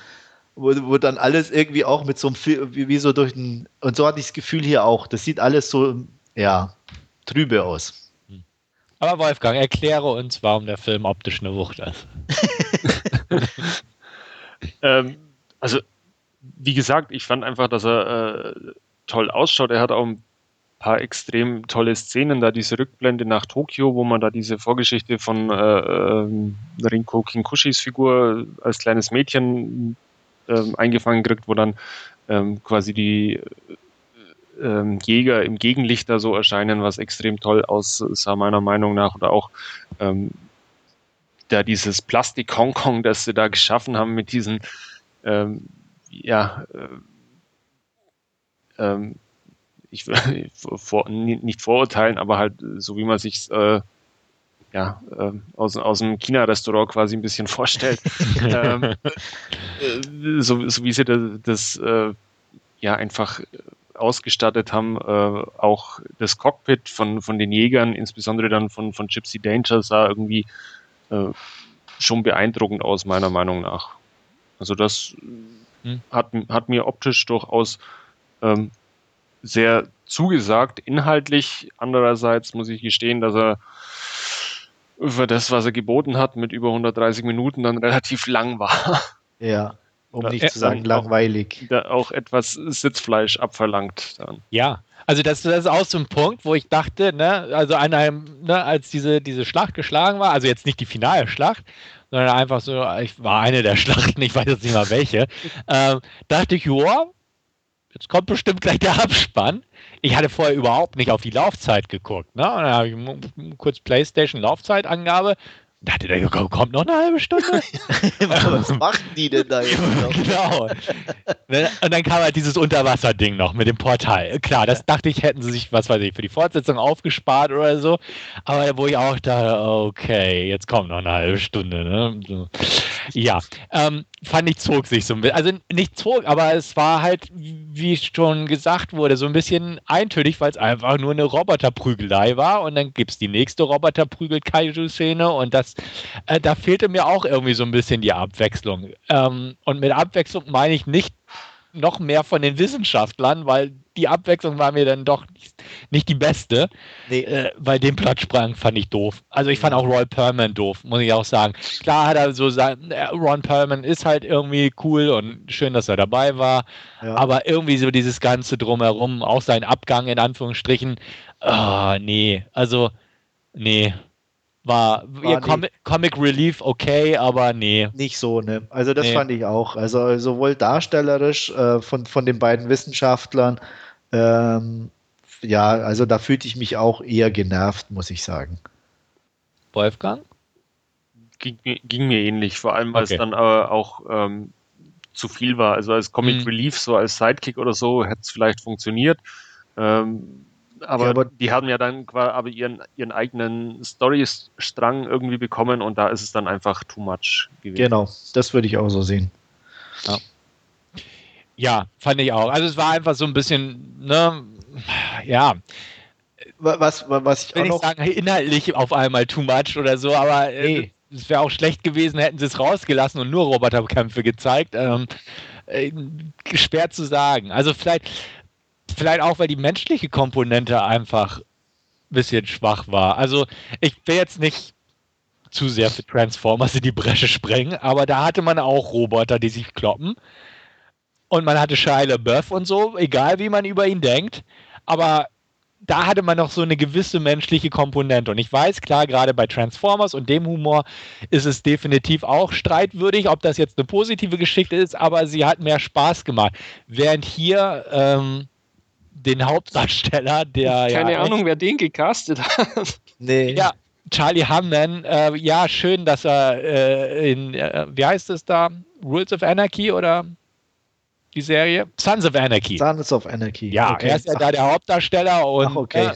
wo, wo dann alles irgendwie auch mit so einem, wie, wie so durch ein, und so hatte ich das Gefühl hier auch, das sieht alles so, ja, trübe aus. Aber Wolfgang, erkläre uns, warum der Film optisch eine Wucht ist. ähm, also, wie gesagt, ich fand einfach, dass er äh, toll ausschaut. Er hat auch ein paar extrem tolle Szenen, da diese Rückblende nach Tokio, wo man da diese Vorgeschichte von äh, äh, Rinko Kinkushis Figur als kleines Mädchen äh, eingefangen kriegt, wo dann ähm, quasi die ähm, Jäger im Gegenlicht da so erscheinen, was extrem toll aussah, meiner Meinung nach. Oder auch ähm, da dieses Plastik-Hongkong, das sie da geschaffen haben mit diesen, ähm, ja, äh, ähm, ich will vor, nicht vorurteilen, aber halt so wie man sich äh, ja, äh, aus, aus dem China-Restaurant quasi ein bisschen vorstellt. ähm, äh, so, so wie sie das, das äh, ja einfach ausgestattet haben, äh, auch das Cockpit von, von den Jägern, insbesondere dann von, von Gypsy Danger, sah irgendwie äh, schon beeindruckend aus, meiner Meinung nach. Also das hm. hat, hat mir optisch durchaus ähm, sehr zugesagt. Inhaltlich andererseits muss ich gestehen, dass er für das, was er geboten hat, mit über 130 Minuten dann relativ lang war. Ja, um nicht zu sagen langweilig. Da auch etwas Sitzfleisch abverlangt dann. Ja, also das, das, ist auch so ein Punkt, wo ich dachte, ne, also an einem, ne, als diese, diese Schlacht geschlagen war, also jetzt nicht die finale Schlacht, sondern einfach so, ich war eine der Schlachten, ich weiß jetzt nicht mal welche, ähm, dachte ich, ja, jetzt kommt bestimmt gleich der Abspann. Ich hatte vorher überhaupt nicht auf die Laufzeit geguckt. Ne? Und dann habe ich kurz PlayStation Laufzeitangabe da der kommt noch eine halbe Stunde. Was machen die denn da jetzt noch? genau. Und dann kam halt dieses Unterwasserding noch mit dem Portal. Klar, das dachte ich, hätten sie sich, was weiß ich, für die Fortsetzung aufgespart oder so. Aber wo ich auch dachte, okay, jetzt kommt noch eine halbe Stunde. Ne? Ja, ähm, fand ich, zog sich so ein bisschen. Also nicht zog, aber es war halt, wie schon gesagt wurde, so ein bisschen eintönig, weil es einfach nur eine Roboterprügelei war. Und dann gibt es die nächste Roboterprügel-Kaiju-Szene und das äh, da fehlte mir auch irgendwie so ein bisschen die Abwechslung. Ähm, und mit Abwechslung meine ich nicht noch mehr von den Wissenschaftlern, weil die Abwechslung war mir dann doch nicht, nicht die beste. Nee. Äh, weil den Platzsprang fand ich doof. Also ich fand auch Roy Perlman doof, muss ich auch sagen. Klar hat er so sagen, äh, Ron Perlman ist halt irgendwie cool und schön, dass er dabei war. Ja. Aber irgendwie so dieses Ganze drumherum, auch sein Abgang in Anführungsstrichen, oh, nee, also nee, war, war ihr Com Comic Relief okay, aber nee. Nicht so, ne? Also das nee. fand ich auch. Also sowohl darstellerisch äh, von, von den beiden Wissenschaftlern, ähm, ja, also da fühlte ich mich auch eher genervt, muss ich sagen. Wolfgang? Ging, ging mir ähnlich, vor allem weil okay. es dann aber auch ähm, zu viel war. Also als Comic mhm. Relief, so als Sidekick oder so, hätte es vielleicht funktioniert. Ähm, aber, ja, aber, die haben ja dann aber ihren, ihren eigenen Storystrang irgendwie bekommen und da ist es dann einfach too much gewesen. Genau, das würde ich auch so sehen. Ja. Ja, fand ich auch. Also es war einfach so ein bisschen, ne, ja. Was, was ich will auch nicht sagen, inhaltlich auf einmal too much oder so, aber äh, nee. es wäre auch schlecht gewesen, hätten sie es rausgelassen und nur Roboterkämpfe gezeigt. Ähm, äh, schwer zu sagen. Also vielleicht vielleicht auch, weil die menschliche Komponente einfach ein bisschen schwach war. Also ich will jetzt nicht zu sehr für Transformers in die Bresche sprengen, aber da hatte man auch Roboter, die sich kloppen. Und man hatte Shia LaBeouf und so, egal wie man über ihn denkt. Aber da hatte man noch so eine gewisse menschliche Komponente. Und ich weiß, klar, gerade bei Transformers und dem Humor ist es definitiv auch streitwürdig, ob das jetzt eine positive Geschichte ist, aber sie hat mehr Spaß gemacht. Während hier ähm, den Hauptdarsteller, der. Keine ja, Ahnung, wer den gecastet hat. Nee. Ja, Charlie Hamman, äh, ja, schön, dass er äh, in, äh, wie heißt es da? Rules of Anarchy oder die Serie? Sons of Anarchy. Sons of Anarchy. Ja, okay. er ist ja Ach. da der Hauptdarsteller und. Ach, okay.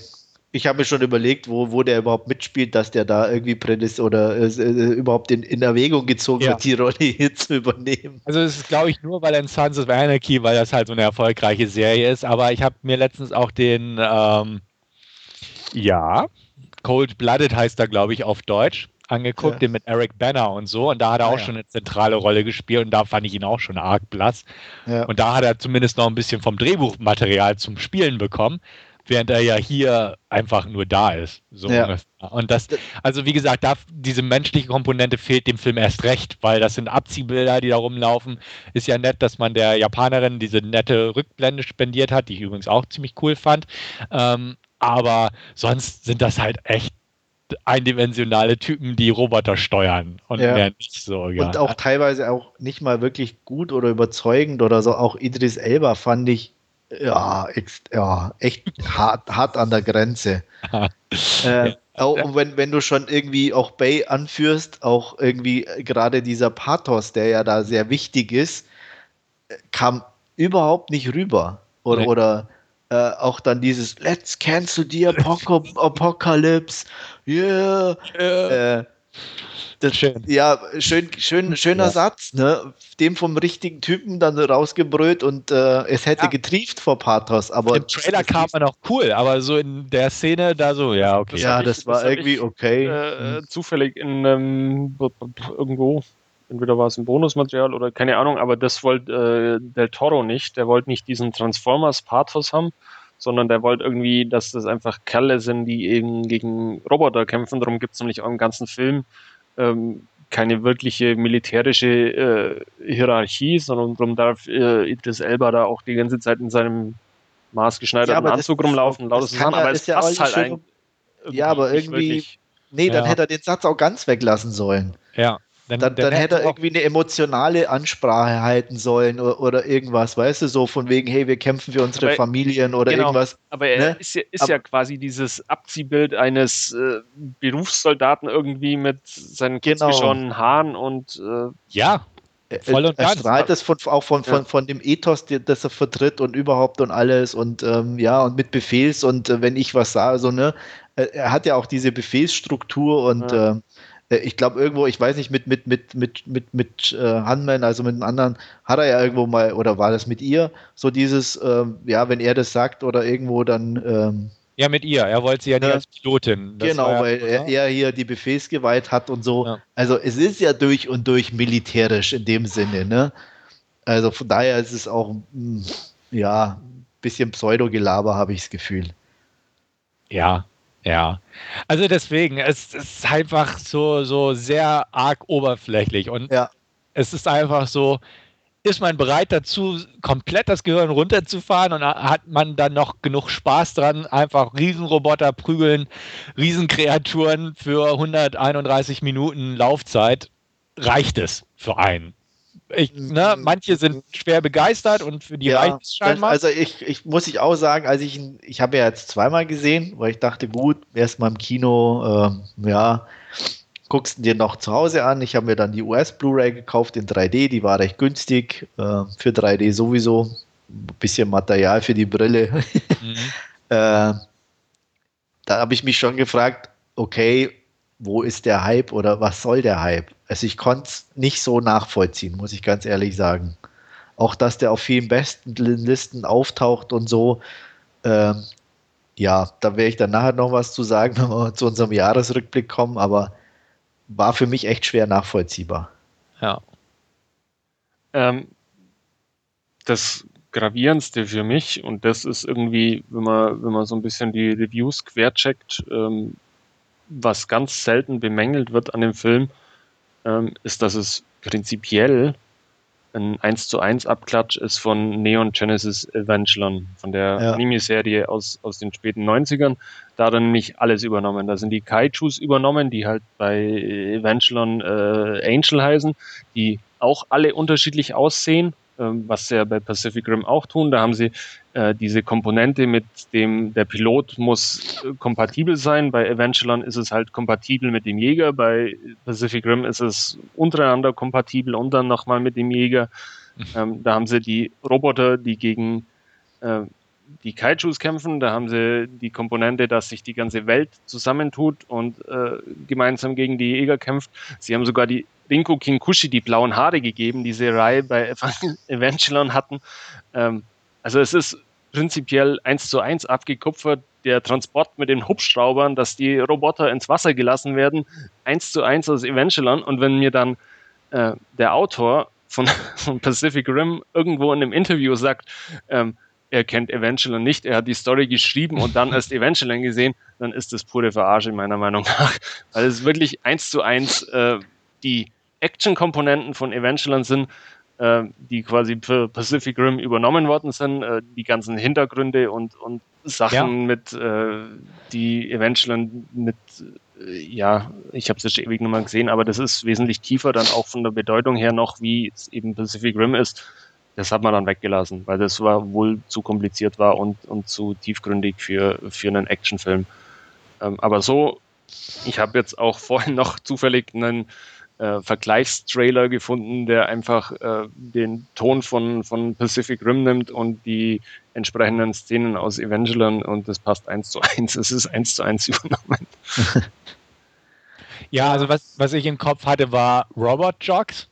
ich habe mir schon überlegt, wo, wo der überhaupt mitspielt, dass der da irgendwie prädest oder äh, äh, überhaupt in, in Erwägung gezogen ja. wird, die Rolle hier zu übernehmen. Also es ist, glaube ich, nur weil er in Sons of Anarchy, weil das halt so eine erfolgreiche Serie ist, aber ich habe mir letztens auch den, ähm, ja, Cold Blooded heißt er, glaube ich, auf Deutsch angeguckt, ja. den mit Eric Banner und so. Und da hat er ah, auch ja. schon eine zentrale Rolle gespielt und da fand ich ihn auch schon arg blass. Ja. Und da hat er zumindest noch ein bisschen vom Drehbuchmaterial zum Spielen bekommen während er ja hier einfach nur da ist. So. Und das, also wie gesagt, da, diese menschliche Komponente fehlt dem Film erst recht, weil das sind Abziehbilder, die da rumlaufen. Ist ja nett, dass man der Japanerin diese nette Rückblende spendiert hat, die ich übrigens auch ziemlich cool fand. Ähm, aber sonst sind das halt echt eindimensionale Typen, die Roboter steuern und ja. mehr nicht so. Ja. Und auch teilweise auch nicht mal wirklich gut oder überzeugend oder so. Auch Idris Elba fand ich ja, ja echt hart, hart an der Grenze. äh, auch wenn, wenn du schon irgendwie auch Bay anführst, auch irgendwie gerade dieser Pathos, der ja da sehr wichtig ist, kam überhaupt nicht rüber. Oder, nee. oder äh, auch dann dieses Let's cancel the apocalypse. Yeah. yeah. Äh, das, schön. Ja, schön, schön, schöner ja. Satz, ne? Dem vom richtigen Typen dann rausgebrüllt und äh, es hätte ja. getrieft vor Pathos. Aber Im Trailer kam er noch cool, aber so in der Szene da so, ja, okay. Ja, das, das war das irgendwie ich, okay. Äh, hm. Zufällig in ähm, irgendwo, entweder war es ein Bonusmaterial oder keine Ahnung, aber das wollte äh, Del Toro nicht. Der wollte nicht diesen Transformers-Pathos haben, sondern der wollte irgendwie, dass das einfach Kerle sind, die eben gegen Roboter kämpfen. Darum gibt es nämlich auch im ganzen Film ähm, keine wirkliche militärische äh, Hierarchie, sondern darum darf äh, Idris Elba da auch die ganze Zeit in seinem maßgeschneiderten ja, Anzug das, rumlaufen, lautes zusammen, aber es ja passt halt schön, Ja, aber irgendwie, nee, dann ja. hätte er den Satz auch ganz weglassen sollen. Ja. Dann, dann, dann hätte er irgendwie eine emotionale Ansprache halten sollen oder, oder, irgendwas, weißt du, so von wegen, hey, wir kämpfen für unsere aber, Familien oder genau, irgendwas. Aber er ne? ist, ja, ist aber, ja, quasi dieses Abziehbild eines äh, Berufssoldaten irgendwie mit seinen genau. geschorenen Haaren und äh, ja, voll und er ganz. strahlt das von, auch von, von, ja. von dem Ethos, das er vertritt und überhaupt und alles und ähm, ja, und mit Befehls und äh, wenn ich was sage, so, ne, er hat ja auch diese Befehlsstruktur und ja. Äh, äh, ich glaube irgendwo, ich weiß nicht, mit, mit, mit, mit, mit, mit äh, Hanman, also mit einem anderen, hat er ja irgendwo mal, oder war das mit ihr, so dieses, ähm, ja, wenn er das sagt oder irgendwo dann. Ähm, ja, mit ihr. Er wollte sie ja nicht als Pilotin. Das genau, ja, weil er, er, hier die Befehlsgewalt hat und so. Ja. Also es ist ja durch und durch militärisch in dem Sinne, ne? Also von daher ist es auch, mh, hm, ja, ein bisschen Pseudogelaber, habe ich das Gefühl. Ja, ja, also deswegen, es ist einfach so, so sehr arg oberflächlich und ja. es ist einfach so, ist man bereit dazu, komplett das Gehirn runterzufahren und hat man dann noch genug Spaß dran, einfach Riesenroboter prügeln, Riesenkreaturen für 131 Minuten Laufzeit, reicht es für einen. Ich, ne, manche sind schwer begeistert und für die ja, reicht es scheinbar. Also ich, ich muss ich auch sagen, als ich ich habe ja jetzt zweimal gesehen, weil ich dachte, gut, erstmal im Kino, äh, ja, guckst du dir noch zu Hause an. Ich habe mir dann die US Blu-ray gekauft in 3D, die war recht günstig, äh, für 3D sowieso. Ein bisschen Material für die Brille. Mhm. äh, da habe ich mich schon gefragt, okay, wo ist der Hype oder was soll der Hype? Also ich konnte es nicht so nachvollziehen, muss ich ganz ehrlich sagen. Auch dass der auf vielen besten Listen auftaucht und so. Ähm, ja, da werde ich dann nachher noch was zu sagen, wenn wir zu unserem Jahresrückblick kommen, aber war für mich echt schwer nachvollziehbar. Ja. Ähm, das Gravierendste für mich, und das ist irgendwie, wenn man, wenn man so ein bisschen die Reviews quercheckt, ähm, was ganz selten bemängelt wird an dem Film, ähm, ist, dass es prinzipiell ein 1 zu 1 Abklatsch ist von Neon Genesis Evangelion, von der ja. Anime-Serie aus, aus den späten 90ern. Da dann nicht alles übernommen. Da sind die Kaijus übernommen, die halt bei Evangelion äh, Angel heißen, die auch alle unterschiedlich aussehen was sie ja bei Pacific Rim auch tun. Da haben sie äh, diese Komponente mit dem, der Pilot muss äh, kompatibel sein. Bei Evangelion ist es halt kompatibel mit dem Jäger. Bei Pacific Rim ist es untereinander kompatibel und dann nochmal mit dem Jäger. Mhm. Ähm, da haben sie die Roboter, die gegen äh, die Kaijus kämpfen. Da haben sie die Komponente, dass sich die ganze Welt zusammentut und äh, gemeinsam gegen die Jäger kämpft. Sie haben sogar die Rinko Kinkushi die blauen Haare gegeben, die sie Rai bei Evangelion hatten. Ähm, also es ist prinzipiell eins zu eins abgekupfert. Der Transport mit den Hubschraubern, dass die Roboter ins Wasser gelassen werden, eins zu eins aus Evangelion. Und wenn mir dann äh, der Autor von, von, Pacific Rim irgendwo in einem Interview sagt, ähm, er kennt Evangeline nicht, er hat die Story geschrieben und dann erst Evangeline gesehen, dann ist das pure Verarsche meiner Meinung nach. Weil es wirklich eins zu eins äh, die Action-Komponenten von Evangeline sind, äh, die quasi für Pacific Rim übernommen worden sind, äh, die ganzen Hintergründe und, und Sachen ja. mit, äh, die Evangeline mit, äh, ja, ich habe es jetzt ewig nochmal gesehen, aber das ist wesentlich tiefer dann auch von der Bedeutung her noch, wie es eben Pacific Rim ist das hat man dann weggelassen, weil das war wohl zu kompliziert war und, und zu tiefgründig für, für einen Actionfilm. Ähm, aber so, ich habe jetzt auch vorhin noch zufällig einen äh, Vergleichstrailer gefunden, der einfach äh, den Ton von, von Pacific Rim nimmt und die entsprechenden Szenen aus Evangelion und das passt eins zu eins. Es ist eins zu eins übernommen. ja, also was, was ich im Kopf hatte, war Robot Jogs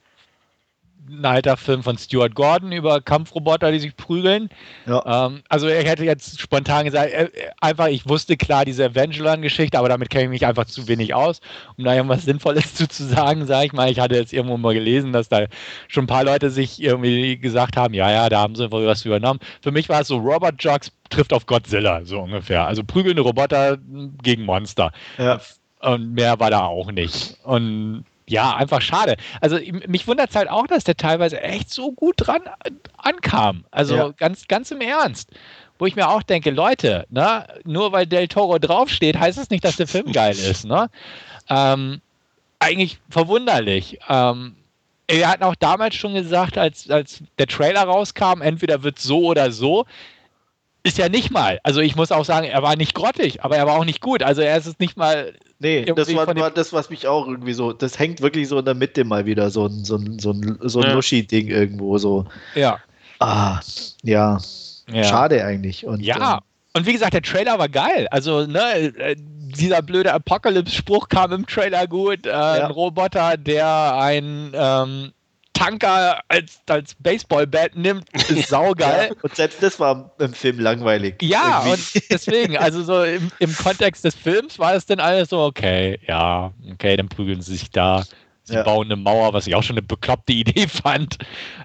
ein alter Film von Stuart Gordon über Kampfroboter, die sich prügeln. Ja. Ähm, also er hätte jetzt spontan gesagt, äh, einfach, ich wusste klar diese Evangeline-Geschichte, aber damit kenne ich mich einfach zu wenig aus, um da irgendwas Sinnvolles zu, zu sagen, sage ich mal. Ich hatte jetzt irgendwo mal gelesen, dass da schon ein paar Leute sich irgendwie gesagt haben, ja, ja, da haben sie wohl was übernommen. Für mich war es so, Robert Jocks trifft auf Godzilla, so ungefähr. Also prügelnde Roboter gegen Monster. Ja. Und mehr war da auch nicht. Und ja, einfach schade. Also mich wundert es halt auch, dass der teilweise echt so gut dran ankam. Also ja. ganz, ganz im Ernst. Wo ich mir auch denke, Leute, ne, nur weil Del Toro draufsteht, heißt es das nicht, dass der Film geil ist. Ne? Ähm, eigentlich verwunderlich. Ähm, wir hatten auch damals schon gesagt, als, als der Trailer rauskam, entweder wird so oder so. Ist ja nicht mal. Also ich muss auch sagen, er war nicht grottig, aber er war auch nicht gut. Also er ist es nicht mal Nee, das war, war, das, was mich auch irgendwie so, das hängt wirklich so in der Mitte mal wieder, so ein, so ein, so ein, so ein ja. Luschi-Ding irgendwo so. Ja. Ah, ja. ja. Schade eigentlich. Und, ja, ähm, und wie gesagt, der Trailer war geil. Also, ne, äh, dieser blöde Apocalypse-Spruch kam im Trailer gut. Äh, ja. Ein Roboter, der ein ähm, Tanker als, als Baseballbat nimmt, ist saugeil. Ja, und selbst das war im Film langweilig. Ja, irgendwie. und deswegen, also so im, im Kontext des Films war es dann alles so, okay, ja, okay, dann prügeln sie sich da. Sie ja. bauen eine Mauer, was ich auch schon eine bekloppte Idee fand.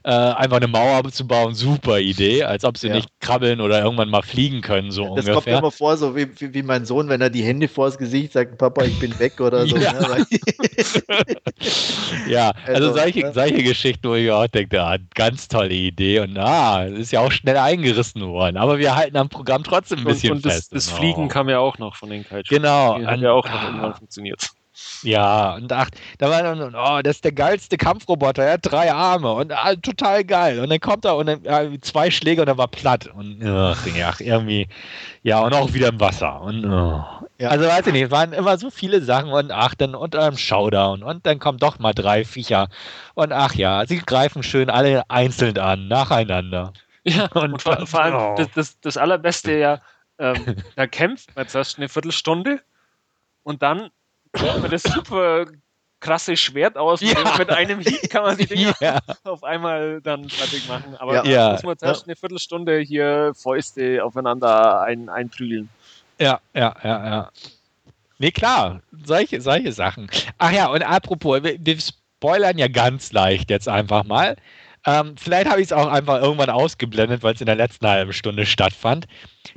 Äh, einfach eine Mauer zu bauen, super Idee, als ob sie ja. nicht krabbeln oder irgendwann mal fliegen können, so das ungefähr. kommt mir immer vor, so wie, wie, wie, mein Sohn, wenn er die Hände vors Gesicht sagt, Papa, ich bin weg oder so. Ja, ne? ja also, also, solche, ne? solche Geschichten, wo ich auch denke, ah, ganz tolle Idee und ah, ist ja auch schnell eingerissen worden, aber wir halten am Programm trotzdem ein bisschen und, und fest. Das, das Fliegen kam ja auch noch von den Kaiju. Genau. Die hat ja auch noch irgendwann funktioniert. Ja, und ach, da war dann, oh, das ist der geilste Kampfroboter, er hat drei Arme und ah, total geil. Und dann kommt er und dann ja, zwei Schläge und er war platt. Und ach, ach, irgendwie, ja, und auch wieder im Wasser. Und, oh. ja. Also weiß ich nicht, es waren immer so viele Sachen und ach, dann unter einem Showdown und dann kommen doch mal drei Viecher. Und ach ja, sie greifen schön alle einzeln an, nacheinander. Ja, und, und vor, vor, allem oh. das, das, das Allerbeste ja, ähm, da kämpft man zuerst eine Viertelstunde und dann man das super krasse Schwert aus. Ja. Mit einem Hieb kann man die Dinger ja. auf einmal dann fertig machen. Aber ja. muss man zuerst eine Viertelstunde hier Fäuste aufeinander ein, einprügeln. Ja, ja, ja, ja. Nee, klar, solche, solche Sachen. Ach ja, und apropos, wir, wir spoilern ja ganz leicht jetzt einfach mal. Ähm, vielleicht habe ich es auch einfach irgendwann ausgeblendet, weil es in der letzten halben Stunde stattfand.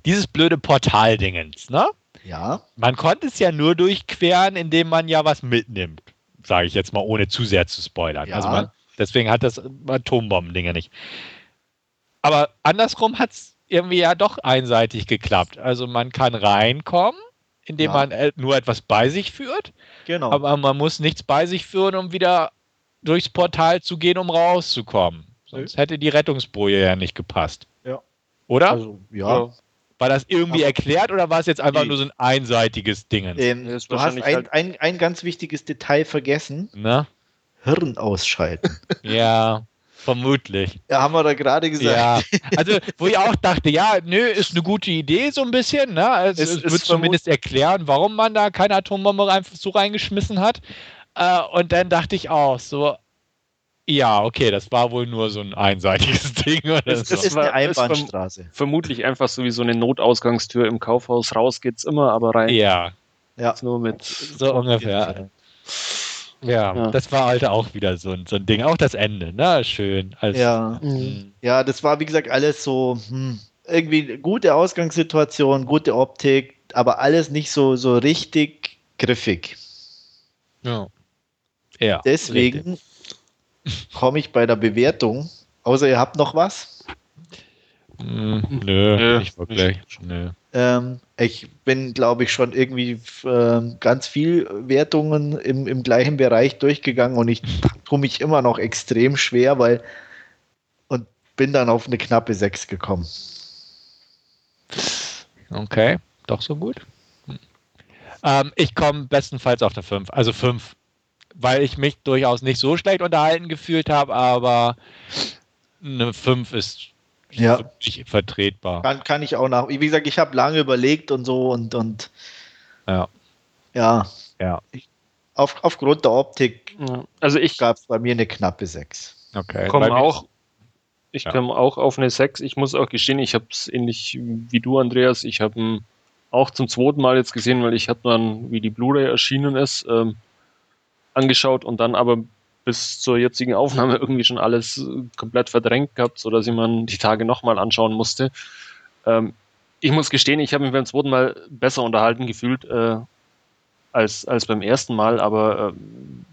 Dieses blöde Portal-Dingens, ne? Ja. Man konnte es ja nur durchqueren, indem man ja was mitnimmt. Sage ich jetzt mal, ohne zu sehr zu spoilern. Ja. Also man, deswegen hat das Atombomben-Dinger nicht. Aber andersrum hat es irgendwie ja doch einseitig geklappt. Also man kann reinkommen, indem ja. man nur etwas bei sich führt. Genau. Aber man muss nichts bei sich führen, um wieder durchs Portal zu gehen, um rauszukommen. Sonst hätte die Rettungsboje ja nicht gepasst. Ja. Oder? Also, ja. War das irgendwie erklärt oder war es jetzt einfach nee. nur so ein einseitiges Ding? Ähm, du hast ein, halt ein, ein ganz wichtiges Detail vergessen. Na? Hirn ausschalten. ja. Vermutlich. Ja, haben wir da gerade gesagt. Ja, also wo ich auch dachte, ja, nö, ist eine gute Idee so ein bisschen. Ne? Also, es, es wird zumindest erklären, warum man da keine Atombombe einfach so reingeschmissen hat. Äh, und dann dachte ich auch so, ja, okay, das war wohl nur so ein einseitiges Ding. Oder das, so. ist eine Einbahnstraße. vermutlich einfach so wie so eine Notausgangstür im Kaufhaus. Raus geht's immer, aber rein. Ja. Ja. Nur mit. So ungefähr. Ja, ja, das war halt auch wieder so ein, so ein Ding. Auch das Ende, ne? Schön. Also, ja. Mhm. Ja, das war wie gesagt alles so, hm, irgendwie gute Ausgangssituation, gute Optik, aber alles nicht so, so richtig griffig. Ja. ja Deswegen komme ich bei der Bewertung, außer ihr habt noch was? Mm, nö, nö, nicht wirklich. Nö. Ähm, ich bin, glaube ich, schon irgendwie äh, ganz viel Wertungen im, im gleichen Bereich durchgegangen und ich tue mich immer noch extrem schwer, weil und bin dann auf eine knappe 6 gekommen. Okay, doch so gut. Hm. Ähm, ich komme bestenfalls auf der 5, also 5, weil ich mich durchaus nicht so schlecht unterhalten gefühlt habe, aber eine 5 ist ja. wirklich vertretbar. Kann, kann ich auch nach. Wie gesagt, ich habe lange überlegt und so und, und ja. Ja. ja. Ich, auf, aufgrund der Optik also ich gab es bei mir eine knappe 6. Okay. Komme auch, ich ja. komme auch auf eine 6. Ich muss auch gestehen, ich habe es ähnlich wie du, Andreas. Ich habe auch zum zweiten Mal jetzt gesehen, weil ich habe dann, wie die Blu-ray erschienen ist, ähm, angeschaut und dann aber bis zur jetzigen Aufnahme irgendwie schon alles äh, komplett verdrängt gehabt, sodass ich man die Tage nochmal anschauen musste. Ähm, ich muss gestehen, ich habe mich beim zweiten Mal besser unterhalten gefühlt äh, als, als beim ersten Mal, aber äh,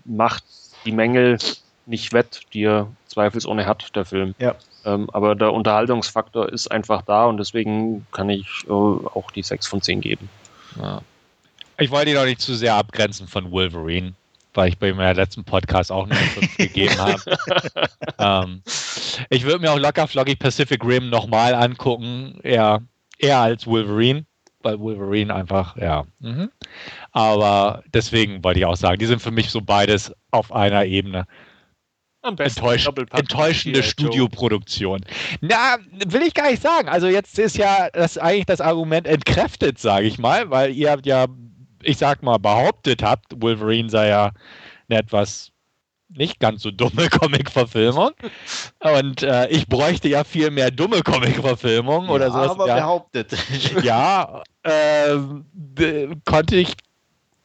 macht die Mängel nicht wett, die er zweifelsohne hat, der Film. Ja. Ähm, aber der Unterhaltungsfaktor ist einfach da und deswegen kann ich äh, auch die 6 von 10 geben. Ja. Ich wollte ihn auch nicht zu sehr abgrenzen von Wolverine weil ich bei meinem letzten Podcast auch nur 5 gegeben habe. ähm, ich würde mir auch locker flockig Pacific Rim nochmal angucken, eher, eher als Wolverine, weil Wolverine einfach, ja. Mhm. Aber deswegen wollte ich auch sagen, die sind für mich so beides auf einer Ebene. Enttäusch enttäuschende Studioproduktion. Na, will ich gar nicht sagen. Also jetzt ist ja das eigentlich das Argument entkräftet, sage ich mal, weil ihr habt ja ich sag mal, behauptet habt, Wolverine sei ja eine etwas nicht ganz so dumme Comic-Verfilmung. Und äh, ich bräuchte ja viel mehr dumme Comic-Verfilmungen ja, oder sowas. Aber ja, behauptet. Ja, äh, konnte ich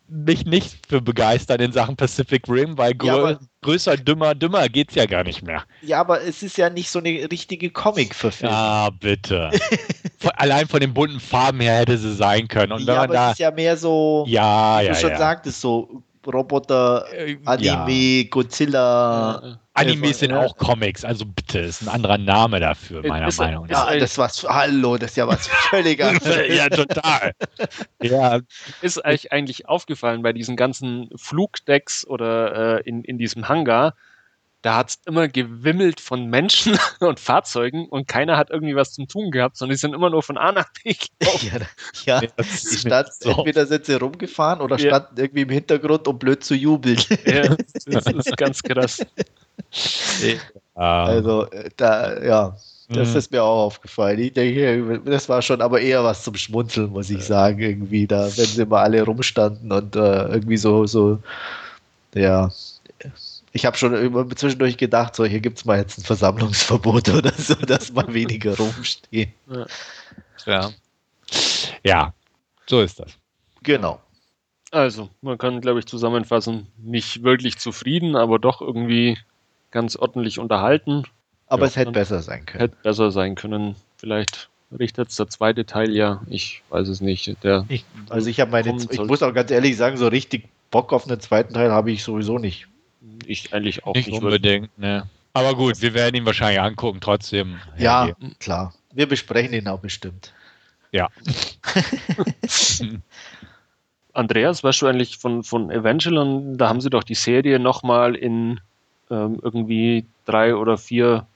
mich nicht für begeistern in Sachen Pacific Rim, weil grö ja, größer, dümmer, dümmer geht's ja gar nicht mehr. Ja, aber es ist ja nicht so eine richtige Comic-Verfilmung. Ah, bitte. Allein von den bunten Farben her hätte sie sein können. Und ja, wenn man aber da, es ist ja mehr so, ja, wie ja, du schon ja. sagtest, so Roboter, äh, Anime, ja. Godzilla. Animes sind auch Comics, also bitte, ist ein anderer Name dafür, meiner ist, Meinung nach. Ja, das was, hallo, das ist ja was völlig anderes. ja, total. ja. Ist euch eigentlich aufgefallen bei diesen ganzen Flugdecks oder äh, in, in diesem Hangar, da hat es immer gewimmelt von Menschen und Fahrzeugen und keiner hat irgendwie was zum Tun gehabt, sondern die sind immer nur von A nach B gelaufen. Ja, ja. die stand, so. entweder sind sie rumgefahren oder ja. standen irgendwie im Hintergrund, um blöd zu jubeln. Ja, das ist ganz krass. Also, äh, da, ja, das mhm. ist mir auch aufgefallen. Ich denke, das war schon aber eher was zum Schmunzeln, muss ich sagen, irgendwie da, wenn sie mal alle rumstanden und äh, irgendwie so, so, ja, ich habe schon immer zwischendurch gedacht, so hier gibt es mal jetzt ein Versammlungsverbot oder so, dass mal weniger rumstehen. Ja. Ja, so ist das. Genau. Also, man kann, glaube ich, zusammenfassen, nicht wirklich zufrieden, aber doch irgendwie ganz ordentlich unterhalten. Aber ja, es hätte besser sein können. Hätte besser sein können. Vielleicht richtet es der zweite Teil ja. Ich weiß es nicht. Der ich, also ich habe meine, ich muss auch ganz ehrlich sagen, so richtig Bock auf einen zweiten Teil habe ich sowieso nicht ich eigentlich auch nicht, nicht unbedingt. Ne. Aber gut, wir werden ihn wahrscheinlich angucken, trotzdem. Ja, ja klar. Wir besprechen ihn auch bestimmt. Ja. Andreas, weißt du eigentlich von, von Evangelion, da haben sie doch die Serie nochmal in ähm, irgendwie drei oder vier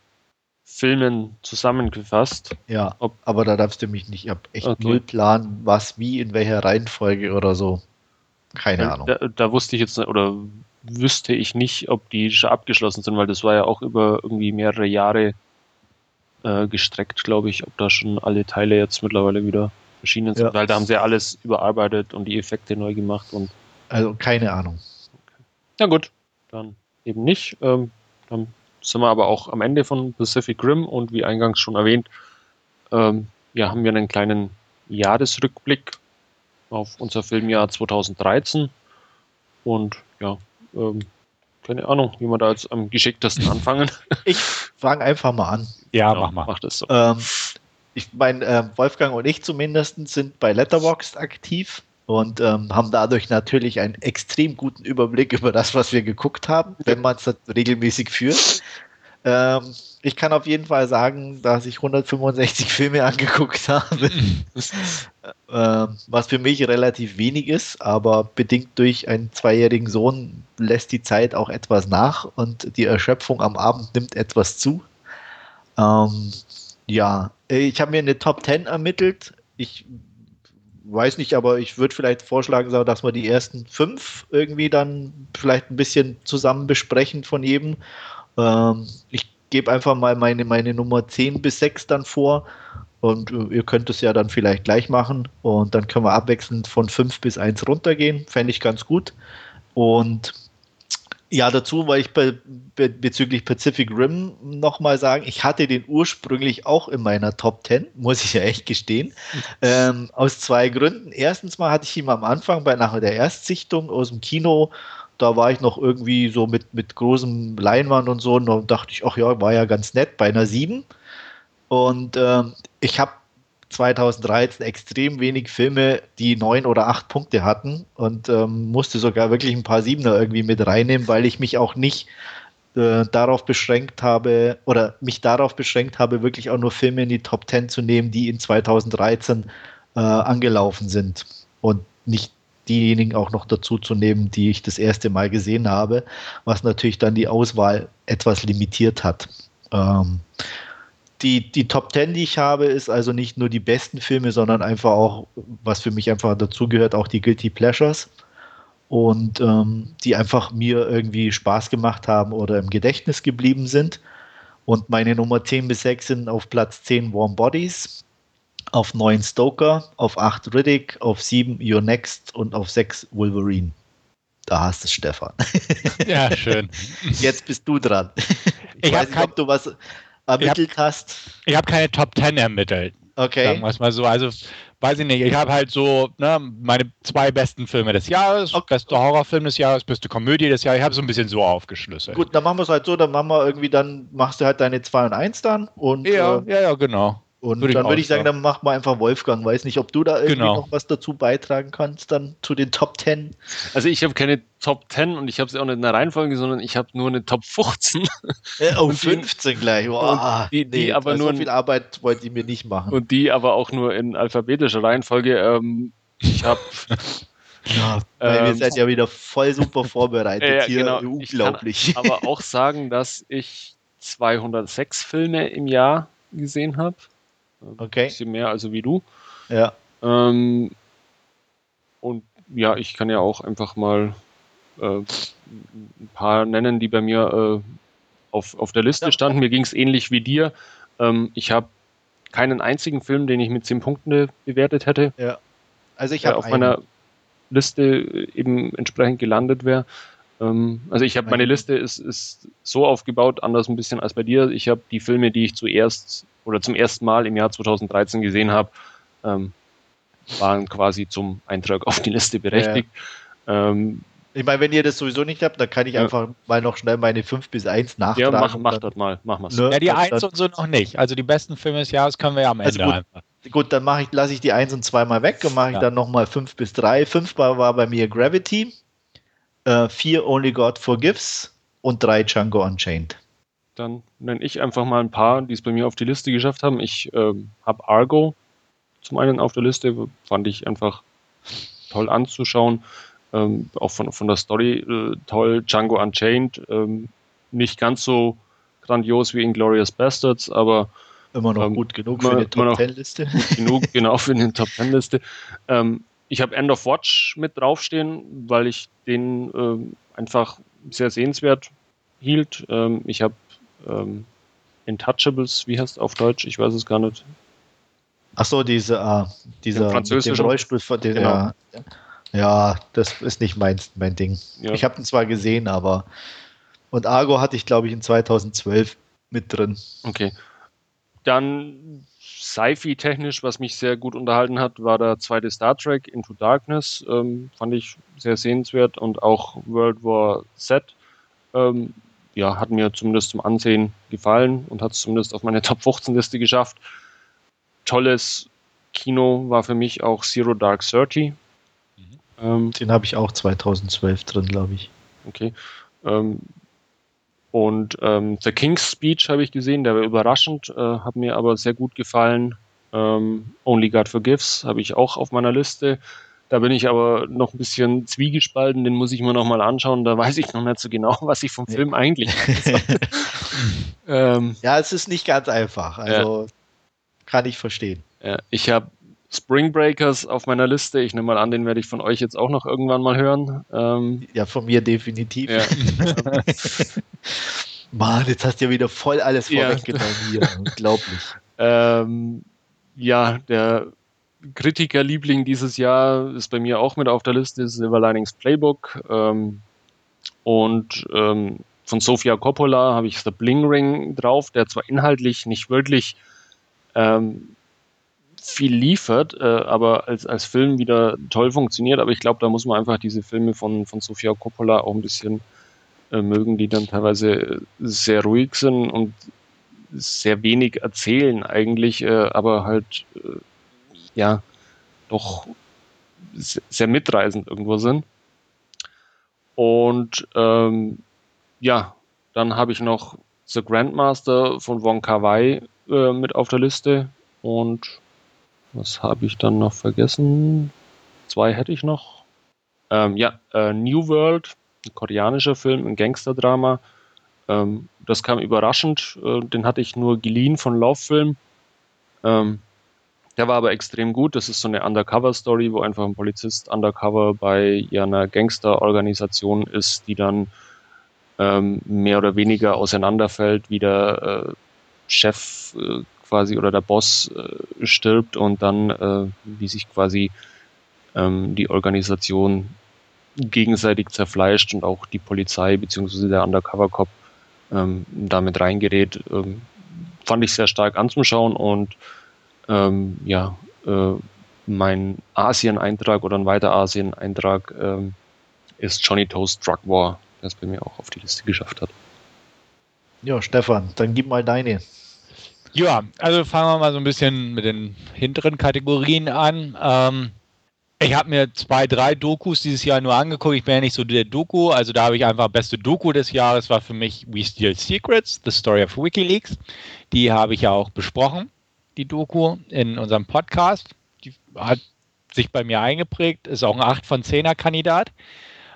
Filmen zusammengefasst. Ja, Ob, aber da darfst du mich nicht, ich habe echt okay. null Plan, was, wie, in welcher Reihenfolge oder so. Keine Ahnung. Da, da, wusste ich jetzt, oder wüsste ich nicht, ob die schon abgeschlossen sind, weil das war ja auch über irgendwie mehrere Jahre äh, gestreckt, glaube ich, ob da schon alle Teile jetzt mittlerweile wieder erschienen sind, ja. weil da haben sie ja alles überarbeitet und die Effekte neu gemacht und. Also keine Ahnung. Okay. Na gut, dann eben nicht. Ähm, dann sind wir aber auch am Ende von Pacific Rim und wie eingangs schon erwähnt, ähm, ja, haben wir einen kleinen Jahresrückblick auf unser Filmjahr 2013 und ja, ähm, keine Ahnung, wie wir da jetzt am geschicktesten anfangen. Ich fange einfach mal an. Ja, genau, mach mal. Mach das so. Ähm, ich meine, äh, Wolfgang und ich zumindest sind bei Letterboxd aktiv und ähm, haben dadurch natürlich einen extrem guten Überblick über das, was wir geguckt haben, wenn man es regelmäßig führt. Ähm, ich kann auf jeden Fall sagen, dass ich 165 Filme angeguckt habe, ähm, was für mich relativ wenig ist, aber bedingt durch einen zweijährigen Sohn lässt die Zeit auch etwas nach und die Erschöpfung am Abend nimmt etwas zu. Ähm, ja, ich habe mir eine Top 10 ermittelt. Ich weiß nicht, aber ich würde vielleicht vorschlagen, dass wir die ersten fünf irgendwie dann vielleicht ein bisschen zusammen besprechen von jedem. Ähm, ich gebe einfach mal meine, meine Nummer 10 bis 6 dann vor und äh, ihr könnt es ja dann vielleicht gleich machen und dann können wir abwechselnd von 5 bis 1 runtergehen. Fände ich ganz gut. Und ja, dazu weil ich be be bezüglich Pacific Rim nochmal sagen, ich hatte den ursprünglich auch in meiner Top 10, muss ich ja echt gestehen. Ähm, aus zwei Gründen. Erstens mal hatte ich ihn am Anfang bei nachher der Erstsichtung aus dem Kino da war ich noch irgendwie so mit, mit großem Leinwand und so und dann dachte ich, ach ja, war ja ganz nett bei einer 7. Und ähm, ich habe 2013 extrem wenig Filme, die neun oder acht Punkte hatten und ähm, musste sogar wirklich ein paar Siebener irgendwie mit reinnehmen, weil ich mich auch nicht äh, darauf beschränkt habe oder mich darauf beschränkt habe, wirklich auch nur Filme in die Top 10 zu nehmen, die in 2013 äh, angelaufen sind und nicht diejenigen auch noch dazu zu nehmen, die ich das erste Mal gesehen habe, was natürlich dann die Auswahl etwas limitiert hat. Ähm, die, die Top 10, die ich habe, ist also nicht nur die besten Filme, sondern einfach auch, was für mich einfach dazugehört, auch die Guilty Pleasures. Und ähm, die einfach mir irgendwie Spaß gemacht haben oder im Gedächtnis geblieben sind. Und meine Nummer 10 bis 6 sind auf Platz 10 Warm Bodies, auf 9 Stoker, auf 8 Riddick, auf 7 Your Next und auf 6 Wolverine. Da hast du Stefan. Ja, schön. Jetzt bist du dran. Ich, ich weiß nicht, ob du was ermittelt ich hab, hast. Ich habe keine Top 10 ermittelt. Okay. Sagen wir es mal so. Also, weiß ich nicht. Ich habe halt so ne, meine zwei besten Filme des Jahres, okay. beste Horrorfilm des Jahres, beste Komödie des Jahres. Ich habe so ein bisschen so aufgeschlüsselt. Gut, dann machen wir es halt so. Dann machen wir irgendwie, dann machst du halt deine 2 und 1 dann. Und, ja, äh, ja, ja, genau. Und würde dann würde ich sagen, dann mach mal einfach Wolfgang. Weiß nicht, ob du da irgendwie genau. noch was dazu beitragen kannst, dann zu den Top 10. Also ich habe keine Top 10 und ich habe sie auch nicht in der Reihenfolge, sondern ich habe nur eine Top 15. Ja, oh, 15 gleich. Wow. Die, die nee, aber nur so viel Arbeit wollte ich mir nicht machen. Und die aber auch nur in alphabetischer Reihenfolge. Ähm, ich habe Ja, weil ähm, wir sind ja wieder voll super vorbereitet ja, hier. Genau. Unglaublich. Ich kann aber auch sagen, dass ich 206 Filme im Jahr gesehen habe. Okay. Ein bisschen mehr also wie du. Ja. Ähm, und ja, ich kann ja auch einfach mal äh, ein paar nennen, die bei mir äh, auf, auf der Liste ja. standen. Mir ging es ähnlich wie dir. Ähm, ich habe keinen einzigen Film, den ich mit 10 Punkten bewertet hätte. Ja. Also ich habe auf meiner Liste eben entsprechend gelandet wäre. Ähm, also ich habe meine Liste ist, ist so aufgebaut, anders ein bisschen als bei dir. Ich habe die Filme, die ich zuerst oder zum ersten Mal im Jahr 2013 gesehen habe, ähm, waren quasi zum Eintrag auf die Liste berechtigt. Ja. Ähm, ich meine, wenn ihr das sowieso nicht habt, dann kann ich ja. einfach mal noch schnell meine 5 bis 1 nachtragen. Ja, mach, mach das mal, mach mal's. Ne? Ja, die 1 und so noch nicht. Also die besten Filme des Jahres können wir ja am also Ende also gut, einfach. Gut, dann ich, lasse ich die 1 und 2 mal weg und mache ich ja. dann nochmal 5 bis 3. 5 war bei mir Gravity, 4 äh, Only God Forgives und 3 Django Unchained. Dann nenne ich einfach mal ein paar, die es bei mir auf die Liste geschafft haben. Ich ähm, habe Argo zum einen auf der Liste, fand ich einfach toll anzuschauen. Ähm, auch von, von der Story äh, toll. Django Unchained, ähm, nicht ganz so grandios wie Inglorious Bastards, aber immer noch ähm, gut genug für eine Top Ten Liste. Genug, genau für eine Top Ten Liste. Ähm, ich habe End of Watch mit draufstehen, weil ich den ähm, einfach sehr sehenswert hielt. Ähm, ich habe ähm, Intouchables, wie heißt es auf Deutsch? Ich weiß es gar nicht. Ach so, diese, äh, dieser französische Rollstuhl, den, genau. ja, ja, das ist nicht mein, mein Ding. Ja. Ich habe ihn zwar gesehen, aber und Argo hatte ich, glaube ich, in 2012 mit drin. Okay. Dann Sci-Fi-technisch, was mich sehr gut unterhalten hat, war der zweite Star Trek Into Darkness. Ähm, fand ich sehr sehenswert und auch World War Z. Ähm, ja, hat mir zumindest zum Ansehen gefallen und hat es zumindest auf meine Top 15 Liste geschafft. tolles Kino war für mich auch Zero Dark Thirty. Mhm. Ähm, Den habe ich auch 2012 drin, glaube ich. Okay. Ähm, und ähm, The King's Speech habe ich gesehen, der war überraschend, äh, hat mir aber sehr gut gefallen. Ähm, Only God Forgives habe ich auch auf meiner Liste. Da bin ich aber noch ein bisschen zwiegespalten, den muss ich mir noch mal anschauen. Da weiß ich noch nicht so genau, was ich vom Film eigentlich ähm, Ja, es ist nicht ganz einfach. Also ja. kann ich verstehen. Ja, ich habe Spring Breakers auf meiner Liste. Ich nehme mal an, den werde ich von euch jetzt auch noch irgendwann mal hören. Ähm, ja, von mir definitiv. Ja. Mann, jetzt hast du ja wieder voll alles vorweggenommen ja. hier. Unglaublich. Ähm, ja, der Kritikerliebling dieses Jahr ist bei mir auch mit auf der Liste, Silver Linings Playbook. Ähm, und ähm, von Sofia Coppola habe ich The Bling Ring drauf, der zwar inhaltlich nicht wirklich ähm, viel liefert, äh, aber als, als Film wieder toll funktioniert. Aber ich glaube, da muss man einfach diese Filme von, von Sofia Coppola auch ein bisschen äh, mögen, die dann teilweise sehr ruhig sind und sehr wenig erzählen eigentlich, äh, aber halt äh, ja doch sehr mitreißend irgendwo sind. Und ähm, ja, dann habe ich noch The Grandmaster von Wong Kar Wai äh, mit auf der Liste und was habe ich dann noch vergessen? Zwei hätte ich noch. Ähm, ja, äh, New World, ein koreanischer Film, ein Gangsterdrama. Ähm, das kam überraschend. Äh, den hatte ich nur geliehen von Lauffilm. Ähm, der war aber extrem gut. Das ist so eine Undercover-Story, wo einfach ein Polizist undercover bei einer Gangsterorganisation ist, die dann ähm, mehr oder weniger auseinanderfällt, wie der äh, Chef äh, quasi oder der Boss äh, stirbt und dann, äh, wie sich quasi ähm, die Organisation gegenseitig zerfleischt und auch die Polizei bzw. der Undercover-Cop ähm, damit reingerät, ähm, fand ich sehr stark anzuschauen und ähm, ja, äh, mein Asien-Eintrag oder ein weiter Asien-Eintrag ähm, ist Johnny Toast Drug War, es bei mir auch auf die Liste geschafft hat. Ja, Stefan, dann gib mal deine. Ja, also fangen wir mal so ein bisschen mit den hinteren Kategorien an. Ähm, ich habe mir zwei, drei Dokus dieses Jahr nur angeguckt. Ich bin ja nicht so der Doku, also da habe ich einfach beste Doku des Jahres war für mich We Steal Secrets, The Story of WikiLeaks. Die habe ich ja auch besprochen, die Doku in unserem Podcast. Die hat sich bei mir eingeprägt, ist auch ein 8 von 10er Kandidat.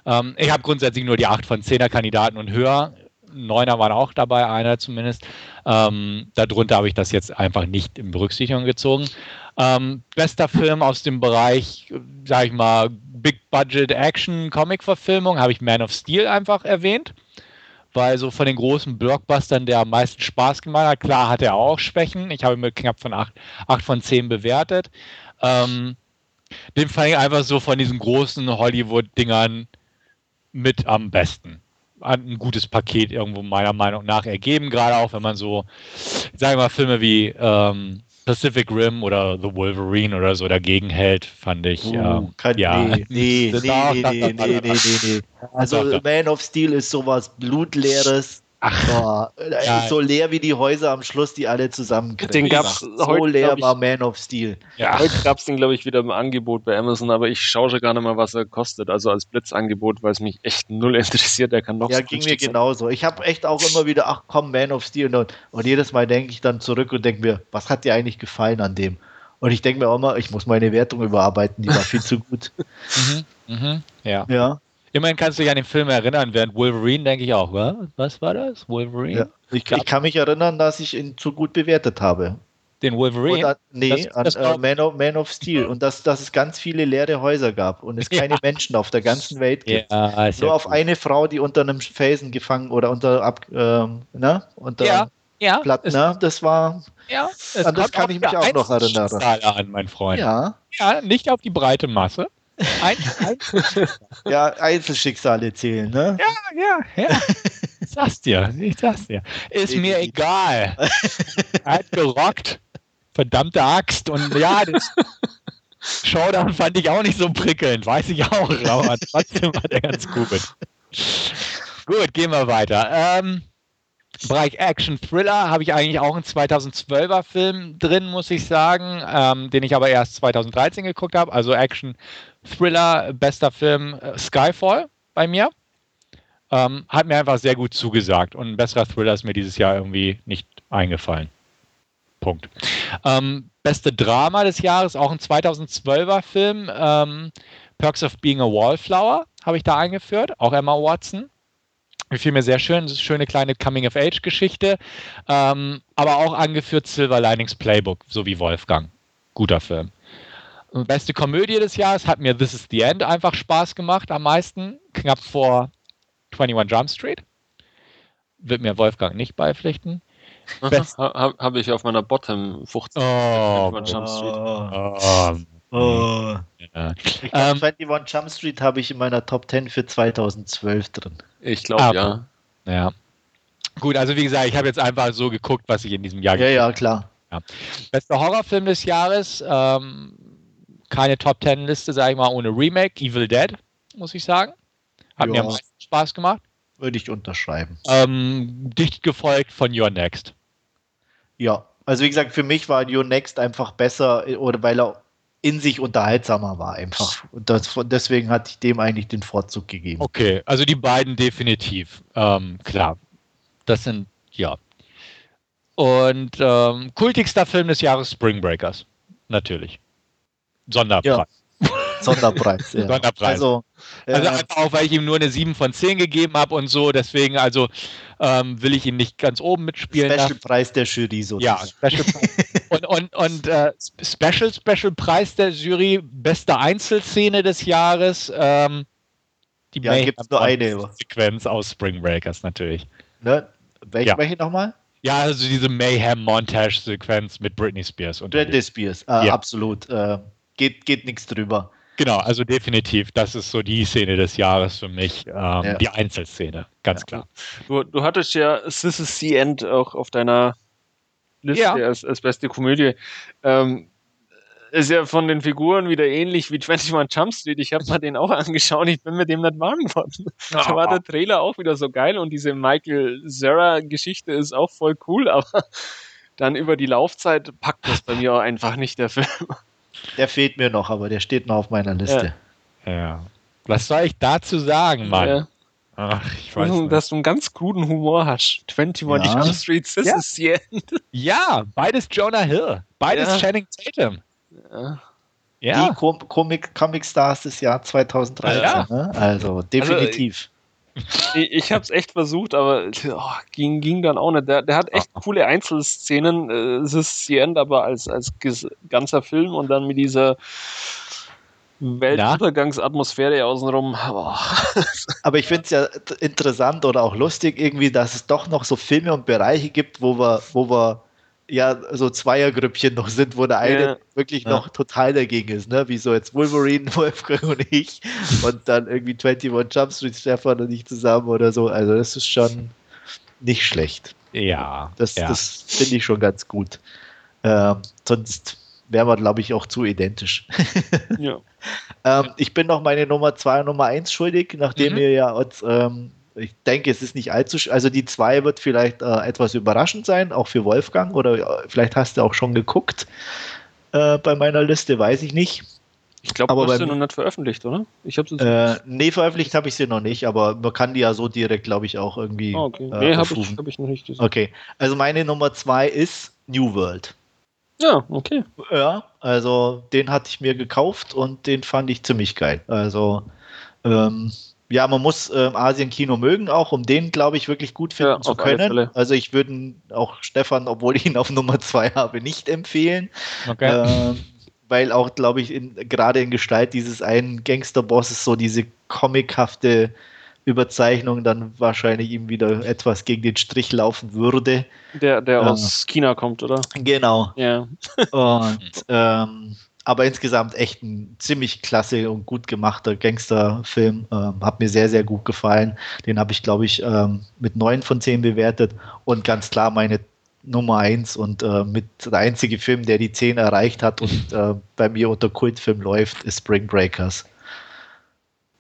Ähm, ich habe grundsätzlich nur die 8 von 10er Kandidaten und höher Neuner waren auch dabei, einer zumindest. Ähm, darunter habe ich das jetzt einfach nicht in Berücksichtigung gezogen. Ähm, bester Film aus dem Bereich, sag ich mal, Big Budget Action Comic Verfilmung habe ich Man of Steel einfach erwähnt, weil so von den großen Blockbustern der am meisten Spaß gemacht hat. Klar hat er auch Schwächen. Ich habe ihn mit knapp von 8, 8 von 10 bewertet. Ähm, den fand ich einfach so von diesen großen Hollywood-Dingern mit am besten ein gutes Paket irgendwo meiner Meinung nach ergeben, gerade auch wenn man so, sagen wir mal, Filme wie ähm, Pacific Rim oder The Wolverine oder so dagegen hält, fand ich. Uh, ähm, ja. Nee, nee, nee, nee, nee, nee, nee, nee. Also Man of Steel ist sowas Blutleeres, Ach, oh, ja. so leer wie die Häuser am Schluss, die alle zusammenkriegen. Den gab's so heute, leer ich, war Man of Steel. Ja. Heute gab es den, glaube ich, wieder im Angebot bei Amazon, aber ich schaue schon gar nicht mal, was er kostet. Also als Blitzangebot, weil es mich echt null interessiert. Der kann noch Ja, so ging mir genauso. Ich habe echt auch immer wieder, ach komm, Man of Steel. Und, und jedes Mal denke ich dann zurück und denke mir, was hat dir eigentlich gefallen an dem? Und ich denke mir auch mal, ich muss meine Wertung überarbeiten, die war viel zu gut. mhm, mhm, ja. Ja. Immerhin kannst du dich an den Film erinnern, während Wolverine denke ich auch, was war das? Wolverine? Ja. Ich, ich, kann mich erinnern, dass ich ihn zu gut bewertet habe. Den Wolverine? Oder, nee, das, an, äh, Man, of, Man, of, Steel. Und dass, dass es ganz viele leere Häuser gab und es keine ja. Menschen auf der ganzen Welt gibt. Ja, Nur auf eine Frau, die unter einem Felsen gefangen oder unter, ab, ähm, ne? unter ja, ja, Platten, ne? Das war. Ja, an das kann ich mich auch noch erinnern. An, mein Freund. Ja. ja, nicht auf die breite Masse. Ein, ein ja, Einzelschicksale zählen, ne? Ja, ja, ja. Ich sag's dir, ich sag's dir. Ist mir egal. er hat gerockt. Verdammte Axt. Und ja, das Showdown fand ich auch nicht so prickelnd, weiß ich auch, aber trotzdem war der ganz gut. Gut, gehen wir weiter. Ähm, Bereich Action Thriller habe ich eigentlich auch einen 2012er Film drin, muss ich sagen, ähm, den ich aber erst 2013 geguckt habe. Also Action Thriller, bester Film äh, Skyfall bei mir. Ähm, hat mir einfach sehr gut zugesagt und ein besserer Thriller ist mir dieses Jahr irgendwie nicht eingefallen. Punkt. Ähm, beste Drama des Jahres, auch ein 2012er Film, ähm, Perks of Being a Wallflower, habe ich da eingeführt, auch Emma Watson. Gefiel mir sehr schön, das ist eine schöne kleine Coming-of-Age-Geschichte, ähm, aber auch angeführt Silver Linings Playbook, so wie Wolfgang. Guter Film. Beste Komödie des Jahres hat mir This is the End einfach Spaß gemacht, am meisten, knapp vor 21 Jump Street. Wird mir Wolfgang nicht beipflichten. Habe hab ich auf meiner Bottom 15 oh, Jump Street. Oh. Oh. Ja. Ich glaub, ähm, 21 Jump Street habe ich in meiner Top 10 für 2012 drin. Ich glaube, ja. Ja. Gut, also wie gesagt, ich habe jetzt einfach so geguckt, was ich in diesem Jahr Ja, ja, klar. Ja. Bester Horrorfilm des Jahres, ähm, keine Top 10 Liste, sage ich mal, ohne Remake, Evil Dead, muss ich sagen. Hat ja. mir am meisten Spaß gemacht. Würde ich unterschreiben. Ähm, dicht gefolgt von Your Next. Ja, also wie gesagt, für mich war Your Next einfach besser, oder weil er in sich unterhaltsamer war einfach. Und das, deswegen hatte ich dem eigentlich den Vorzug gegeben. Okay, also die beiden definitiv. Ähm, klar. Das sind, ja. Und ähm, kultigster Film des Jahres Spring Breakers. Natürlich. Sonderpreis. Ja. Sonderpreis, ja. Sonderpreis. Also, also äh, auch, weil ich ihm nur eine 7 von 10 gegeben habe und so, deswegen also ähm, will ich ihn nicht ganz oben mitspielen. Special Preis der Jury so. Ja, Special und und, und äh, Special Special Preis der Jury, beste Einzelszene des Jahres. Ähm, die ja, gibt es nur eine. Sequenz aus Spring Breakers natürlich. Ne? Welche, ja. welche nochmal? Ja, also diese Mayhem-Montage-Sequenz mit Britney Spears. Britney Spears, äh, ja. absolut. Äh, geht geht nichts drüber. Genau, also definitiv, das ist so die Szene des Jahres für mich, ähm, ja. die Einzelszene, ganz ja. klar. Du, du hattest ja This is the End auch auf deiner Liste ja. als, als beste Komödie. Ähm, ist ja von den Figuren wieder ähnlich wie 21 Jump Street. Ich habe mal den auch angeschaut, ich bin mit dem nicht warm geworden. Oh. Da war der Trailer auch wieder so geil und diese Michael Zera-Geschichte ist auch voll cool, aber dann über die Laufzeit packt das bei mir auch einfach nicht der Film. Der fehlt mir noch, aber der steht noch auf meiner Liste. Ja. ja. Was soll ich dazu sagen, Mann? Ja. Ach, ich weiß nicht. Dass du einen ganz guten Humor hast. 21 ja. Jump Street, this ja. is the end. Ja, beides Jonah Hill. Beides ja. Channing Tatum. Ja. ja. Die Com Comic, Comic Stars des Jahr 2013. Ja. Ne? Also definitiv. Also, ich, ich habe es echt versucht, aber oh, ging, ging dann auch nicht. Der, der hat echt coole Einzelszenen. Äh, es ist the end, aber als, als ganzer Film und dann mit dieser Weltuntergangsatmosphäre außenrum. Boah. Aber ich finde es ja interessant oder auch lustig irgendwie, dass es doch noch so Filme und Bereiche gibt, wo wir, wo wir ja so Zweiergrüppchen noch sind, wo der eine ja. wirklich noch total dagegen ist, ne? Wie so jetzt Wolverine, Wolfgang und ich und dann irgendwie 21 Jump Street, Stefan und ich zusammen oder so. Also das ist schon nicht schlecht. Ja. Das, ja. das finde ich schon ganz gut. Ähm, sonst wären wir, glaube ich, auch zu identisch. ja. ähm, ich bin noch meine Nummer 2 und Nummer 1 schuldig, nachdem mhm. ihr ja uns, ähm, ich denke, es ist nicht allzu, also die 2 wird vielleicht äh, etwas überraschend sein, auch für Wolfgang, oder äh, vielleicht hast du auch schon geguckt äh, bei meiner Liste, weiß ich nicht. Ich glaube, du hast sie noch nicht veröffentlicht, oder? Ich habe äh, Nee, veröffentlicht habe ich sie noch nicht, aber man kann die ja so direkt, glaube ich, auch irgendwie. Oh, okay. Äh, nee, habe ich, hab ich noch nicht gesehen. Okay, also meine Nummer 2 ist New World. Ja, okay. Ja, also den hatte ich mir gekauft und den fand ich ziemlich geil. Also ähm, ja, man muss ähm, Asien-Kino mögen, auch um den, glaube ich, wirklich gut finden ja, zu können. Also ich würde auch Stefan, obwohl ich ihn auf Nummer zwei habe, nicht empfehlen. Okay. Ähm, weil auch, glaube ich, in, gerade in Gestalt dieses einen Gangsterbosses so diese comichafte Überzeichnung dann wahrscheinlich ihm wieder etwas gegen den Strich laufen würde. Der, der äh, aus China kommt, oder? Genau. Ja. Und ähm, aber insgesamt echt ein ziemlich klasse und gut gemachter Gangsterfilm. Ähm, hat mir sehr, sehr gut gefallen. Den habe ich, glaube ich, ähm, mit 9 von 10 bewertet und ganz klar meine Nummer 1 und äh, mit der einzige Film, der die 10 erreicht hat und äh, bei mir unter Kultfilm läuft, ist Spring Breakers.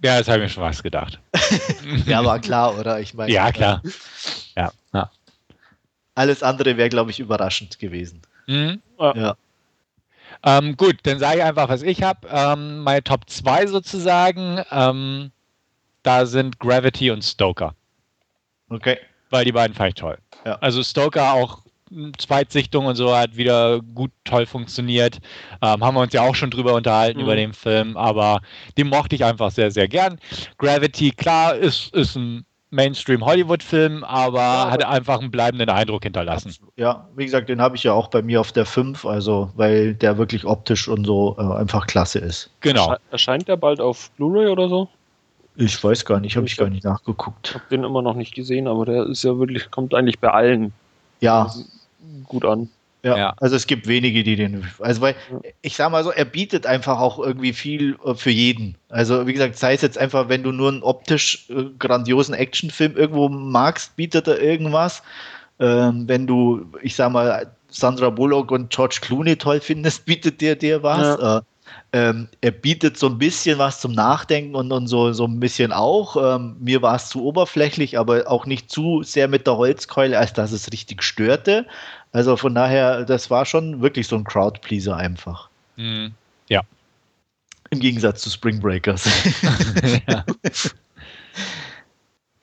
Ja, das habe ich mir schon was gedacht. ja, war klar, oder? Ich meine. Ja, klar. Ja, ja. Alles andere wäre, glaube ich, überraschend gewesen. Mhm. Ja. ja. Ähm, gut, dann sage ich einfach, was ich habe. Ähm, meine Top 2 sozusagen, ähm, da sind Gravity und Stoker. Okay. Weil die beiden fand ich toll. Ja. Also Stoker auch Zweitsichtung und so hat wieder gut toll funktioniert. Ähm, haben wir uns ja auch schon drüber unterhalten mhm. über den Film, aber den mochte ich einfach sehr, sehr gern. Gravity, klar, ist, ist ein Mainstream-Hollywood-Film, aber ja, hat einfach einen bleibenden Eindruck hinterlassen. Ja, wie gesagt, den habe ich ja auch bei mir auf der 5, also weil der wirklich optisch und so äh, einfach klasse ist. Genau. Erscheint der bald auf Blu-ray oder so? Ich weiß gar nicht, habe ich, gar nicht nachgeguckt. Ich habe den immer noch nicht gesehen, aber der ist ja wirklich, kommt eigentlich bei allen. Ja. Gut an. Ja, ja, also es gibt wenige, die den, also weil ich sag mal so, er bietet einfach auch irgendwie viel äh, für jeden. Also wie gesagt, sei es jetzt einfach, wenn du nur einen optisch äh, grandiosen Actionfilm irgendwo magst, bietet er irgendwas. Ähm, wenn du, ich sag mal, Sandra Bullock und George Clooney toll findest, bietet der dir was. Ja. Äh, ähm, er bietet so ein bisschen was zum Nachdenken und, und so, so ein bisschen auch. Ähm, mir war es zu oberflächlich, aber auch nicht zu sehr mit der Holzkeule, als dass es richtig störte. Also von daher, das war schon wirklich so ein Crowdpleaser einfach. Mhm. Ja. Im Gegensatz zu Spring Breakers. ja.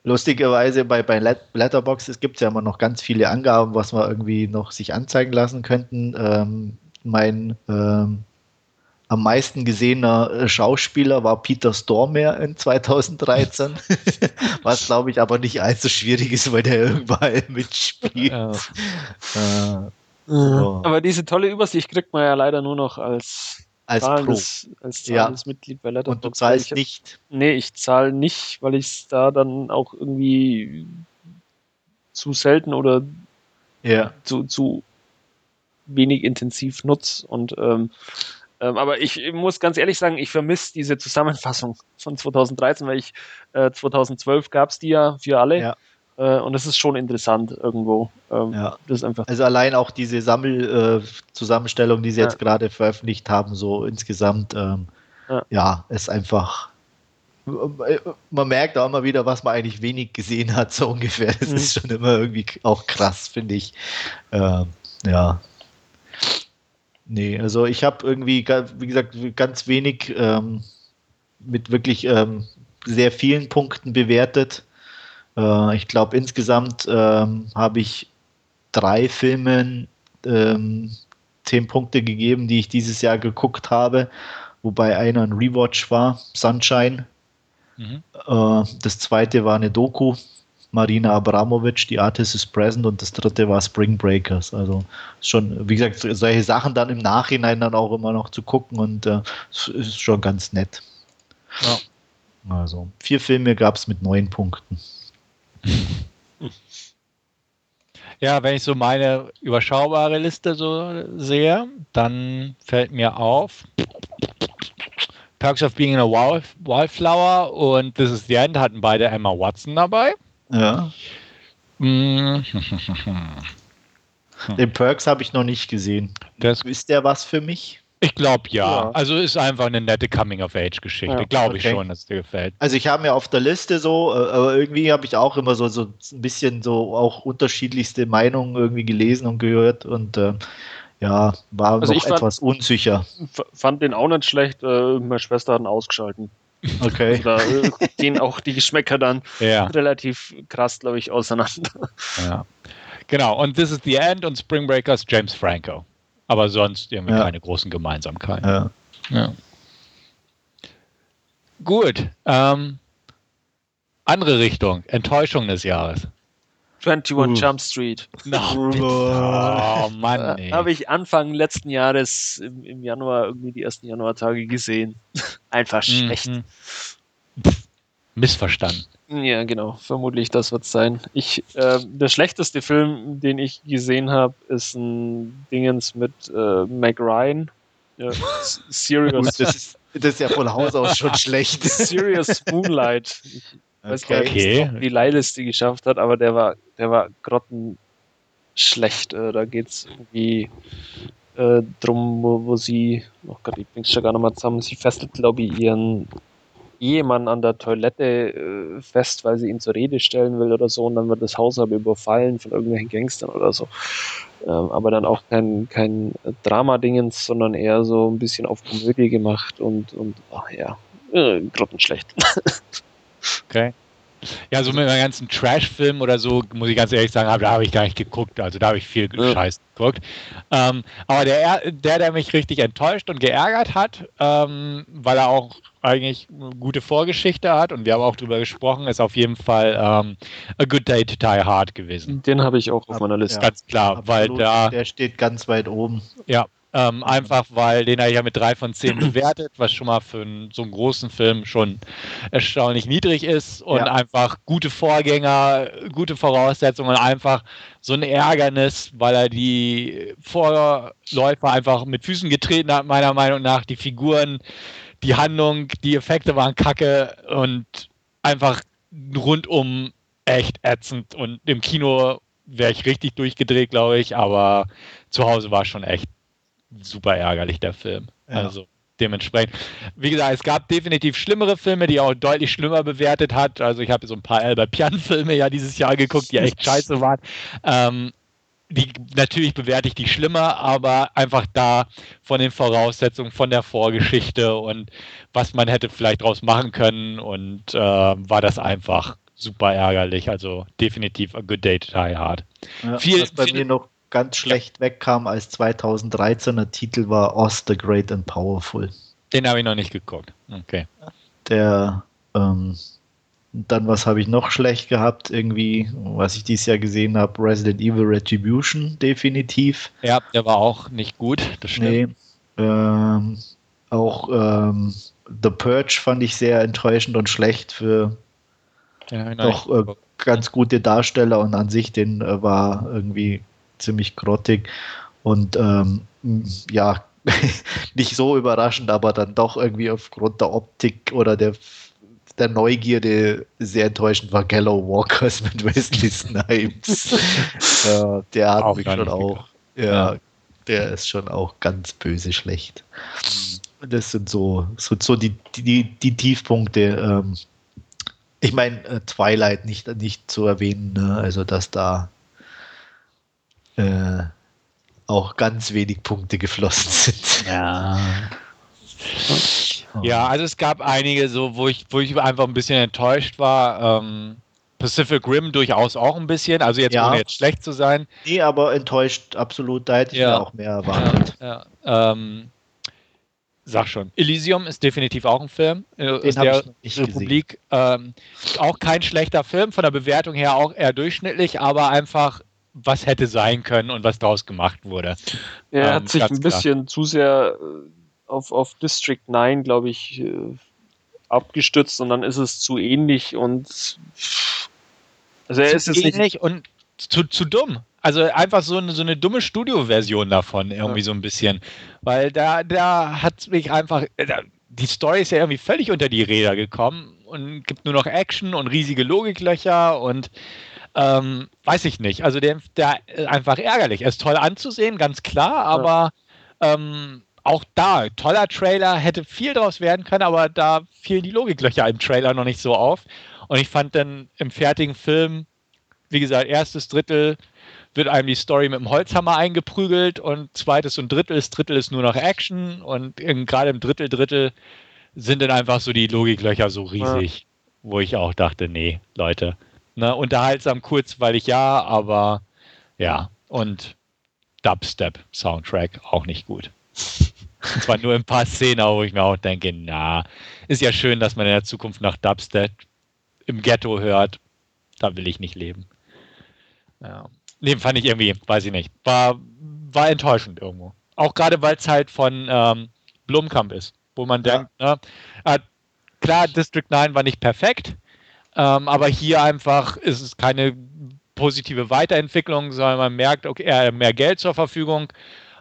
Lustigerweise bei, bei Letterboxd gibt es ja immer noch ganz viele Angaben, was wir irgendwie noch sich anzeigen lassen könnten. Ähm, mein ähm, am meisten gesehener äh, Schauspieler war Peter Stormare in 2013, was glaube ich aber nicht allzu schwierig ist, weil der überall mitspielt. Ja. Äh, so. Aber diese tolle Übersicht kriegt man ja leider nur noch als als zahlendes, Pro. als zahlendes ja. Mitglied bei Letterboxd. Und du zahlst nicht? Nee, ich zahle nicht, weil ich es da dann auch irgendwie zu selten oder ja. zu, zu wenig intensiv nutze und ähm, ähm, aber ich muss ganz ehrlich sagen, ich vermisse diese Zusammenfassung von 2013, weil ich äh, 2012 gab es die ja für alle. Ja. Äh, und es ist schon interessant irgendwo. Ähm, ja. Das ist einfach also allein auch diese Sammelzusammenstellung, äh, die sie ja. jetzt gerade veröffentlicht haben, so insgesamt, ähm, ja. ja, ist einfach man merkt auch immer wieder, was man eigentlich wenig gesehen hat, so ungefähr. Das mhm. ist schon immer irgendwie auch krass, finde ich. Ähm, ja. Nee, also ich habe irgendwie, wie gesagt, ganz wenig ähm, mit wirklich ähm, sehr vielen Punkten bewertet. Äh, ich glaube, insgesamt ähm, habe ich drei Filmen ähm, zehn Punkte gegeben, die ich dieses Jahr geguckt habe, wobei einer ein Rewatch war, Sunshine. Mhm. Äh, das zweite war eine Doku, Marina Abramovic, die Artist is Present und das dritte war Spring Breakers. Also schon, wie gesagt, solche Sachen dann im Nachhinein dann auch immer noch zu gucken und äh, ist schon ganz nett. Ja. Also vier Filme gab es mit neun Punkten. Ja, wenn ich so meine überschaubare Liste so sehe, dann fällt mir auf, Perks of Being a Wildflower und This is the End hatten beide Emma Watson dabei. Ja. Mm. Den Perks habe ich noch nicht gesehen. Das ist der was für mich? Ich glaube ja. ja. Also ist einfach eine nette Coming-of-Age-Geschichte. Ja, glaube ich schon, dass es dir gefällt. Also ich habe mir auf der Liste so, äh, aber irgendwie habe ich auch immer so, so ein bisschen so auch unterschiedlichste Meinungen irgendwie gelesen und gehört und äh, ja, war also noch etwas fand, unsicher. Fand den auch nicht schlecht. Äh, meine Schwester hat ihn ausgeschalten. Okay. Da äh, gehen auch die Geschmäcker dann ja. relativ krass, glaube ich, auseinander. Ja. Genau, und This is the End und Spring Breakers James Franco. Aber sonst irgendwie ja. keine großen Gemeinsamkeiten. Ja. ja. Gut. Ähm, andere Richtung, Enttäuschung des Jahres. 21 uh. Jump Street. No, oh Mann. Äh, Habe ich Anfang letzten Jahres im, im, Januar irgendwie die ersten Januartage gesehen. Einfach mhm. schlecht. Mhm. Missverstanden. Ja, genau. Vermutlich das wird es sein. Ich, äh, der schlechteste Film, den ich gesehen habe, ist ein Dingens mit äh, Mac Ryan. Ja, Serious. das, ist, das ist ja von Haus aus schon schlecht. Serious Moonlight. Ich, weiß gar nicht, okay. wie Leilis die geschafft hat, aber der war, der war grottenschlecht. Äh, da geht es irgendwie äh, drum, wo, wo sie, oh Gott, ich bring's schon gar nicht mal zusammen, sie fesselt, glaube ich, ihren Ehemann an der Toilette äh, fest, weil sie ihn zur Rede stellen will oder so und dann wird das Haus aber überfallen von irgendwelchen Gangstern oder so. Ähm, aber dann auch kein, kein Drama-Dingens, sondern eher so ein bisschen auf Komödie gemacht und, und ach ja, äh, grottenschlecht. okay. Ja, so mit meinem ganzen Trash-Film oder so, muss ich ganz ehrlich sagen, da habe ich gar nicht geguckt. Also da habe ich viel ja. Scheiß geguckt. Ähm, aber der, der, der mich richtig enttäuscht und geärgert hat, ähm, weil er auch eigentlich eine gute Vorgeschichte hat und wir haben auch drüber gesprochen, ist auf jeden Fall ähm, A Good Day to Die Hard gewesen. Den habe ich auch auf meiner Liste. Ja, ganz klar, absolut, weil da. Der steht ganz weit oben. Ja, ähm, einfach weil den habe ich ja mit drei von zehn bewertet, was schon mal für einen, so einen großen Film schon erstaunlich niedrig ist und ja. einfach gute Vorgänger, gute Voraussetzungen, einfach so ein Ärgernis, weil er die Vorläufer einfach mit Füßen getreten hat, meiner Meinung nach. Die Figuren, die Handlung, die Effekte waren kacke und einfach rundum echt ätzend. Und im Kino wäre ich richtig durchgedreht, glaube ich, aber zu Hause war schon echt super ärgerlich, der Film. Ja. Also dementsprechend. Wie gesagt, es gab definitiv schlimmere Filme, die auch deutlich schlimmer bewertet hat. Also ich habe so ein paar Albert Pian-Filme ja dieses Jahr geguckt, die echt scheiße waren. Ähm, die, natürlich bewerte ich die schlimmer, aber einfach da von den Voraussetzungen, von der Vorgeschichte und was man hätte vielleicht draus machen können und äh, war das einfach super ärgerlich. Also definitiv a good day to die hard. Ja, viel, was bei viel, mir noch ganz schlecht wegkam als 2013er Titel war Oz the Great and Powerful. Den habe ich noch nicht geguckt. Okay. Der, ähm, dann was habe ich noch schlecht gehabt? Irgendwie, was ich dieses Jahr gesehen habe, Resident Evil Retribution, definitiv. Ja, der war auch nicht gut, das stimmt. Nee, ähm, auch ähm, The Purge fand ich sehr enttäuschend und schlecht für ja, doch äh, ganz gute Darsteller und an sich den äh, war irgendwie ziemlich grottig und ähm, ja, nicht so überraschend, aber dann doch irgendwie aufgrund der Optik oder der, der Neugierde sehr enttäuschend war Gallow Walkers mit Wesley Snipes. äh, der hat auch mich schon auch, ja, ja, der ist schon auch ganz böse schlecht. Das sind so, so, so die, die, die Tiefpunkte. Ähm, ich meine, äh, Twilight nicht, nicht zu erwähnen, ne? also dass da äh, auch ganz wenig Punkte geflossen sind. Ja. Ja, also es gab einige so, wo ich, wo ich einfach ein bisschen enttäuscht war. Ähm, Pacific Rim durchaus auch ein bisschen, also jetzt ja. ohne jetzt schlecht zu sein. Nee, aber enttäuscht absolut, da hätte ich ja. auch mehr erwartet. Ja, ja. Ähm, sag schon. Elysium ist definitiv auch ein Film äh, aus der Republik. Ähm, auch kein schlechter Film, von der Bewertung her auch eher durchschnittlich, aber einfach was hätte sein können und was daraus gemacht wurde. Er ähm, hat sich ein bisschen klar. zu sehr äh, auf, auf District 9, glaube ich, äh, abgestützt und dann ist es zu ähnlich und also er zu ist ähnlich nicht und zu, zu dumm. Also einfach so eine, so eine dumme Studio-Version davon, irgendwie ja. so ein bisschen. Weil da, da hat mich einfach. Äh, die Story ist ja irgendwie völlig unter die Räder gekommen und gibt nur noch Action und riesige Logiklöcher und ähm, weiß ich nicht. Also der, der ist einfach ärgerlich. Er ist toll anzusehen, ganz klar, aber ja. ähm, auch da, toller Trailer, hätte viel draus werden können, aber da fielen die Logiklöcher im Trailer noch nicht so auf. Und ich fand dann im fertigen Film, wie gesagt, erstes Drittel wird einem die Story mit dem Holzhammer eingeprügelt und zweites und drittes Drittel ist nur noch Action und gerade im Drittel, Drittel sind dann einfach so die Logiklöcher so riesig, ja. wo ich auch dachte, nee, Leute, Ne, unterhaltsam, kurzweilig ja, aber ja. Und Dubstep-Soundtrack auch nicht gut. Und zwar nur ein paar Szenen, wo ich mir auch denke, na, ist ja schön, dass man in der Zukunft nach Dubstep im Ghetto hört. Da will ich nicht leben. Ja. Nee, fand ich irgendwie, weiß ich nicht. War, war enttäuschend irgendwo. Auch gerade, weil es halt von ähm, Blumkamp ist, wo man ja. denkt, ne, äh, klar, District 9 war nicht perfekt, ähm, aber hier einfach ist es keine positive Weiterentwicklung, sondern man merkt, okay, er hat mehr Geld zur Verfügung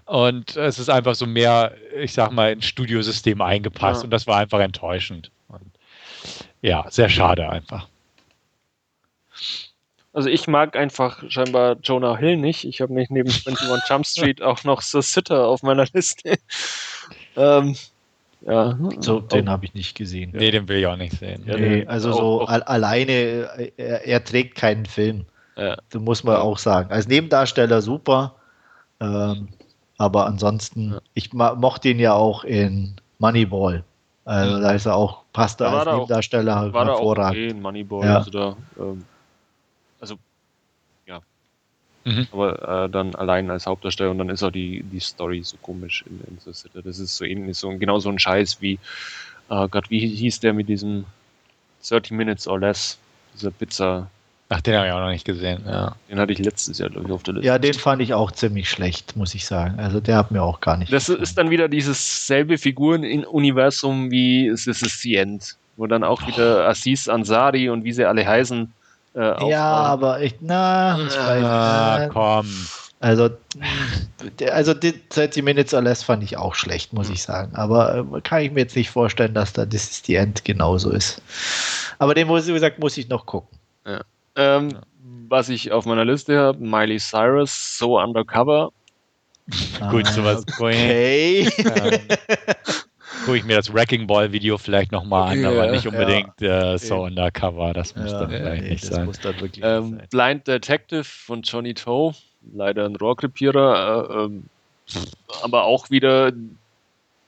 und es ist einfach so mehr, ich sag mal, ins Studiosystem eingepasst ja. und das war einfach enttäuschend. Und ja, sehr schade einfach. Also ich mag einfach scheinbar Jonah Hill nicht. Ich habe nicht neben 21 Jump Street auch noch The Sitter auf meiner Liste. ähm, Ja. So, den habe ich nicht gesehen. Nee, den will ich auch nicht sehen. Nee, also so auch, alleine, er, er, trägt keinen Film. Ja. Das muss man auch sagen. Als Nebendarsteller super, ähm, aber ansonsten, ja. ich mochte ihn ja auch in Moneyball. Also mhm. da ist er auch, passt er als Nebendarsteller auch, war hervorragend. okay in Moneyball. Ja. Also, da, ähm. Mhm. Aber äh, dann allein als Hauptdarsteller und dann ist auch die, die Story so komisch in, in so Das ist so ähnlich, so, genau so ein Scheiß wie, äh, Gott, wie hieß der mit diesem 30 Minutes or Less, dieser Pizza. Ach, den habe ich auch noch nicht gesehen. Ja. Den hatte ich letztes Jahr, glaube ich, auf der Liste. Ja, den fand ich auch ziemlich schlecht, muss ich sagen. Also der hat mir auch gar nicht. Das gefallen. ist dann wieder dieses selbe Figuren-Universum wie This is the End, wo dann auch wieder Aziz Ansari und wie sie alle heißen. Äh, ja, aber ich, na, ich weiß, ah, komm. Also, also die 30 Minutes or Less fand ich auch schlecht, muss ich sagen. Aber äh, kann ich mir jetzt nicht vorstellen, dass da This is the End genauso ist. Aber den, wie gesagt, muss ich noch gucken. Ja. Ähm, ja. Was ich auf meiner Liste habe, Miley Cyrus, So Undercover. Gut, ah, sowas. Okay. gucke ich mir das Wrecking Ball Video vielleicht nochmal an, ja, aber nicht unbedingt ja. äh, So Undercover. Das muss dann vielleicht nee, nicht sein. Ähm, sein. Blind Detective von Johnny Toe, leider ein Rohrkrepierer, äh, ähm, aber auch wieder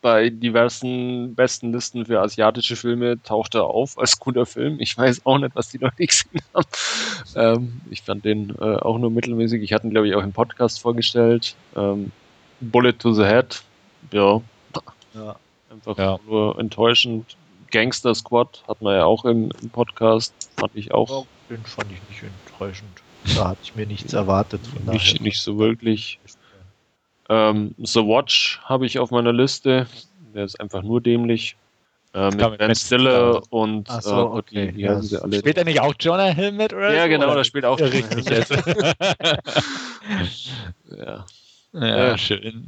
bei diversen besten Listen für asiatische Filme taucht er auf als guter Film. Ich weiß auch nicht, was die Leute gesehen haben. Ähm, ich fand den äh, auch nur mittelmäßig. Ich hatte ihn, glaube ich, auch im Podcast vorgestellt. Ähm, Bullet to the Head. Ja. ja. Einfach ja. nur enttäuschend. Gangster Squad hat man ja auch im, im Podcast. Fand ich auch. Den fand ich nicht enttäuschend. Da hatte ich mir nichts erwartet. Von nicht, nicht so wirklich. Ähm, The Watch habe ich auf meiner Liste. Der ist einfach nur dämlich. Äh, mit Ben Stiller und Ach so, äh, okay. die, ja. sie alle. Spielt er nicht auch Jonah Hill mit? Oder ja, so, genau, oder? da spielt auch ja, richtig. ja. ja, äh, schön.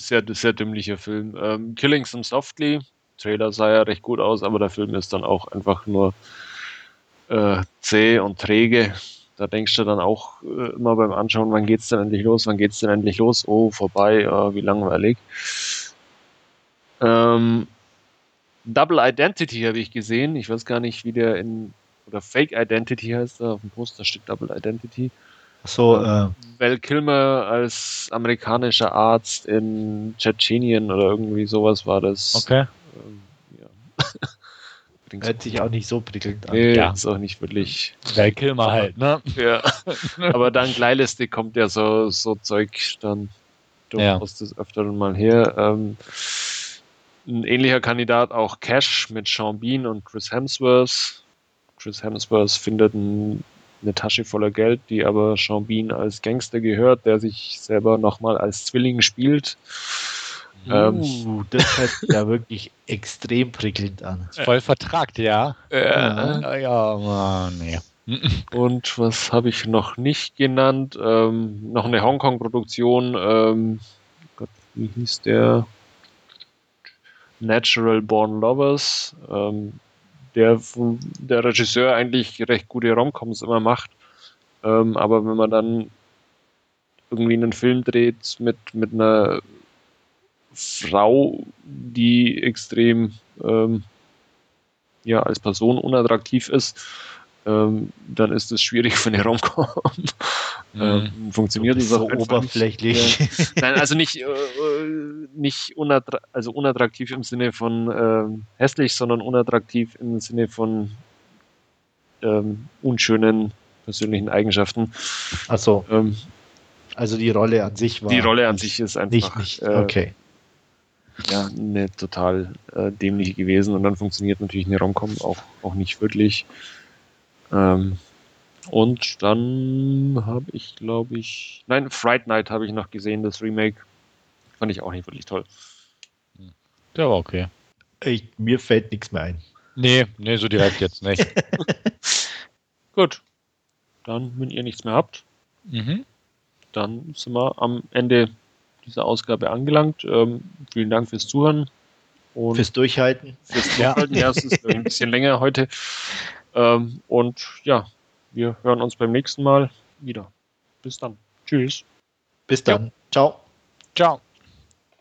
Sehr, sehr dümmlicher Film. Ähm, Killing Some Softly. Trailer sah ja recht gut aus, aber der Film ist dann auch einfach nur äh, zäh und träge da denkst du dann auch äh, immer beim Anschauen, wann geht's denn endlich los, wann geht's denn endlich los? Oh, vorbei, äh, wie langweilig. Ähm, Double Identity habe ich gesehen. Ich weiß gar nicht, wie der in oder Fake Identity heißt auf dem Poster steht Double Identity. So, äh, Val Kilmer als amerikanischer Arzt in Tschetschenien oder irgendwie sowas war das. Okay. Ähm, ja. Hört sich auch nicht so prickelnd an. Nee, ja. ist auch nicht wirklich. Val Kilmer halt, ne? Ja. Aber dann Gleiliste kommt ja so, so Zeug dann durchaus ja. des Öfteren mal her. Ähm, ein ähnlicher Kandidat auch Cash mit Sean Bean und Chris Hemsworth. Chris Hemsworth findet ein, eine Tasche voller Geld, die aber Sean Bean als Gangster gehört, der sich selber nochmal als Zwilling spielt. Ähm, uh, das hört ja wirklich extrem prickelnd an. Voll vertragt, ja. Ja, ja, Mann, nee. Und was habe ich noch nicht genannt? Ähm, noch eine Hongkong-Produktion. Ähm, Gott, wie hieß der? Natural Born Lovers. Ähm, der, der Regisseur eigentlich recht gute Romcoms immer macht. Ähm, aber wenn man dann irgendwie einen Film dreht mit, mit einer Frau, die extrem ähm, ja, als Person unattraktiv ist, ähm, dann ist es schwierig für eine Romcom. Mhm. ähm, funktioniert das so oberflächlich. Nicht. Nein, also nicht, äh, nicht unattra also unattraktiv im Sinne von äh, hässlich, sondern unattraktiv im Sinne von ähm, unschönen persönlichen Eigenschaften. Achso. Ähm, also die Rolle an sich war. Die Rolle an sich ist einfach. Nicht, nicht. Äh, okay ja, eine total äh, dämliche gewesen und dann funktioniert natürlich eine Romcom auch, auch nicht wirklich. Ähm, und dann habe ich, glaube ich, nein, Fright Night habe ich noch gesehen, das Remake. Fand ich auch nicht wirklich toll. Der war okay. Ich, mir fällt nichts mehr ein. Nee, nee, so direkt jetzt nicht. Gut. Dann, wenn ihr nichts mehr habt, mhm. dann sind wir am Ende dieser Ausgabe angelangt. Ähm, vielen Dank fürs Zuhören. Und fürs Durchhalten. Fürs Durchhalten, ja, es ist ein bisschen länger heute. Ähm, und ja, wir hören uns beim nächsten Mal wieder. Bis dann. Tschüss. Bis dann. Ja. Ciao. Ciao.